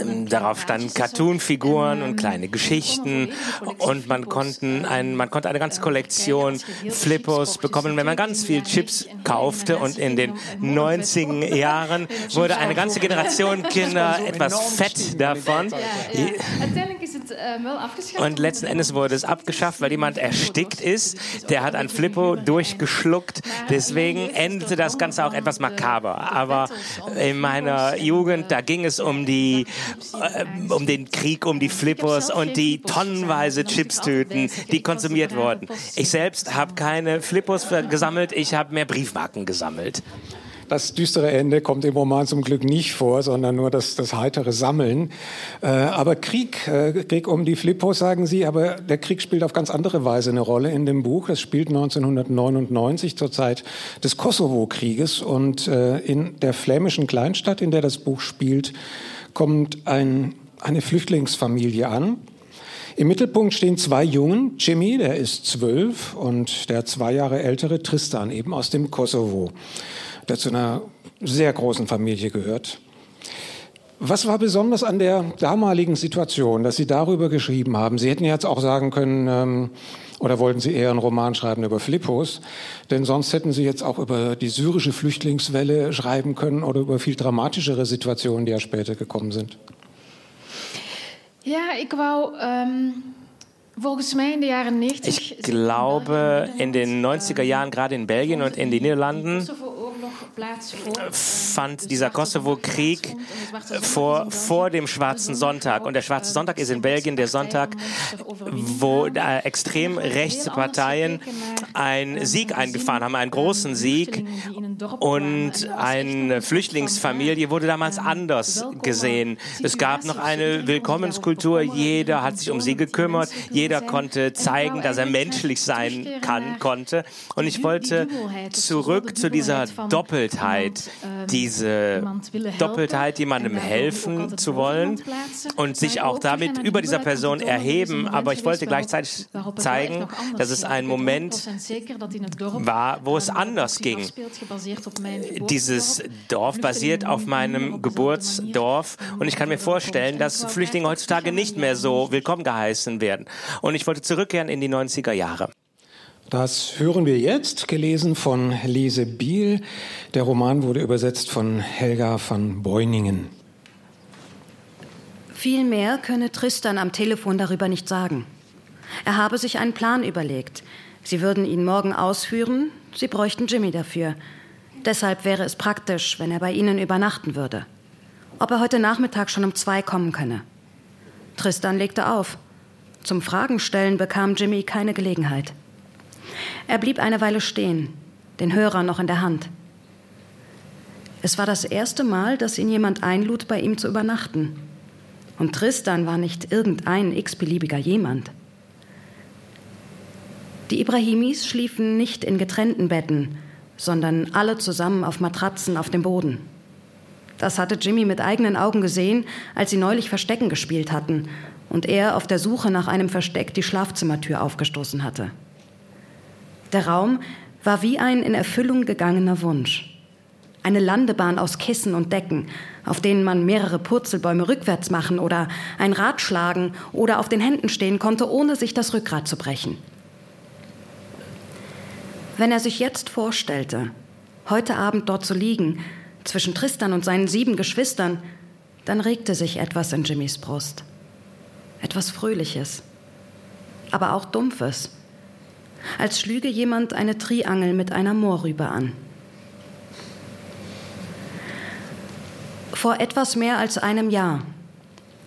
Speaker 7: ähm, darauf standen Cartoon-Figuren und kleine Geschichten und man, konnten ein, man konnte eine ganze Kollektion Flippos bekommen, wenn man ganz viel Chips kaufte. Und in den 90er Jahren wurde eine ganze Generation Kinder etwas fett davon. Und letzten Endes wurde es abgeschafft, weil jemand erstickt ist. Der hat ein Flippo durchgeschluckt. Deswegen endete das Ganze auch etwas makaber. Aber in meiner Jugend, da ging es um die, äh, um den Krieg, um die Flippos und die tonnenweise Chipstüten, die konsumiert wurden. Ich selbst habe keine Flippos gesammelt, ich habe mehr Briefmarken gesammelt.
Speaker 3: Das düstere Ende kommt im Roman zum Glück nicht vor, sondern nur das, das heitere Sammeln. Äh, aber Krieg, äh, Krieg um die Flippos, sagen Sie, aber der Krieg spielt auf ganz andere Weise eine Rolle in dem Buch. Das spielt 1999 zur Zeit des Kosovo-Krieges und äh, in der flämischen Kleinstadt, in der das Buch spielt, kommt ein, eine Flüchtlingsfamilie an. Im Mittelpunkt stehen zwei Jungen, Jimmy, der ist zwölf, und der zwei Jahre ältere Tristan, eben aus dem Kosovo der zu einer sehr großen Familie gehört. Was war besonders an der damaligen Situation, dass Sie darüber geschrieben haben? Sie hätten jetzt auch sagen können, ähm, oder wollten Sie eher einen Roman schreiben über Flippos? Denn sonst hätten Sie jetzt auch über die syrische Flüchtlingswelle schreiben können oder über viel dramatischere Situationen, die ja später gekommen sind.
Speaker 11: Ja, ich wou ähm,
Speaker 7: ich glaube, in den 90er Jahren, gerade in Belgien und in den Niederlanden, fand dieser Kosovo-Krieg vor, vor dem Schwarzen Sonntag. Und der Schwarze Sonntag ist in Belgien der Sonntag, wo äh, extrem rechte Parteien einen Sieg eingefahren haben, einen großen Sieg. Und eine Flüchtlingsfamilie wurde damals anders gesehen. Es gab noch eine Willkommenskultur. Jeder hat sich um sie gekümmert. Jeder konnte zeigen, dass er menschlich sein kann, konnte. Und ich wollte zurück zu dieser Doppeltheit, diese Doppeltheit, jemandem helfen zu wollen und sich auch damit über dieser Person erheben. Aber ich wollte gleichzeitig zeigen, dass es ein Moment war, wo es anders ging. Dieses Dorf basiert auf meinem Geburtsdorf und ich kann mir vorstellen, dass Flüchtlinge heutzutage nicht mehr so willkommen geheißen werden. Und ich wollte zurückkehren in die 90er Jahre.
Speaker 3: Das hören wir jetzt, gelesen von Lise Biel. Der Roman wurde übersetzt von Helga van Beuningen.
Speaker 8: Viel mehr könne Tristan am Telefon darüber nicht sagen. Er habe sich einen Plan überlegt. Sie würden ihn morgen ausführen, sie bräuchten Jimmy dafür. Deshalb wäre es praktisch, wenn er bei ihnen übernachten würde. Ob er heute Nachmittag schon um zwei kommen könne. Tristan legte auf. Zum Fragenstellen bekam Jimmy keine Gelegenheit. Er blieb eine Weile stehen, den Hörer noch in der Hand. Es war das erste Mal, dass ihn jemand einlud, bei ihm zu übernachten. Und Tristan war nicht irgendein x-beliebiger jemand. Die Ibrahimis schliefen nicht in getrennten Betten, sondern alle zusammen auf Matratzen auf dem Boden. Das hatte Jimmy mit eigenen Augen gesehen, als sie neulich Verstecken gespielt hatten und er auf der Suche nach einem Versteck die Schlafzimmertür aufgestoßen hatte. Der Raum war wie ein in Erfüllung gegangener Wunsch. Eine Landebahn aus Kissen und Decken, auf denen man mehrere Purzelbäume rückwärts machen oder ein Rad schlagen oder auf den Händen stehen konnte, ohne sich das Rückgrat zu brechen. Wenn er sich jetzt vorstellte, heute Abend dort zu liegen, zwischen Tristan und seinen sieben Geschwistern, dann regte sich etwas in Jimmys Brust. Etwas Fröhliches, aber auch Dumpfes als schlüge jemand eine Triangel mit einer Moorrübe an. Vor etwas mehr als einem Jahr,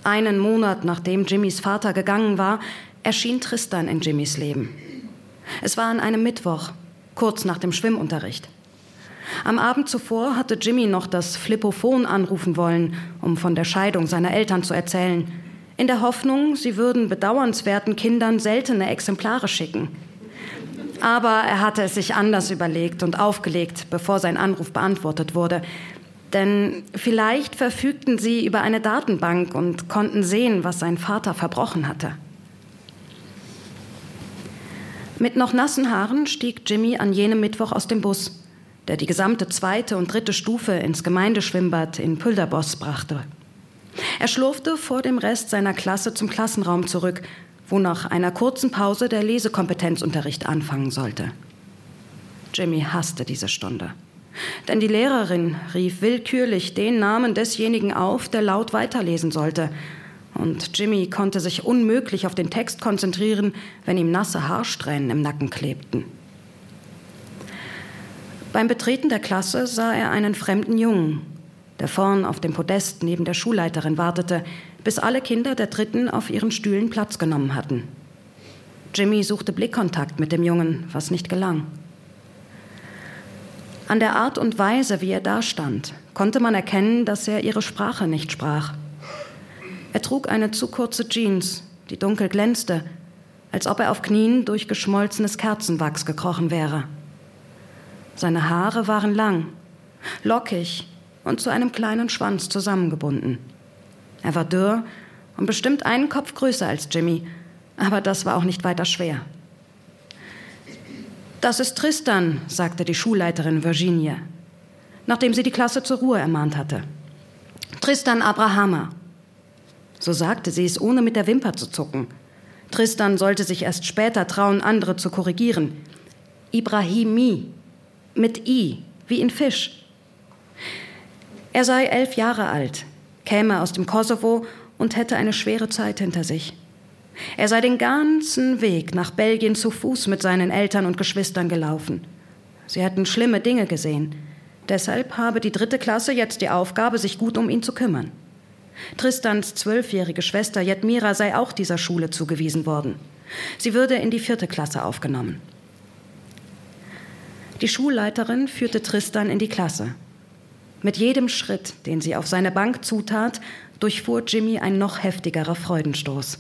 Speaker 8: einen Monat nachdem Jimmys Vater gegangen war, erschien Tristan in Jimmys Leben. Es war an einem Mittwoch, kurz nach dem Schwimmunterricht. Am Abend zuvor hatte Jimmy noch das Flippophon anrufen wollen, um von der Scheidung seiner Eltern zu erzählen, in der Hoffnung, sie würden bedauernswerten Kindern seltene Exemplare schicken. Aber er hatte es sich anders überlegt und aufgelegt, bevor sein Anruf beantwortet wurde. Denn vielleicht verfügten sie über eine Datenbank und konnten sehen, was sein Vater verbrochen hatte. Mit noch nassen Haaren stieg Jimmy an jenem Mittwoch aus dem Bus, der die gesamte zweite und dritte Stufe ins Gemeindeschwimmbad in Pulderbos brachte. Er schlurfte vor dem Rest seiner Klasse zum Klassenraum zurück wo nach einer kurzen Pause der Lesekompetenzunterricht anfangen sollte. Jimmy hasste diese Stunde. Denn die Lehrerin rief willkürlich den Namen desjenigen auf, der laut weiterlesen sollte. Und Jimmy konnte sich unmöglich auf den Text konzentrieren, wenn ihm nasse Haarsträhnen im Nacken klebten. Beim Betreten der Klasse sah er einen fremden Jungen, der vorn auf dem Podest neben der Schulleiterin wartete, bis alle Kinder der Dritten auf ihren Stühlen Platz genommen hatten. Jimmy suchte Blickkontakt mit dem Jungen, was nicht gelang. An der Art und Weise, wie er dastand, konnte man erkennen, dass er ihre Sprache nicht sprach. Er trug eine zu kurze Jeans, die dunkel glänzte, als ob er auf Knien durch geschmolzenes Kerzenwachs gekrochen wäre. Seine Haare waren lang, lockig und zu einem kleinen Schwanz zusammengebunden. Er war dürr und bestimmt einen Kopf größer als Jimmy, aber das war auch nicht weiter schwer. Das ist Tristan, sagte die Schulleiterin Virginie, nachdem sie die Klasse zur Ruhe ermahnt hatte. Tristan Abrahama. So sagte sie es, ohne mit der Wimper zu zucken. Tristan sollte sich erst später trauen, andere zu korrigieren. Ibrahimi. Mit I, wie in Fisch. Er sei elf Jahre alt, käme aus dem Kosovo und hätte eine schwere Zeit hinter sich. Er sei den ganzen Weg nach Belgien zu Fuß mit seinen Eltern und Geschwistern gelaufen. Sie hätten schlimme Dinge gesehen. Deshalb habe die dritte Klasse jetzt die Aufgabe, sich gut um ihn zu kümmern. Tristans zwölfjährige Schwester Jetmira sei auch dieser Schule zugewiesen worden. Sie würde in die vierte Klasse aufgenommen. Die Schulleiterin führte Tristan in die Klasse. Mit jedem Schritt, den sie auf seine Bank zutat, durchfuhr Jimmy ein noch heftigerer Freudenstoß.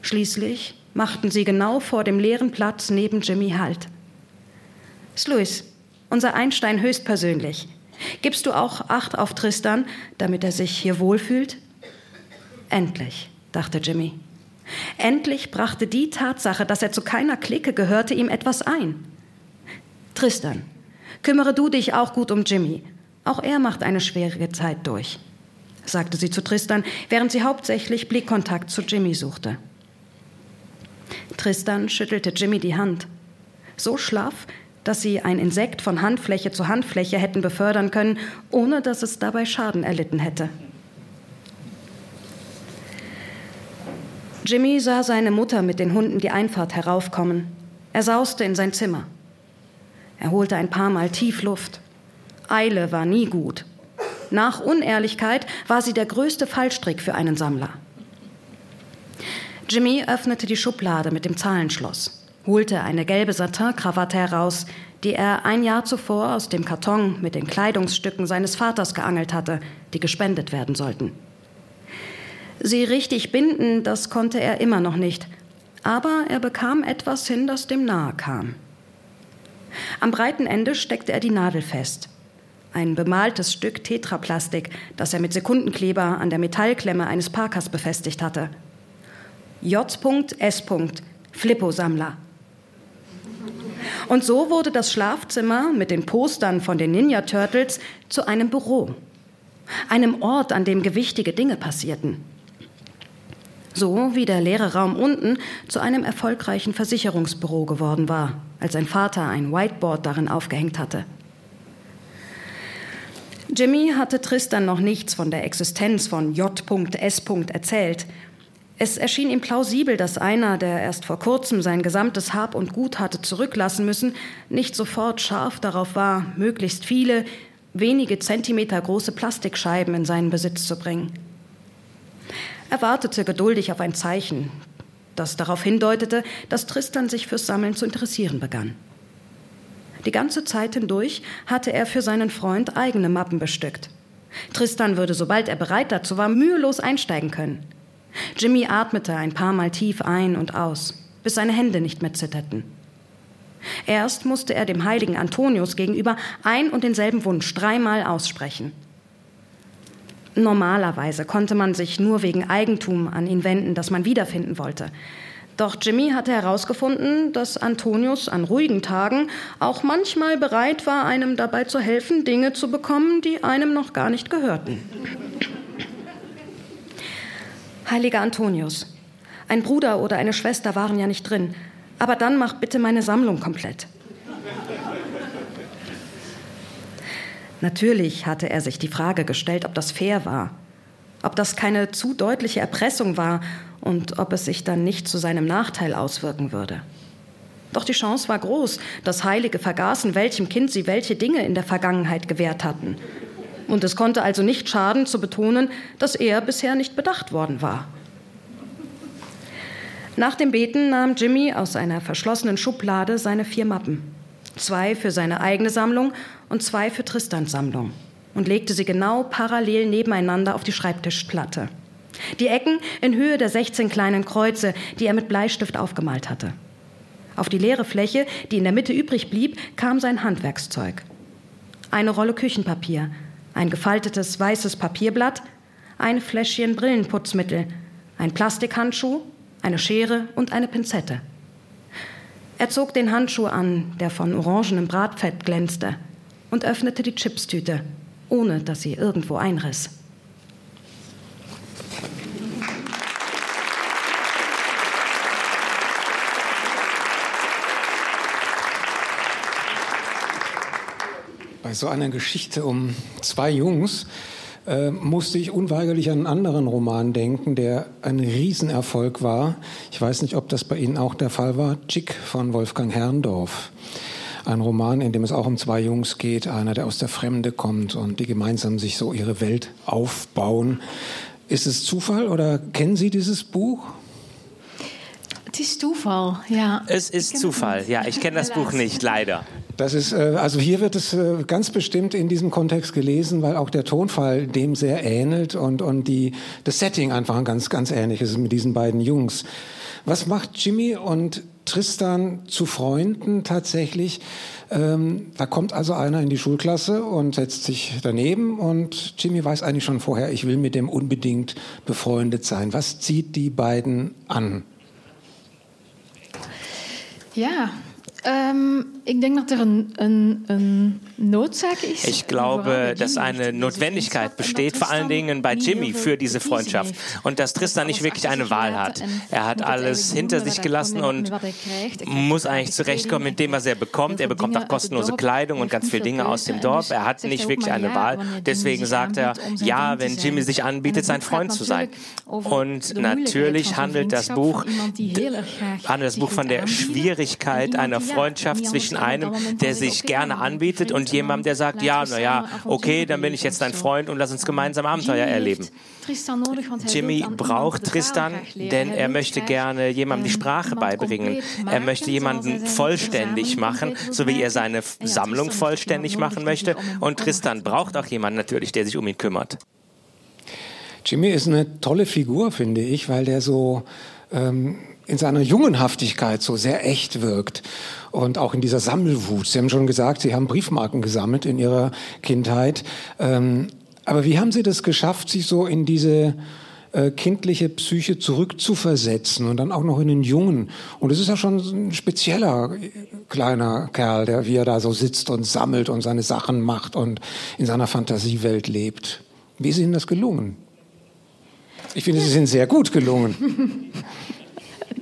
Speaker 8: Schließlich machten sie genau vor dem leeren Platz neben Jimmy Halt. Sluis, unser Einstein höchstpersönlich. Gibst du auch Acht auf Tristan, damit er sich hier wohlfühlt? Endlich, dachte Jimmy. Endlich brachte die Tatsache, dass er zu keiner Clique gehörte, ihm etwas ein. Tristan, kümmere du dich auch gut um Jimmy. Auch er macht eine schwierige Zeit durch, sagte sie zu Tristan, während sie hauptsächlich Blickkontakt zu Jimmy suchte. Tristan schüttelte Jimmy die Hand. So schlaff, dass sie ein Insekt von Handfläche zu Handfläche hätten befördern können, ohne dass es dabei Schaden erlitten hätte. Jimmy sah seine Mutter mit den Hunden die Einfahrt heraufkommen. Er sauste in sein Zimmer. Er holte ein paar Mal tief Luft. Eile war nie gut. Nach Unehrlichkeit war sie der größte Fallstrick für einen Sammler. Jimmy öffnete die Schublade mit dem Zahlenschloss, holte eine gelbe Satin-Krawatte heraus, die er ein Jahr zuvor aus dem Karton mit den Kleidungsstücken seines Vaters geangelt hatte, die gespendet werden sollten. Sie richtig binden, das konnte er immer noch nicht, aber er bekam etwas hin, das dem nahe kam. Am breiten Ende steckte er die Nadel fest. Ein bemaltes Stück Tetraplastik, das er mit Sekundenkleber an der Metallklemme eines Parkers befestigt hatte. J.S. Flippo-Sammler. Und so wurde das Schlafzimmer mit den Postern von den Ninja Turtles zu einem Büro. Einem Ort, an dem gewichtige Dinge passierten. So wie der leere Raum unten zu einem erfolgreichen Versicherungsbüro geworden war, als sein Vater ein Whiteboard darin aufgehängt hatte. Jimmy hatte Tristan noch nichts von der Existenz von J.S. erzählt es erschien ihm plausibel, dass einer, der erst vor kurzem sein gesamtes Hab und Gut hatte zurücklassen müssen, nicht sofort scharf darauf war, möglichst viele, wenige Zentimeter große Plastikscheiben in seinen Besitz zu bringen. Er wartete geduldig auf ein Zeichen, das darauf hindeutete, dass Tristan sich fürs Sammeln zu interessieren begann. Die ganze Zeit hindurch hatte er für seinen Freund eigene Mappen bestückt. Tristan würde, sobald er bereit dazu war, mühelos einsteigen können. Jimmy atmete ein paar Mal tief ein und aus, bis seine Hände nicht mehr zitterten. Erst musste er dem heiligen Antonius gegenüber ein und denselben Wunsch dreimal aussprechen. Normalerweise konnte man sich nur wegen Eigentum an ihn wenden, das man wiederfinden wollte. Doch Jimmy hatte herausgefunden, dass Antonius an ruhigen Tagen auch manchmal bereit war, einem dabei zu helfen, Dinge zu bekommen, die einem noch gar nicht gehörten. Heiliger Antonius, ein Bruder oder eine Schwester waren ja nicht drin, aber dann mach bitte meine Sammlung komplett. Natürlich hatte er sich die Frage gestellt, ob das fair war, ob das keine zu deutliche Erpressung war und ob es sich dann nicht zu seinem Nachteil auswirken würde. Doch die Chance war groß, dass Heilige vergaßen, welchem Kind sie welche Dinge in der Vergangenheit gewährt hatten. Und es konnte also nicht schaden, zu betonen, dass er bisher nicht bedacht worden war. Nach dem Beten nahm Jimmy aus einer verschlossenen Schublade seine vier Mappen. Zwei für seine eigene Sammlung und zwei für Tristans Sammlung und legte sie genau parallel nebeneinander auf die Schreibtischplatte. Die Ecken in Höhe der 16 kleinen Kreuze, die er mit Bleistift aufgemalt hatte. Auf die leere Fläche, die in der Mitte übrig blieb, kam sein Handwerkszeug. Eine Rolle Küchenpapier, ein gefaltetes weißes Papierblatt, ein Fläschchen Brillenputzmittel, ein Plastikhandschuh, eine Schere und eine Pinzette. Er zog den Handschuh an, der von orangenem Bratfett glänzte, und öffnete die Chipstüte, ohne dass sie irgendwo einriss.
Speaker 3: Bei so einer Geschichte um zwei Jungs äh, musste ich unweigerlich an einen anderen Roman denken, der ein Riesenerfolg war. Ich weiß nicht, ob das bei Ihnen auch der Fall war. Chick von Wolfgang Herrndorf. Ein Roman, in dem es auch um zwei Jungs geht, einer, der aus der Fremde kommt und die gemeinsam sich so ihre Welt aufbauen. Ist es Zufall oder kennen Sie dieses Buch?
Speaker 11: Het is toeval, ja.
Speaker 7: Es ist Zufall. Ja, ich kenne das Buch nicht, leider.
Speaker 3: Das ist, äh, also hier wird es äh, ganz bestimmt in diesem Kontext gelesen, weil auch der Tonfall dem sehr ähnelt und, und die, das Setting einfach ein ganz, ganz ähnlich ist mit diesen beiden Jungs. Was macht Jimmy und Tristan zu Freunden tatsächlich? Ähm, da kommt also einer in die Schulklasse und setzt sich daneben und Jimmy weiß eigentlich schon vorher, ich will mit dem unbedingt befreundet sein. Was zieht die beiden an?
Speaker 11: Ja, ähm, ik denk dat er een, een, een noodzaak is.
Speaker 7: Ich glaube, dass eine Notwendigkeit besteht, vor allen Dingen bei Jimmy, für diese Freundschaft. Und dass Tristan nicht wirklich eine Wahl hat. Er hat alles hinter sich gelassen und muss eigentlich zurechtkommen mit dem, was er bekommt. Er bekommt auch kostenlose Kleidung und ganz viele Dinge aus dem Dorf. Er hat nicht wirklich eine Wahl. Deswegen sagt er, ja, wenn Jimmy sich anbietet, sein Freund zu sein. Und natürlich handelt das Buch, handelt das Buch von der Schwierigkeit einer Freundschaft zwischen einem, der sich gerne anbietet und jemandem, der sagt, ja, naja, okay, dann bin ich jetzt dein Freund und lass uns gemeinsam Abenteuer erleben. Jimmy braucht Tristan, denn er möchte gerne jemandem die Sprache beibringen. Er möchte jemanden vollständig machen, so wie er seine Sammlung vollständig machen möchte. Und Tristan braucht auch jemanden natürlich, der sich um ihn kümmert.
Speaker 3: Jimmy ist eine tolle Figur, finde ich, weil der so ähm, in seiner Jungenhaftigkeit so sehr echt wirkt und auch in dieser Sammelwut. Sie haben schon gesagt, Sie haben Briefmarken gesammelt in Ihrer Kindheit. Ähm, aber wie haben Sie das geschafft, sich so in diese äh, kindliche Psyche zurückzuversetzen und dann auch noch in den Jungen? Und es ist ja schon ein spezieller kleiner Kerl, der wie er da so sitzt und sammelt und seine Sachen macht und in seiner Fantasiewelt lebt. Wie ist Ihnen das gelungen? Ich finde, Sie sind sehr gut gelungen.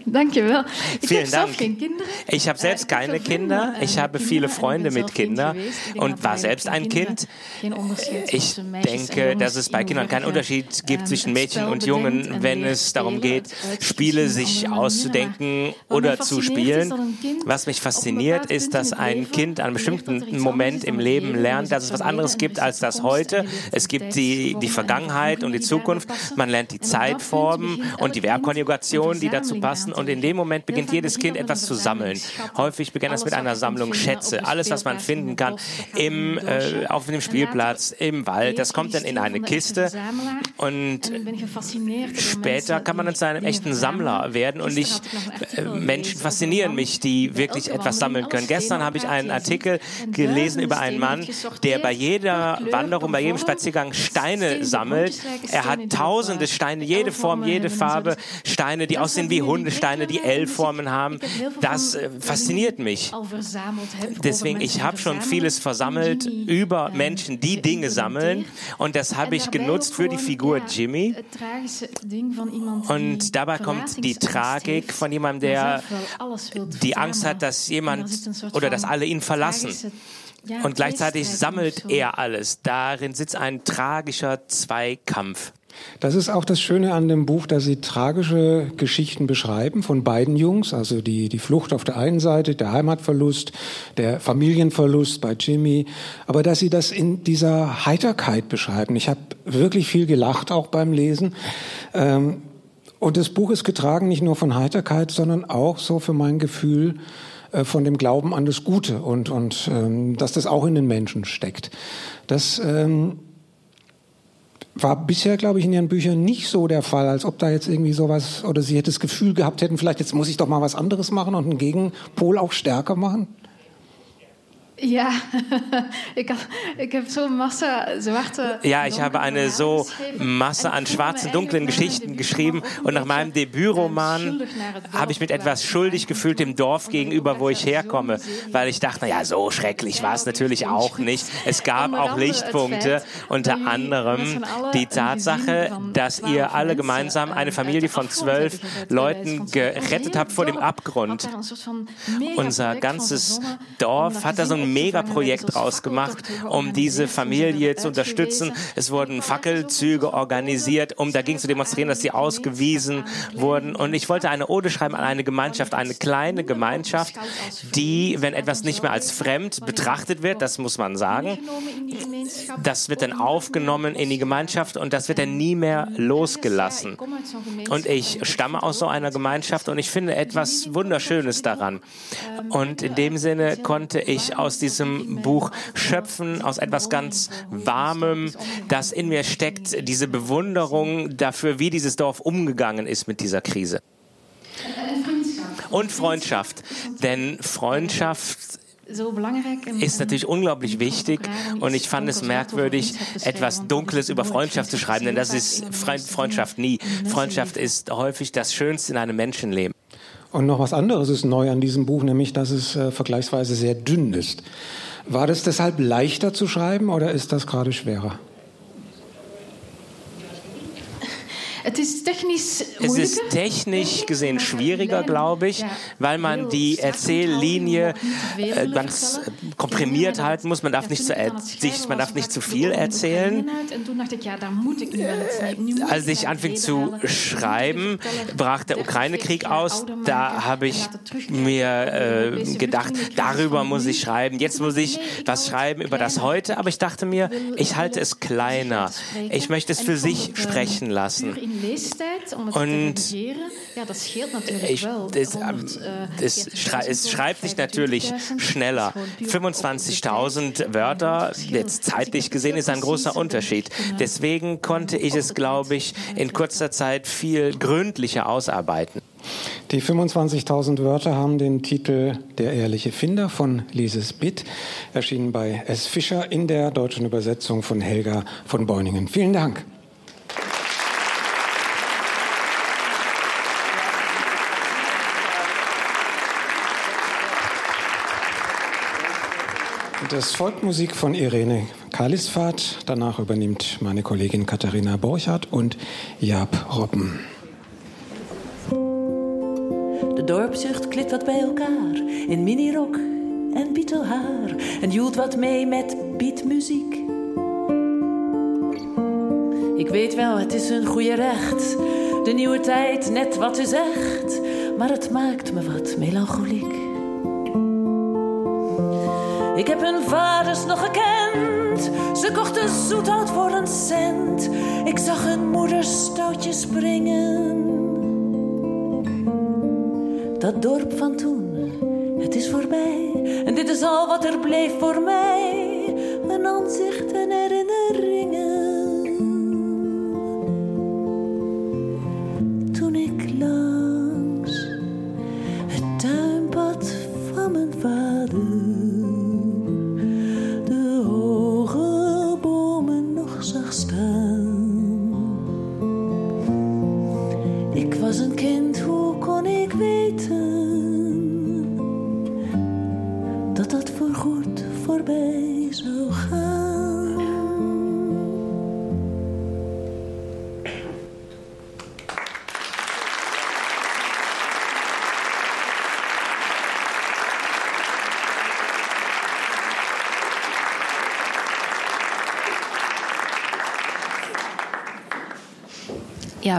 Speaker 11: Dankjewel. Ik
Speaker 7: Vielen
Speaker 11: heb zelf
Speaker 7: Dank.
Speaker 11: geen kinderen.
Speaker 7: Ich habe selbst keine Kinder. Ich habe viele Freunde mit Kindern und war selbst ein Kind. Ich denke, dass es bei Kindern keinen Unterschied gibt zwischen Mädchen und Jungen, wenn es darum geht, Spiele sich auszudenken oder zu spielen. Was mich fasziniert, ist, dass ein Kind an einem bestimmten Moment im Leben lernt, dass es was anderes gibt als das heute. Es gibt die, die Vergangenheit und die Zukunft. Man lernt die Zeitformen und die Verbkonjugationen, die dazu passen. Und in dem Moment beginnt jedes Kind etwas zu sammeln. Häufig beginnt das mit einer Sammlung Schätze. Alles, was man finden kann, im, äh, auf dem Spielplatz, im Wald, das kommt dann in eine Kiste. Und später kann man dann zu einem echten Sammler werden. Und ich, äh, Menschen faszinieren mich, die wirklich etwas sammeln können. Gestern habe ich einen Artikel gelesen über einen Mann, der bei jeder Wanderung, bei jedem Spaziergang Steine sammelt. Er hat tausende Steine, jede Form, jede Farbe, Steine, die aussehen wie Hundesteine, die L-Formen haben. Das äh, fasziniert mich. Deswegen, ich habe schon vieles versammelt über Menschen, die Dinge sammeln. Und das habe ich genutzt für die Figur Jimmy. Und dabei kommt die Tragik von jemandem, der die Angst hat, dass jemand oder dass alle ihn verlassen. und gleichzeitig sammelt er alles. Darin sitzt ein tragischer Zweikampf.
Speaker 3: Das ist auch das Schöne an dem Buch, dass Sie tragische Geschichten beschreiben von beiden Jungs, also die, die Flucht auf der einen Seite, der Heimatverlust, der Familienverlust bei Jimmy, aber dass Sie das in dieser Heiterkeit beschreiben. Ich habe wirklich viel gelacht auch beim Lesen. Ähm, und das Buch ist getragen nicht nur von Heiterkeit, sondern auch so für mein Gefühl äh, von dem Glauben an das Gute und, und ähm, dass das auch in den Menschen steckt. Das ähm, war bisher, glaube ich, in Ihren Büchern nicht so der Fall, als ob da jetzt irgendwie sowas oder Sie hätte das Gefühl gehabt hätten, vielleicht jetzt muss ich doch mal was anderes machen und einen Gegenpol auch stärker machen?
Speaker 11: Ja, ich, hab, habe so Masse zwarte.
Speaker 7: Ja, ich habe eine so Masse an schwarzen, dunklen Geschichten geschrieben und nach meinem Debütroman habe ich mit etwas schuldig gefühlt dem Dorf gegenüber, wo ich herkomme, weil ich dachte, naja, so schrecklich war es natürlich auch nicht. Es gab auch Lichtpunkte, unter anderem die Tatsache, dass ihr alle gemeinsam eine Familie von zwölf Leuten gerettet habt vor dem Abgrund. Unser ganzes Dorf hat da so ein Megaprojekt draus gemacht, um diese Familie zu unterstützen. Es wurden Fackelzüge organisiert, um dagegen zu demonstrieren, dass sie ausgewiesen wurden. Und ich wollte eine Ode schreiben an eine Gemeinschaft, eine kleine Gemeinschaft, die, wenn etwas nicht mehr als fremd betrachtet wird, das muss man sagen, das wird dann aufgenommen in die Gemeinschaft und das wird dann nie mehr losgelassen. Und ich stamme aus so einer Gemeinschaft und ich finde etwas Wunderschönes daran. Und in dem Sinne konnte ich aus diesem Buch schöpfen, aus etwas ganz Warmem, das in mir steckt, diese Bewunderung dafür, wie dieses Dorf umgegangen ist mit dieser Krise. Und Freundschaft. Denn Freundschaft ist natürlich unglaublich wichtig und ich fand es merkwürdig, etwas Dunkles über Freundschaft zu schreiben, denn das ist Freundschaft nie. Freundschaft ist häufig das Schönste in einem Menschenleben.
Speaker 3: Und noch was anderes ist neu an diesem Buch, nämlich dass es äh, vergleichsweise sehr dünn ist. War das deshalb leichter zu schreiben oder ist das gerade schwerer?
Speaker 11: Es ist technisch
Speaker 7: Es ist technisch gesehen schwieriger, glaube ich, weil man die Erzähllinie äh, ganz komprimiert halten muss. Man darf nicht zu, man darf nicht zu viel erzählen. Als ich anfing zu schreiben, brach der Ukraine-Krieg aus. Da habe ich mir äh, gedacht, darüber muss ich schreiben. Jetzt muss ich was schreiben über das Heute. Aber ich dachte mir, ich halte es kleiner. Ich möchte es für sich sprechen lassen. Und ich, das, das schrei es schreibt sich natürlich schneller. 25.000 Wörter, jetzt zeitlich gesehen, ist ein großer Unterschied. Deswegen konnte ich es, glaube ich, in kurzer Zeit viel gründlicher ausarbeiten.
Speaker 3: Die 25.000 Wörter haben den Titel Der ehrliche Finder von Lises Bitt, erschienen bei S. Fischer in der deutschen Übersetzung von Helga von Beuningen. Vielen Dank. Das folgt Musik von Irene Kalisfahrt. Danach übernimmt meine Kollegin Katharina Borchardt und Jaap Robben.
Speaker 12: De dorpszucht klikt wat bij elkaar in minirok en bietelhaar en joelt wat mee met beatmuziek. Ik weet wel, het is een goede recht, de nieuwe tijd, net wat u zegt, maar het maakt me wat melancholiek. Ik heb hun vaders nog gekend. Ze kochten zoethout voor een cent. Ik zag hun moeders stoutjes springen. Dat dorp van toen, het is voorbij. En dit is al wat er bleef voor mij.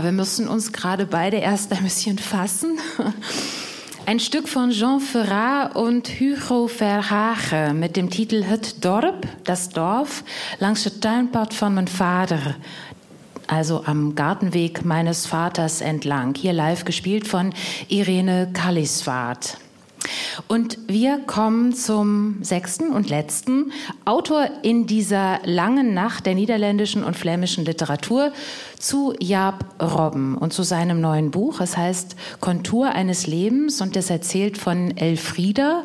Speaker 2: Wir müssen uns gerade beide erst ein bisschen fassen. Ein Stück von Jean Ferrat und Hugo Verhagen mit dem Titel Het Dorp, das Dorf, langs het tuinpad von mein Vater, also am Gartenweg meines Vaters entlang. Hier live gespielt von Irene Kalliswart. Und wir kommen zum sechsten und letzten Autor in dieser langen Nacht der niederländischen und flämischen Literatur, zu Jaap Robben und zu seinem neuen Buch. Es heißt Kontur eines Lebens und es erzählt von Elfrieda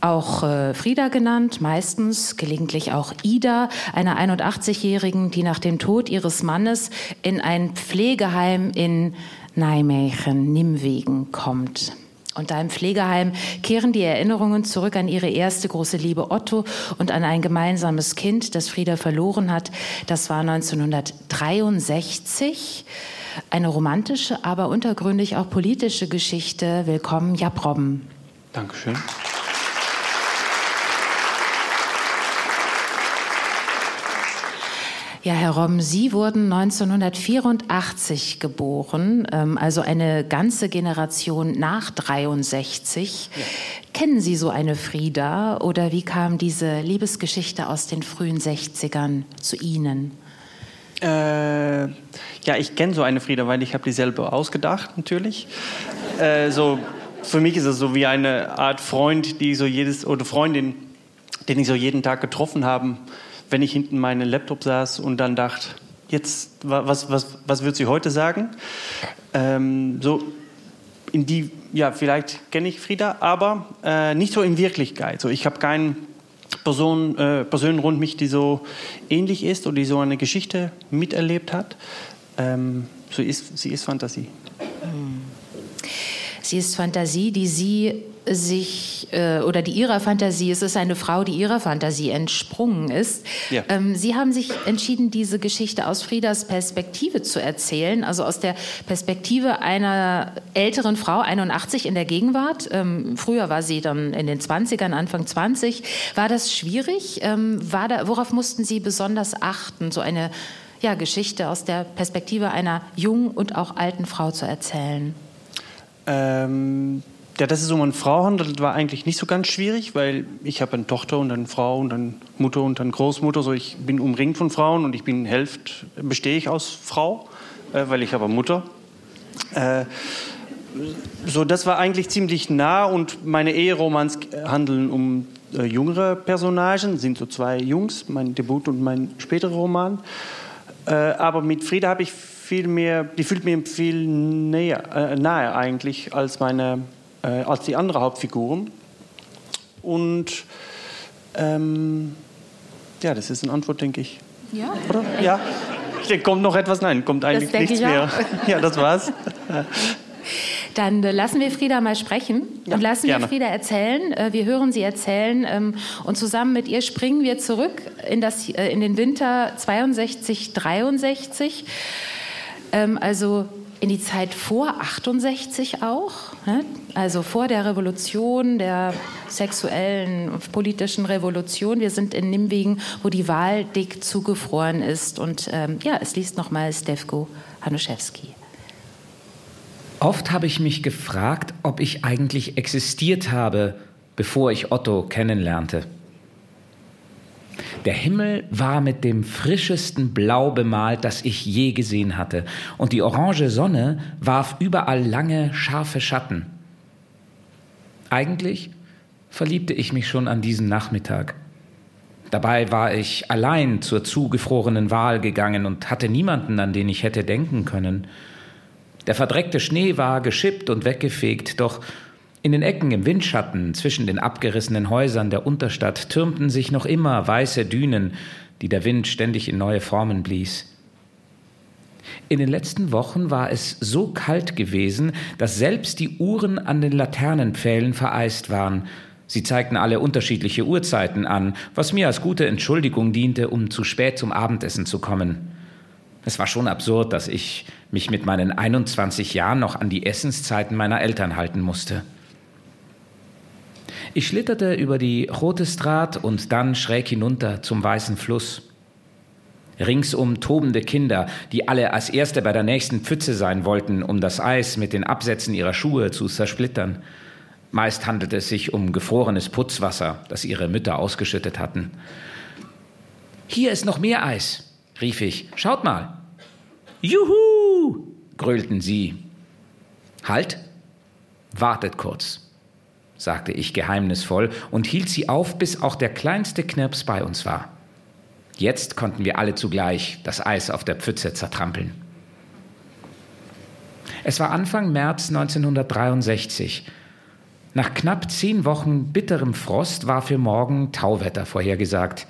Speaker 2: auch äh, Frieda genannt, meistens gelegentlich auch Ida, einer 81-Jährigen, die nach dem Tod ihres Mannes in ein Pflegeheim in Nijmegen, Nimwegen kommt. Und da im Pflegeheim kehren die Erinnerungen zurück an ihre erste große Liebe Otto und an ein gemeinsames Kind, das Frieda verloren hat. Das war 1963. Eine romantische, aber untergründig auch politische Geschichte. Willkommen, Jab Robben.
Speaker 13: Dankeschön.
Speaker 2: Ja, Herr Romm, Sie wurden 1984 geboren, ähm, also eine ganze Generation nach 63. Ja. Kennen Sie so eine Frieda oder wie kam diese Liebesgeschichte aus den frühen 60ern zu Ihnen?
Speaker 13: Äh, ja, ich kenne so eine Frieda, weil ich habe die selber ausgedacht, natürlich. Äh, so, für mich ist es so wie eine Art Freund, die so jedes oder Freundin, den ich so jeden Tag getroffen habe wenn ich hinten meinen Laptop saß und dann dachte, jetzt, was, was, was wird sie heute sagen? Ähm, so in die, ja, vielleicht kenne ich Frieda, aber äh, nicht so in Wirklichkeit. So, ich habe keine Person, äh, Person rund mich, die so ähnlich ist oder die so eine Geschichte miterlebt hat. Ähm, so ist, sie ist Fantasie.
Speaker 2: Sie ist Fantasie, die Sie sich äh, oder die ihrer Fantasie, es ist eine Frau, die ihrer Fantasie entsprungen ist. Ja. Ähm, Sie haben sich entschieden, diese Geschichte aus Friedas Perspektive zu erzählen, also aus der Perspektive einer älteren Frau, 81 in der Gegenwart. Ähm, früher war sie dann in den 20ern, Anfang 20. War das schwierig? Ähm, war da, worauf mussten Sie besonders achten, so eine ja, Geschichte aus der Perspektive einer jungen und auch alten Frau zu erzählen?
Speaker 13: Ähm ja, dass es um eine Frau handelt, war eigentlich nicht so ganz schwierig, weil ich habe eine Tochter und eine Frau und eine Mutter und eine Großmutter. So ich bin umringt von Frauen und ich bin Hälfte bestehe ich aus Frau, äh, weil ich eine Mutter. Äh, so, das war eigentlich ziemlich nah und meine Eheromans handeln um äh, jüngere Personagen, sind so zwei Jungs, mein Debüt und mein späterer Roman. Äh, aber mit Frieda habe ich viel mehr, die fühlt mir viel näher, äh, nahe eigentlich als meine äh, als die anderen Hauptfiguren. Und ähm, ja, das ist eine Antwort, denke ich.
Speaker 2: Ja.
Speaker 13: Oder? Ja. Ich denke, kommt noch etwas? Nein, kommt eigentlich nichts mehr. Ja, das war's.
Speaker 2: Dann äh, lassen wir Frieda mal sprechen ja, und lassen gerne. wir Frieda erzählen. Äh, wir hören sie erzählen ähm, und zusammen mit ihr springen wir zurück in, das, äh, in den Winter 62, 63. Ähm, also in die Zeit vor 68 auch, ne? also vor der Revolution, der sexuellen, politischen Revolution. Wir sind in Nimwegen, wo die Wahl dick zugefroren ist. Und ähm, ja, es liest nochmal Stefko Hanuszewski.
Speaker 5: Oft habe ich mich gefragt, ob ich eigentlich existiert habe, bevor ich Otto kennenlernte. Der Himmel war mit dem frischesten Blau bemalt, das ich je gesehen hatte, und die orange Sonne warf überall lange, scharfe Schatten. Eigentlich verliebte ich mich schon an diesem Nachmittag. Dabei war ich allein zur zugefrorenen Wahl gegangen und hatte niemanden, an den ich hätte denken können. Der verdreckte Schnee war geschippt und weggefegt, doch in den Ecken im Windschatten zwischen den abgerissenen Häusern der Unterstadt türmten sich noch immer weiße Dünen, die der Wind ständig in neue Formen blies. In den letzten Wochen war es so kalt gewesen, dass selbst die Uhren an den Laternenpfählen vereist waren. Sie zeigten alle unterschiedliche Uhrzeiten an, was mir als gute Entschuldigung diente, um zu spät zum Abendessen zu kommen. Es war schon absurd, dass ich mich mit meinen 21 Jahren noch an die Essenszeiten meiner Eltern halten musste. Ich schlitterte über die Rote Straat und dann schräg hinunter zum Weißen Fluss. Ringsum tobende Kinder, die alle als Erste bei der nächsten Pfütze sein wollten, um das Eis mit den Absätzen ihrer Schuhe zu zersplittern. Meist handelte es sich um gefrorenes Putzwasser, das ihre Mütter ausgeschüttet hatten. Hier ist noch mehr Eis, rief ich. Schaut mal. Juhu, grölten sie. Halt, wartet kurz, sagte ich geheimnisvoll und hielt sie auf, bis auch der kleinste Knirps bei uns war. Jetzt konnten wir alle zugleich das Eis auf der Pfütze zertrampeln. Es war Anfang März 1963. Nach knapp zehn Wochen bitterem Frost war für morgen Tauwetter vorhergesagt.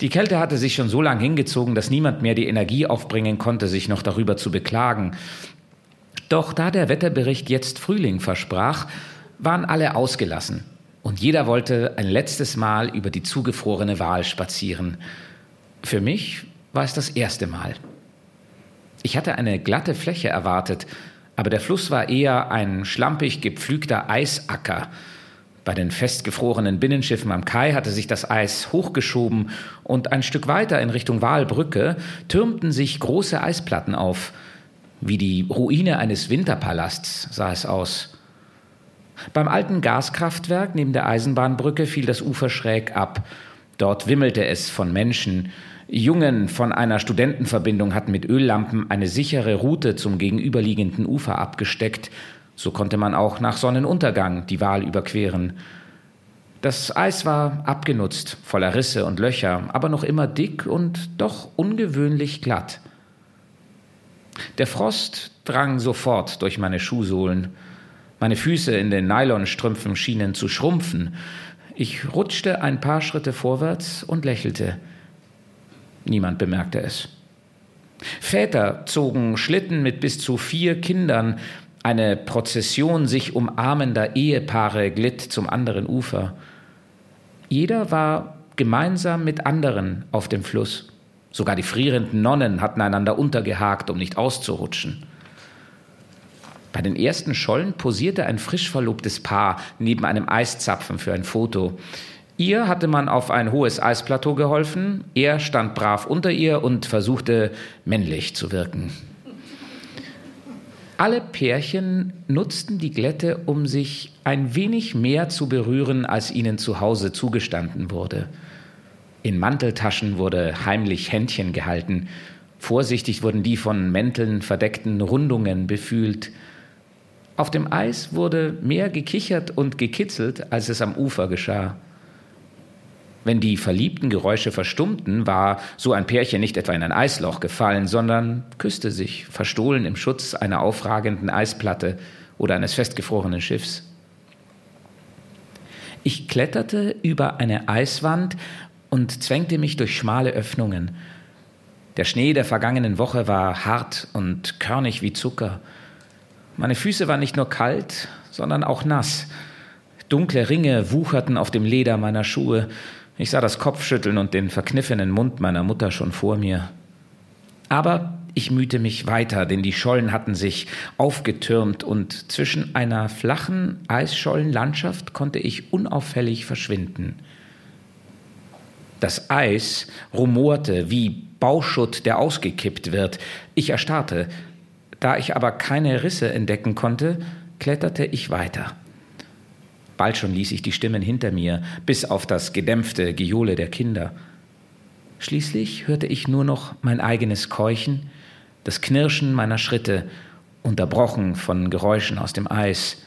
Speaker 5: Die Kälte hatte sich schon so lange hingezogen, dass niemand mehr die Energie aufbringen konnte, sich noch darüber zu beklagen. Doch da der Wetterbericht jetzt Frühling versprach, waren alle ausgelassen und jeder wollte ein letztes Mal über die zugefrorene Wahl spazieren. Für mich war es das erste Mal. Ich hatte eine glatte Fläche erwartet, aber der Fluss war eher ein schlampig gepflügter Eisacker. Bei den festgefrorenen Binnenschiffen am Kai hatte sich das Eis hochgeschoben und ein Stück weiter in Richtung Walbrücke türmten sich große Eisplatten auf. Wie die Ruine eines Winterpalasts sah es aus. Beim alten Gaskraftwerk neben der Eisenbahnbrücke fiel das Ufer schräg ab. Dort wimmelte es von Menschen, Jungen von einer Studentenverbindung hatten mit Öllampen eine sichere Route zum gegenüberliegenden Ufer abgesteckt. So konnte man auch nach Sonnenuntergang die Wahl überqueren. Das Eis war abgenutzt, voller Risse und Löcher, aber noch immer dick und doch ungewöhnlich glatt. Der Frost drang sofort durch meine Schuhsohlen. Meine Füße in den Nylonstrümpfen schienen zu schrumpfen. Ich rutschte ein paar Schritte vorwärts und lächelte. Niemand bemerkte es. Väter zogen Schlitten mit bis zu vier Kindern. Eine Prozession sich umarmender Ehepaare glitt zum anderen Ufer. Jeder war gemeinsam mit anderen auf dem Fluss. Sogar die frierenden Nonnen hatten einander untergehakt, um nicht auszurutschen. Bei den ersten Schollen posierte ein frisch verlobtes Paar neben einem Eiszapfen für ein Foto. Ihr hatte man auf ein hohes Eisplateau geholfen, er stand brav unter ihr und versuchte männlich zu wirken. Alle Pärchen nutzten die Glätte, um sich ein wenig mehr zu berühren, als ihnen zu Hause zugestanden wurde. In Manteltaschen wurde heimlich Händchen gehalten, vorsichtig wurden die von Mänteln verdeckten Rundungen befühlt. Auf dem Eis wurde mehr gekichert und gekitzelt, als es am Ufer geschah. Wenn die verliebten Geräusche verstummten, war so ein Pärchen nicht etwa in ein Eisloch gefallen, sondern küsste sich, verstohlen im Schutz einer aufragenden Eisplatte oder eines festgefrorenen Schiffs. Ich kletterte über eine Eiswand und zwängte mich durch schmale Öffnungen. Der Schnee der vergangenen Woche war hart und körnig wie Zucker. Meine Füße waren nicht nur kalt, sondern auch nass. Dunkle Ringe wucherten auf dem Leder meiner Schuhe ich sah das Kopfschütteln und den verkniffenen Mund meiner Mutter schon vor mir. Aber ich mühte mich weiter, denn die Schollen hatten sich aufgetürmt und zwischen einer flachen Eisschollenlandschaft konnte ich unauffällig verschwinden. Das Eis rumorte wie Bauschutt, der ausgekippt wird. Ich erstarrte. Da ich aber keine Risse entdecken konnte, kletterte ich weiter. Bald schon ließ ich die Stimmen hinter mir, bis auf das gedämpfte Gejohle der Kinder. Schließlich hörte ich nur noch mein eigenes Keuchen, das Knirschen meiner Schritte, unterbrochen von Geräuschen aus dem Eis.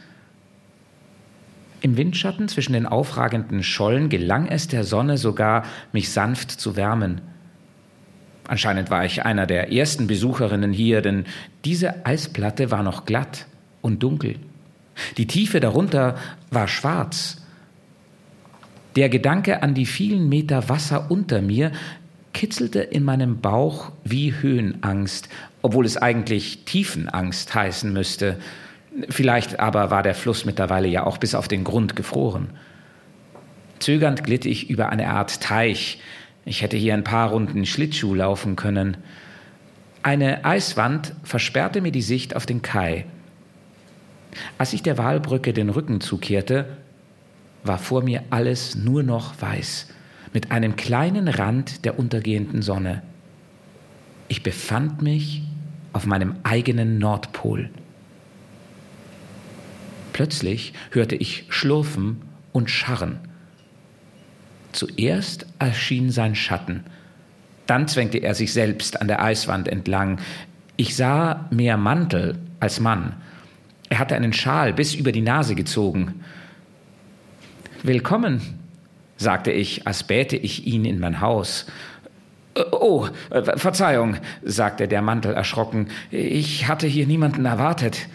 Speaker 5: Im Windschatten zwischen den aufragenden Schollen gelang es der Sonne sogar, mich sanft zu wärmen. Anscheinend war ich einer der ersten Besucherinnen hier, denn diese Eisplatte war noch glatt und dunkel. Die Tiefe darunter war schwarz. Der Gedanke an die vielen Meter Wasser unter mir kitzelte in meinem Bauch wie Höhenangst, obwohl es eigentlich Tiefenangst heißen müsste. Vielleicht aber war der Fluss mittlerweile ja auch bis auf den Grund gefroren. Zögernd glitt ich über eine Art Teich. Ich hätte hier ein paar Runden Schlittschuh laufen können. Eine Eiswand versperrte mir die Sicht auf den Kai. Als ich der Walbrücke den Rücken zukehrte, war vor mir alles nur noch weiß, mit einem kleinen Rand der untergehenden Sonne. Ich befand mich auf meinem eigenen Nordpol. Plötzlich hörte ich Schlurfen und Scharren. Zuerst erschien sein Schatten, dann zwängte er sich selbst an der Eiswand entlang. Ich sah mehr Mantel als Mann. Er hatte einen Schal bis über die Nase gezogen. Willkommen, sagte ich, als bäte ich ihn in mein Haus. Oh, Verzeihung, sagte der Mantel erschrocken. Ich hatte hier niemanden erwartet.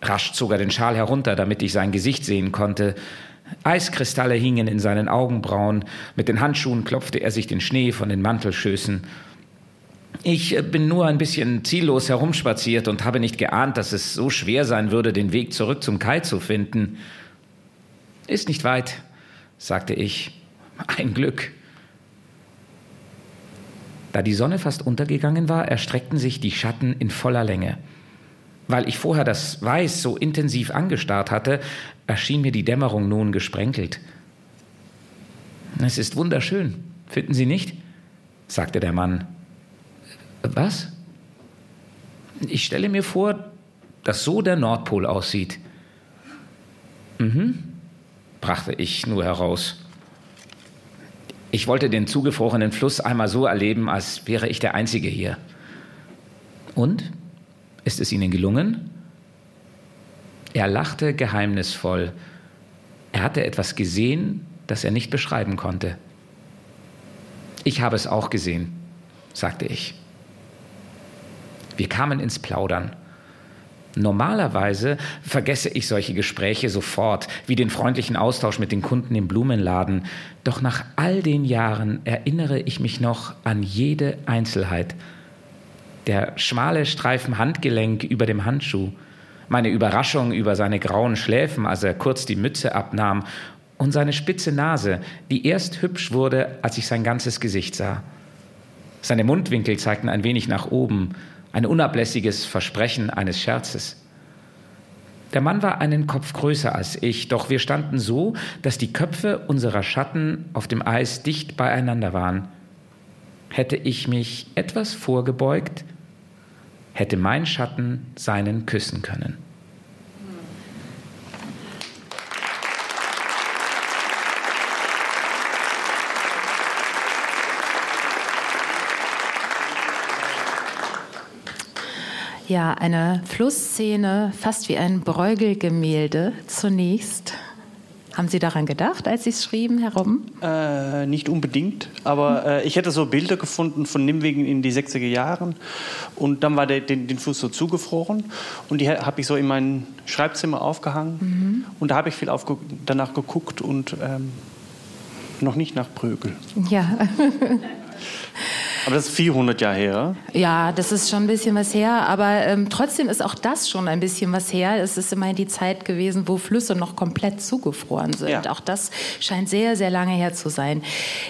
Speaker 5: Rasch zog er den Schal herunter, damit ich sein Gesicht sehen konnte. Eiskristalle hingen in seinen Augenbrauen. Mit den Handschuhen klopfte er sich den Schnee von den Mantelschößen. Ich bin nur ein bisschen ziellos herumspaziert und habe nicht geahnt, dass es so schwer sein würde, den Weg zurück zum Kai zu finden. Ist nicht weit, sagte ich. Ein Glück. Da die Sonne fast untergegangen war, erstreckten sich die Schatten in voller Länge. Weil ich vorher das Weiß so intensiv angestarrt hatte, erschien mir die Dämmerung nun gesprenkelt. Es ist wunderschön, finden Sie nicht? sagte der Mann. Was? Ich stelle mir vor, dass so der Nordpol aussieht. Mhm, brachte ich nur heraus. Ich wollte den zugefrorenen Fluss einmal so erleben, als wäre ich der Einzige hier. Und? Ist es Ihnen gelungen? Er lachte geheimnisvoll. Er hatte etwas gesehen, das er nicht beschreiben konnte. Ich habe es auch gesehen, sagte ich. Wir kamen ins Plaudern. Normalerweise vergesse ich solche Gespräche sofort, wie den freundlichen Austausch mit den Kunden im Blumenladen. Doch nach all den Jahren erinnere ich mich noch an jede Einzelheit. Der schmale Streifen Handgelenk über dem Handschuh, meine Überraschung über seine grauen Schläfen, als er kurz die Mütze abnahm, und seine spitze Nase, die erst hübsch wurde, als ich sein ganzes Gesicht sah. Seine Mundwinkel zeigten ein wenig nach oben, ein unablässiges Versprechen eines Scherzes. Der Mann war einen Kopf größer als ich, doch wir standen so, dass die Köpfe unserer Schatten auf dem Eis dicht beieinander waren. Hätte ich mich etwas vorgebeugt, hätte mein Schatten seinen küssen können.
Speaker 2: Ja, eine Flussszene, fast wie ein Bräugelgemälde zunächst. Haben Sie daran gedacht, als Sie es schrieben, herum?
Speaker 13: Äh, nicht unbedingt, aber äh, ich hätte so Bilder gefunden von Nimwegen in die 60er Jahren und dann war der, den, den Fluss so zugefroren und die habe ich so in mein Schreibzimmer aufgehangen mhm. und da habe ich viel danach geguckt und ähm, noch nicht nach Prögel.
Speaker 2: Ja.
Speaker 13: Aber das ist 400 Jahre her.
Speaker 2: Ja, das ist schon ein bisschen was her. Aber ähm, trotzdem ist auch das schon ein bisschen was her. Es ist immerhin die Zeit gewesen, wo Flüsse noch komplett zugefroren sind. Ja. Auch das scheint sehr, sehr lange her zu sein.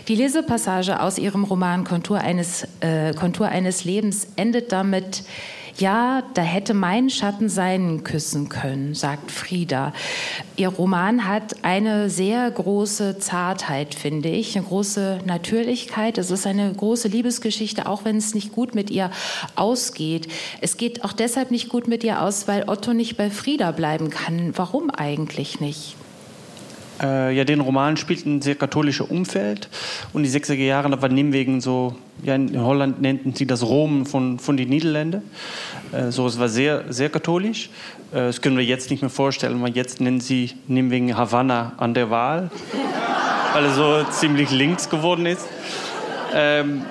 Speaker 2: Die Lesepassage aus Ihrem Roman Kontur eines, äh, Kontur eines Lebens endet damit, ja, da hätte mein Schatten seinen küssen können, sagt Frieda. Ihr Roman hat eine sehr große Zartheit, finde ich, eine große Natürlichkeit. Es ist eine große Liebesgeschichte, auch wenn es nicht gut mit ihr ausgeht. Es geht auch deshalb nicht gut mit ihr aus, weil Otto nicht bei Frieda bleiben kann. Warum eigentlich nicht?
Speaker 13: Äh, ja, den Roman spielt ein sehr katholisches Umfeld und die 60er Jahre, da war Nimwegen so, ja, in Holland nannten sie das Rom von, von den Niederländern. Äh, so, es war sehr, sehr katholisch. Äh, das können wir jetzt nicht mehr vorstellen, weil jetzt nennen sie Nimwegen Havanna an der Wahl, weil er so ziemlich links geworden ist. Ähm,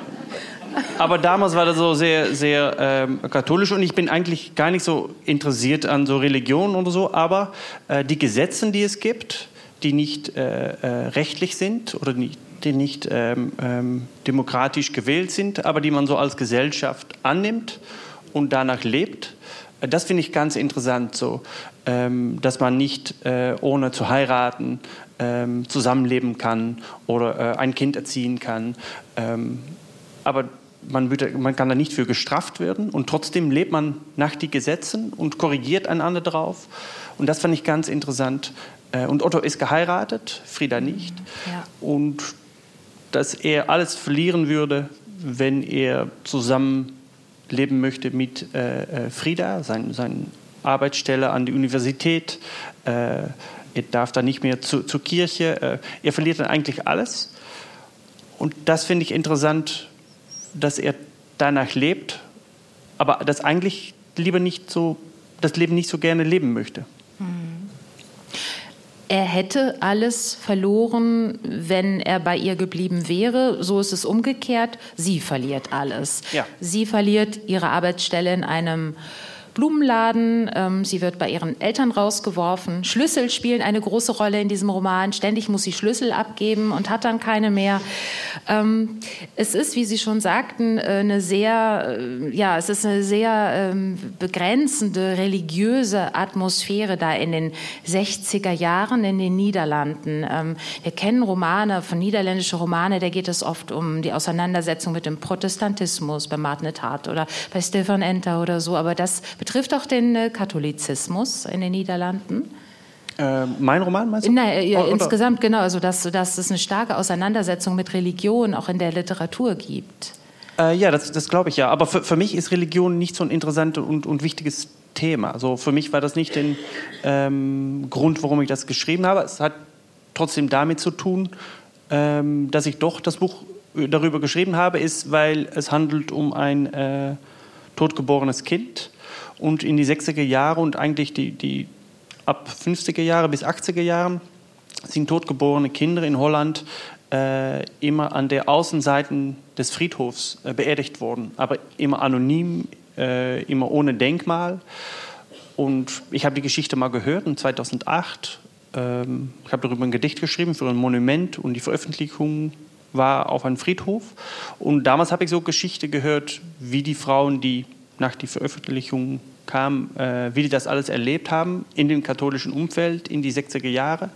Speaker 13: aber damals war das so sehr, sehr ähm, katholisch und ich bin eigentlich gar nicht so interessiert an so Religion oder so, aber äh, die Gesetze, die es gibt, die nicht äh, äh, rechtlich sind oder nicht, die nicht ähm, ähm, demokratisch gewählt sind, aber die man so als Gesellschaft annimmt und danach lebt. Das finde ich ganz interessant, so, ähm, dass man nicht äh, ohne zu heiraten ähm, zusammenleben kann oder äh, ein Kind erziehen kann. Ähm, aber man, wird, man, kann da nicht für gestraft werden und trotzdem lebt man nach den Gesetzen und korrigiert einander drauf. Und das fand ich ganz interessant. Äh, und Otto ist geheiratet, Frieda nicht. Ja. Und dass er alles verlieren würde, wenn er zusammen leben möchte mit äh, Frieda, sein, seine Arbeitsstelle an der Universität. Äh, er darf dann nicht mehr zu, zur Kirche. Äh, er verliert dann eigentlich alles. Und das finde ich interessant, dass er danach lebt, aber das eigentlich lieber nicht so, das Leben nicht so gerne leben möchte.
Speaker 2: Er hätte alles verloren, wenn er bei ihr geblieben wäre. So ist es umgekehrt. Sie verliert alles. Ja. Sie verliert ihre Arbeitsstelle in einem Blumenladen. Ähm, sie wird bei ihren Eltern rausgeworfen. Schlüssel spielen eine große Rolle in diesem Roman. Ständig muss sie Schlüssel abgeben und hat dann keine mehr. Ähm, es ist, wie Sie schon sagten, äh, eine sehr, äh, ja, es ist eine sehr ähm, begrenzende religiöse Atmosphäre da in den 60er Jahren in den Niederlanden. Ähm, wir kennen Romane, von niederländischen Romane, da geht es oft um die Auseinandersetzung mit dem Protestantismus bei Martin Hart oder bei Stefan Enter oder so. Aber das betrifft auch den äh, Katholizismus in den Niederlanden.
Speaker 13: Äh, mein Roman meinst du?
Speaker 2: Nein, ja, insgesamt genau, also dass, dass es eine starke Auseinandersetzung mit Religion auch in der Literatur gibt.
Speaker 13: Äh, ja, das, das glaube ich ja. Aber für, für mich ist Religion nicht so ein interessantes und, und wichtiges Thema. Also für mich war das nicht der ähm, Grund, warum ich das geschrieben habe. Es hat trotzdem damit zu tun, ähm, dass ich doch das Buch darüber geschrieben habe, ist, weil es handelt um ein äh, totgeborenes Kind und in die 60er Jahre und eigentlich die, die ab 50er Jahre bis 80er Jahren sind totgeborene Kinder in Holland äh, immer an der Außenseite des Friedhofs äh, beerdigt worden, aber immer anonym, äh, immer ohne Denkmal. Und ich habe die Geschichte mal gehört in 2008. Ähm, ich habe darüber ein Gedicht geschrieben für ein Monument und die Veröffentlichung war auf einem Friedhof. Und damals habe ich so Geschichte gehört, wie die Frauen, die nach der Veröffentlichung kam, äh, wie die das alles erlebt haben in dem katholischen Umfeld in die 60er Jahre.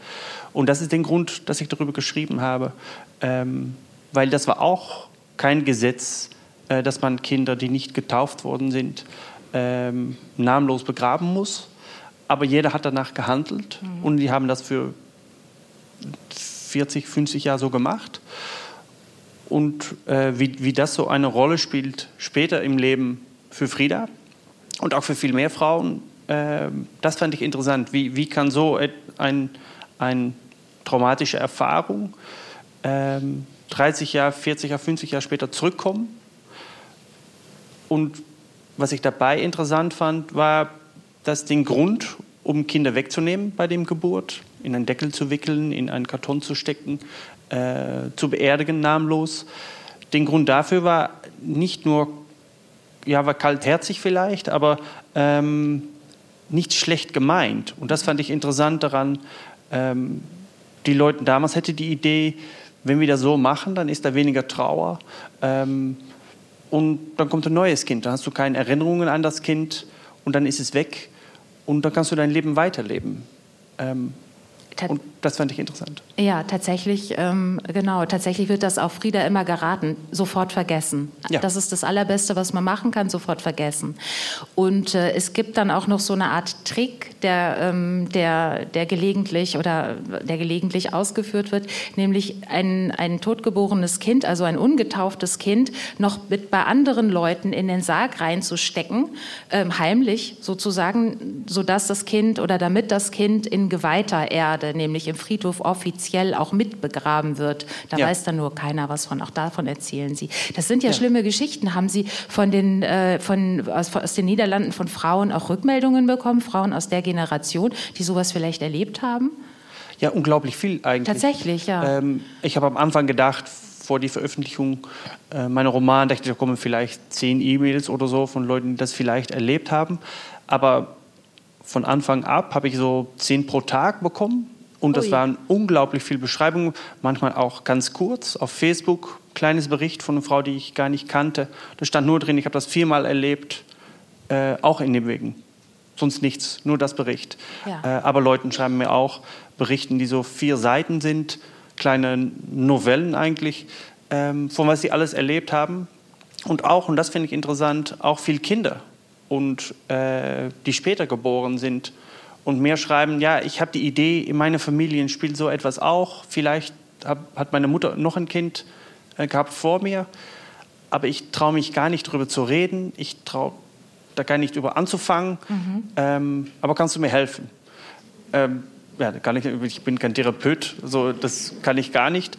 Speaker 13: Und das ist der Grund, dass ich darüber geschrieben habe, ähm, weil das war auch kein Gesetz, äh, dass man Kinder, die nicht getauft worden sind, ähm, namenlos begraben muss. Aber jeder hat danach gehandelt mhm. und die haben das für 40, 50 Jahre so gemacht. Und äh, wie, wie das so eine Rolle spielt später im Leben für Frieda und auch für viel mehr Frauen. Äh, das fand ich interessant. Wie, wie kann so ein, eine traumatische Erfahrung äh, 30 Jahre, 40 Jahre, 50 Jahre später zurückkommen? Und was ich dabei interessant fand, war, dass den Grund, um Kinder wegzunehmen bei dem Geburt, in einen Deckel zu wickeln, in einen Karton zu stecken, äh, zu beerdigen, namenlos. Den Grund dafür war nicht nur ja, war kaltherzig vielleicht, aber ähm, nicht schlecht gemeint. Und das fand ich interessant daran. Ähm, die Leute damals hätte die Idee, wenn wir das so machen, dann ist da weniger Trauer. Ähm, und dann kommt ein neues Kind. Dann hast du keine Erinnerungen an das Kind und dann ist es weg. Und dann kannst du dein Leben weiterleben. Ähm, und das fand ich interessant.
Speaker 2: Ja, tatsächlich, ähm, genau, tatsächlich wird das auch Frieda immer geraten, sofort vergessen. Ja. Das ist das Allerbeste, was man machen kann, sofort vergessen. Und äh, es gibt dann auch noch so eine Art Trick, der, ähm, der, der gelegentlich oder der gelegentlich ausgeführt wird, nämlich ein, ein totgeborenes Kind, also ein ungetauftes Kind, noch mit bei anderen Leuten in den Sarg reinzustecken, ähm, heimlich sozusagen, sodass das Kind oder damit das Kind in geweihter Erde, nämlich im Friedhof offiziell auch mitbegraben wird. Da ja. weiß dann nur keiner was von. Auch davon erzählen Sie. Das sind ja, ja. schlimme Geschichten. Haben Sie von den, äh, von, aus, aus, den Niederlanden von Frauen auch Rückmeldungen bekommen? Frauen aus der Generation, die sowas vielleicht erlebt haben?
Speaker 13: Ja, unglaublich viel eigentlich.
Speaker 2: Tatsächlich, ja. Ähm,
Speaker 13: ich habe am Anfang gedacht, vor die Veröffentlichung äh, meiner Romane, dachte ich, da kommen vielleicht zehn E-Mails oder so von Leuten, die das vielleicht erlebt haben. Aber von Anfang ab habe ich so zehn pro Tag bekommen. Und das Ui. waren unglaublich viele Beschreibungen, manchmal auch ganz kurz auf Facebook. Kleines Bericht von einer Frau, die ich gar nicht kannte. Da stand nur drin, ich habe das viermal erlebt, äh, auch in den Wegen. Sonst nichts, nur das Bericht. Ja. Äh, aber Leute schreiben mir auch Berichten, die so vier Seiten sind, kleine Novellen eigentlich, ähm, von was sie alles erlebt haben. Und auch, und das finde ich interessant, auch viele Kinder und äh, die später geboren sind und mehr schreiben, ja, ich habe die Idee, in meiner Familie spielt so etwas auch. Vielleicht hab, hat meine Mutter noch ein Kind äh, gehabt vor mir. aber ich traue mich gar nicht darüber zu reden. Ich traue da gar nicht drüber anzufangen. Mhm. Ähm, aber kannst du mir helfen? Ähm, ja, kann ich, ich bin kein Therapeut, so, das kann ich gar nicht.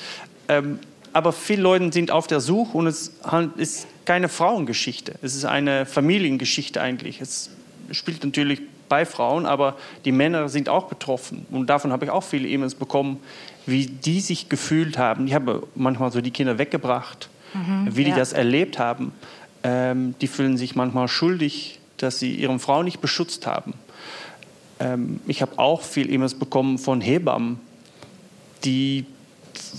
Speaker 13: Ähm, aber viele Leute sind auf der Suche und es ist keine Frauengeschichte. Es ist eine Familiengeschichte eigentlich. Es spielt natürlich bei Frauen, aber die Männer sind auch betroffen. Und davon habe ich auch viele E-Mails bekommen, wie die sich gefühlt haben. Ich habe manchmal so die Kinder weggebracht, mhm, wie die ja. das erlebt haben. Ähm, die fühlen sich manchmal schuldig, dass sie ihre Frau nicht beschützt haben. Ähm, ich habe auch viel E-Mails bekommen von Hebammen, die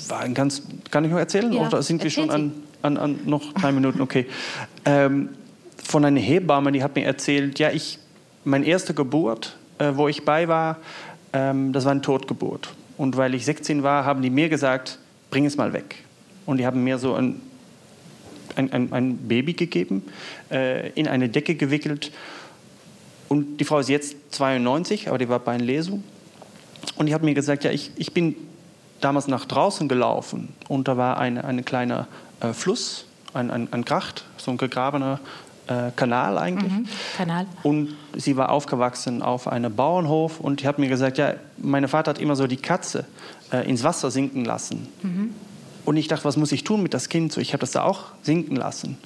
Speaker 13: waren ganz. Kann ich noch erzählen? Ja, Oder sind wir schon an, an, an, noch drei Minuten? Okay. Ähm, von einer Hebamme, die hat mir erzählt, ja, ich meine erste Geburt, äh, wo ich bei war, ähm, das war eine Totgeburt. Und weil ich 16 war, haben die mir gesagt, bring es mal weg. Und die haben mir so ein, ein, ein, ein Baby gegeben, äh, in eine Decke gewickelt. Und die Frau ist jetzt 92, aber die war bei einer Lesung. Und die hat mir gesagt, ja, ich, ich bin damals nach draußen gelaufen und da war ein eine kleiner äh, Fluss, ein, ein, ein Gracht, so ein gegrabener äh, Kanal eigentlich. Mhm,
Speaker 2: Kanal.
Speaker 13: Und sie war aufgewachsen auf einem Bauernhof und die hat mir gesagt, ja, mein Vater hat immer so die Katze äh, ins Wasser sinken lassen. Mhm. Und ich dachte, was muss ich tun mit das Kind? So, ich habe das da auch sinken lassen.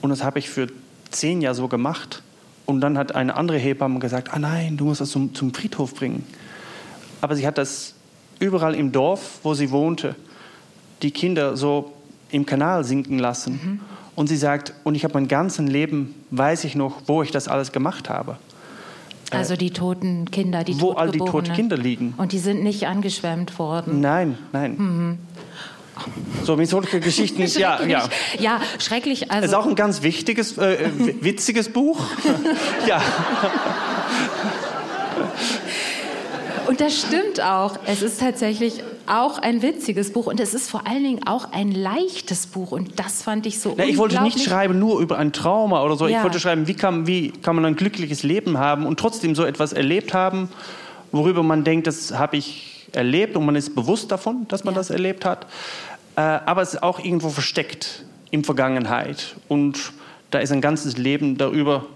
Speaker 13: Und das habe ich für zehn Jahre so gemacht. Und dann hat eine andere Hebamme gesagt, ah nein, du musst das zum, zum Friedhof bringen. Aber sie hat das überall im Dorf, wo sie wohnte, die Kinder so im Kanal sinken lassen. Mhm. Und sie sagt, und ich habe mein ganzes Leben, weiß ich noch, wo ich das alles gemacht habe.
Speaker 2: Also die toten Kinder, die
Speaker 13: Wo all die toten Kinder liegen.
Speaker 2: Und die sind nicht angeschwemmt worden.
Speaker 13: Nein, nein. Mhm. So, mit solchen Geschichten, ja, ja.
Speaker 2: Ja, schrecklich.
Speaker 13: Also. Es ist auch ein ganz wichtiges, äh, witziges Buch. ja.
Speaker 2: Und das stimmt auch. Es ist tatsächlich auch ein witziges Buch und es ist vor allen Dingen auch ein leichtes Buch und das fand ich so
Speaker 13: Na, Ich wollte nicht schreiben nur über ein Trauma oder so. Ja. Ich wollte schreiben, wie kann, wie kann man ein glückliches Leben haben und trotzdem so etwas erlebt haben, worüber man denkt, das habe ich erlebt und man ist bewusst davon, dass man ja. das erlebt hat. Äh, aber es ist auch irgendwo versteckt in Vergangenheit und da ist ein ganzes Leben darüber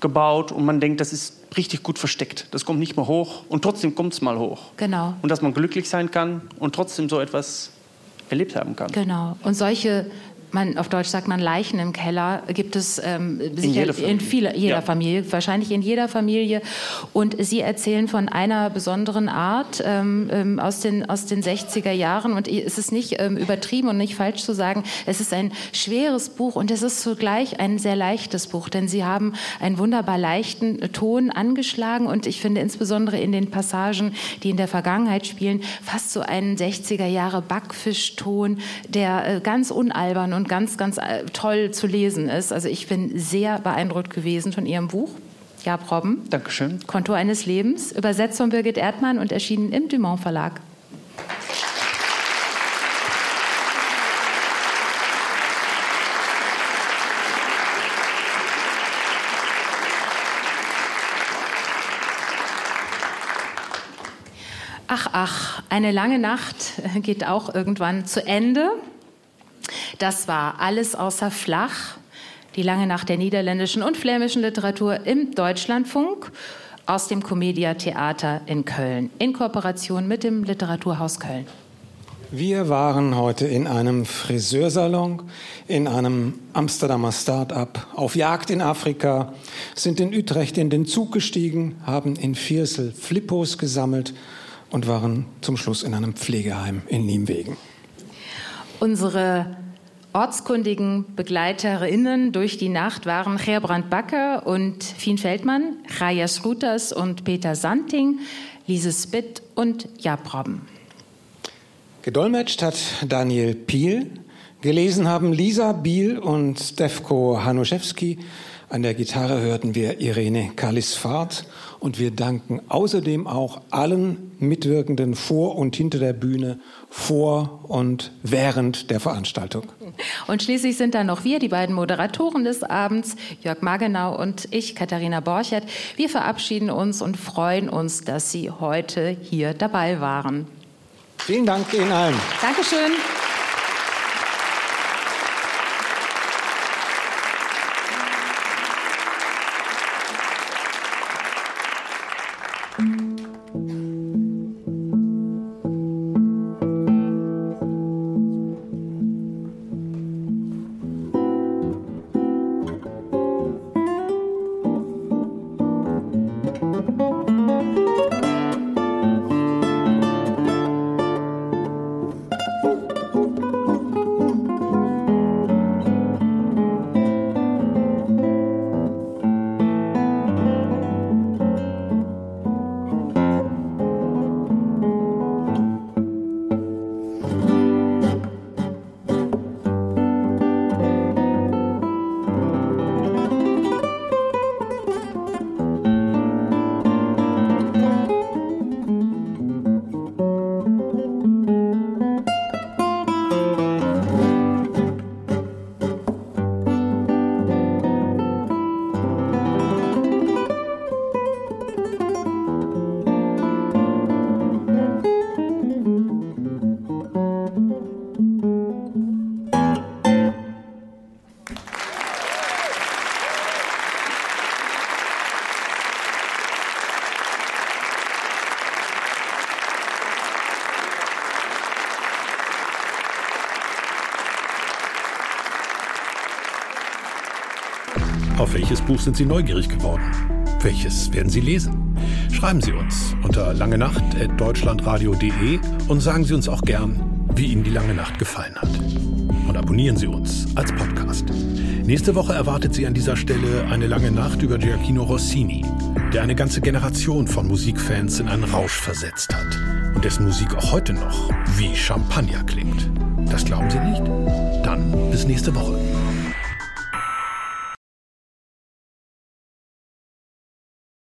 Speaker 13: gebaut und man denkt, das ist richtig gut versteckt. Das kommt nicht mehr hoch und trotzdem kommt es mal hoch.
Speaker 2: Genau.
Speaker 13: Und dass man glücklich sein kann und trotzdem so etwas erlebt haben kann.
Speaker 2: Genau. Und solche man, auf Deutsch sagt man Leichen im Keller, gibt es ähm, in, jeder, in viele, jeder ja. Familie, wahrscheinlich in jeder Familie. Und Sie erzählen von einer besonderen Art ähm, ähm aus, den, aus den 60er Jahren. Und es ist nicht ähm, übertrieben und nicht falsch zu sagen, es ist ein schweres Buch und es ist zugleich ein sehr leichtes Buch, denn Sie haben einen wunderbar leichten Ton angeschlagen. Und ich finde insbesondere in den Passagen, die in der Vergangenheit spielen, fast so einen 60er Jahre Backfischton, der äh, ganz unalbern und und ganz, ganz äh, toll zu lesen ist. Also ich bin sehr beeindruckt gewesen von Ihrem Buch. Ja, Robben.
Speaker 13: Dankeschön.
Speaker 2: Konto eines Lebens, übersetzt von Birgit Erdmann und erschienen im Dumont Verlag. Ach, ach, eine lange Nacht geht auch irgendwann zu Ende. Das war alles außer flach. Die lange Nacht der niederländischen und flämischen Literatur im Deutschlandfunk aus dem Comedia Theater in Köln in Kooperation mit dem Literaturhaus Köln.
Speaker 3: Wir waren heute in einem Friseursalon, in einem Amsterdamer Start-up, auf Jagd in Afrika, sind in Utrecht in den Zug gestiegen, haben in Viersel Flippos gesammelt und waren zum Schluss in einem Pflegeheim in Niemwegen.
Speaker 2: Unsere ortskundigen Begleiterinnen durch die Nacht waren Gerbrand Backer und Fien Feldmann, Raja Schruters und Peter Santing, Lise Spitt und Jab Robben.
Speaker 3: Gedolmetscht hat Daniel Piel. Gelesen haben Lisa Biel und Stefko Hanuszewski. An der Gitarre hörten wir Irene Kalisfahrt und wir danken außerdem auch allen Mitwirkenden vor und hinter der Bühne, vor und während der Veranstaltung.
Speaker 2: Und schließlich sind da noch wir, die beiden Moderatoren des Abends, Jörg Magenau und ich, Katharina Borchert. Wir verabschieden uns und freuen uns, dass Sie heute hier dabei waren.
Speaker 3: Vielen Dank Ihnen allen.
Speaker 2: Dankeschön.
Speaker 1: Buch sind Sie neugierig geworden? Welches werden Sie lesen? Schreiben Sie uns unter langenacht.deutschlandradio.de und sagen Sie uns auch gern, wie Ihnen die lange Nacht gefallen hat. Und abonnieren Sie uns als Podcast. Nächste Woche erwartet Sie an dieser Stelle eine lange Nacht über Giacchino Rossini, der eine ganze Generation von Musikfans in einen Rausch versetzt hat und dessen Musik auch heute noch wie Champagner klingt. Das glauben Sie nicht? Dann bis nächste Woche.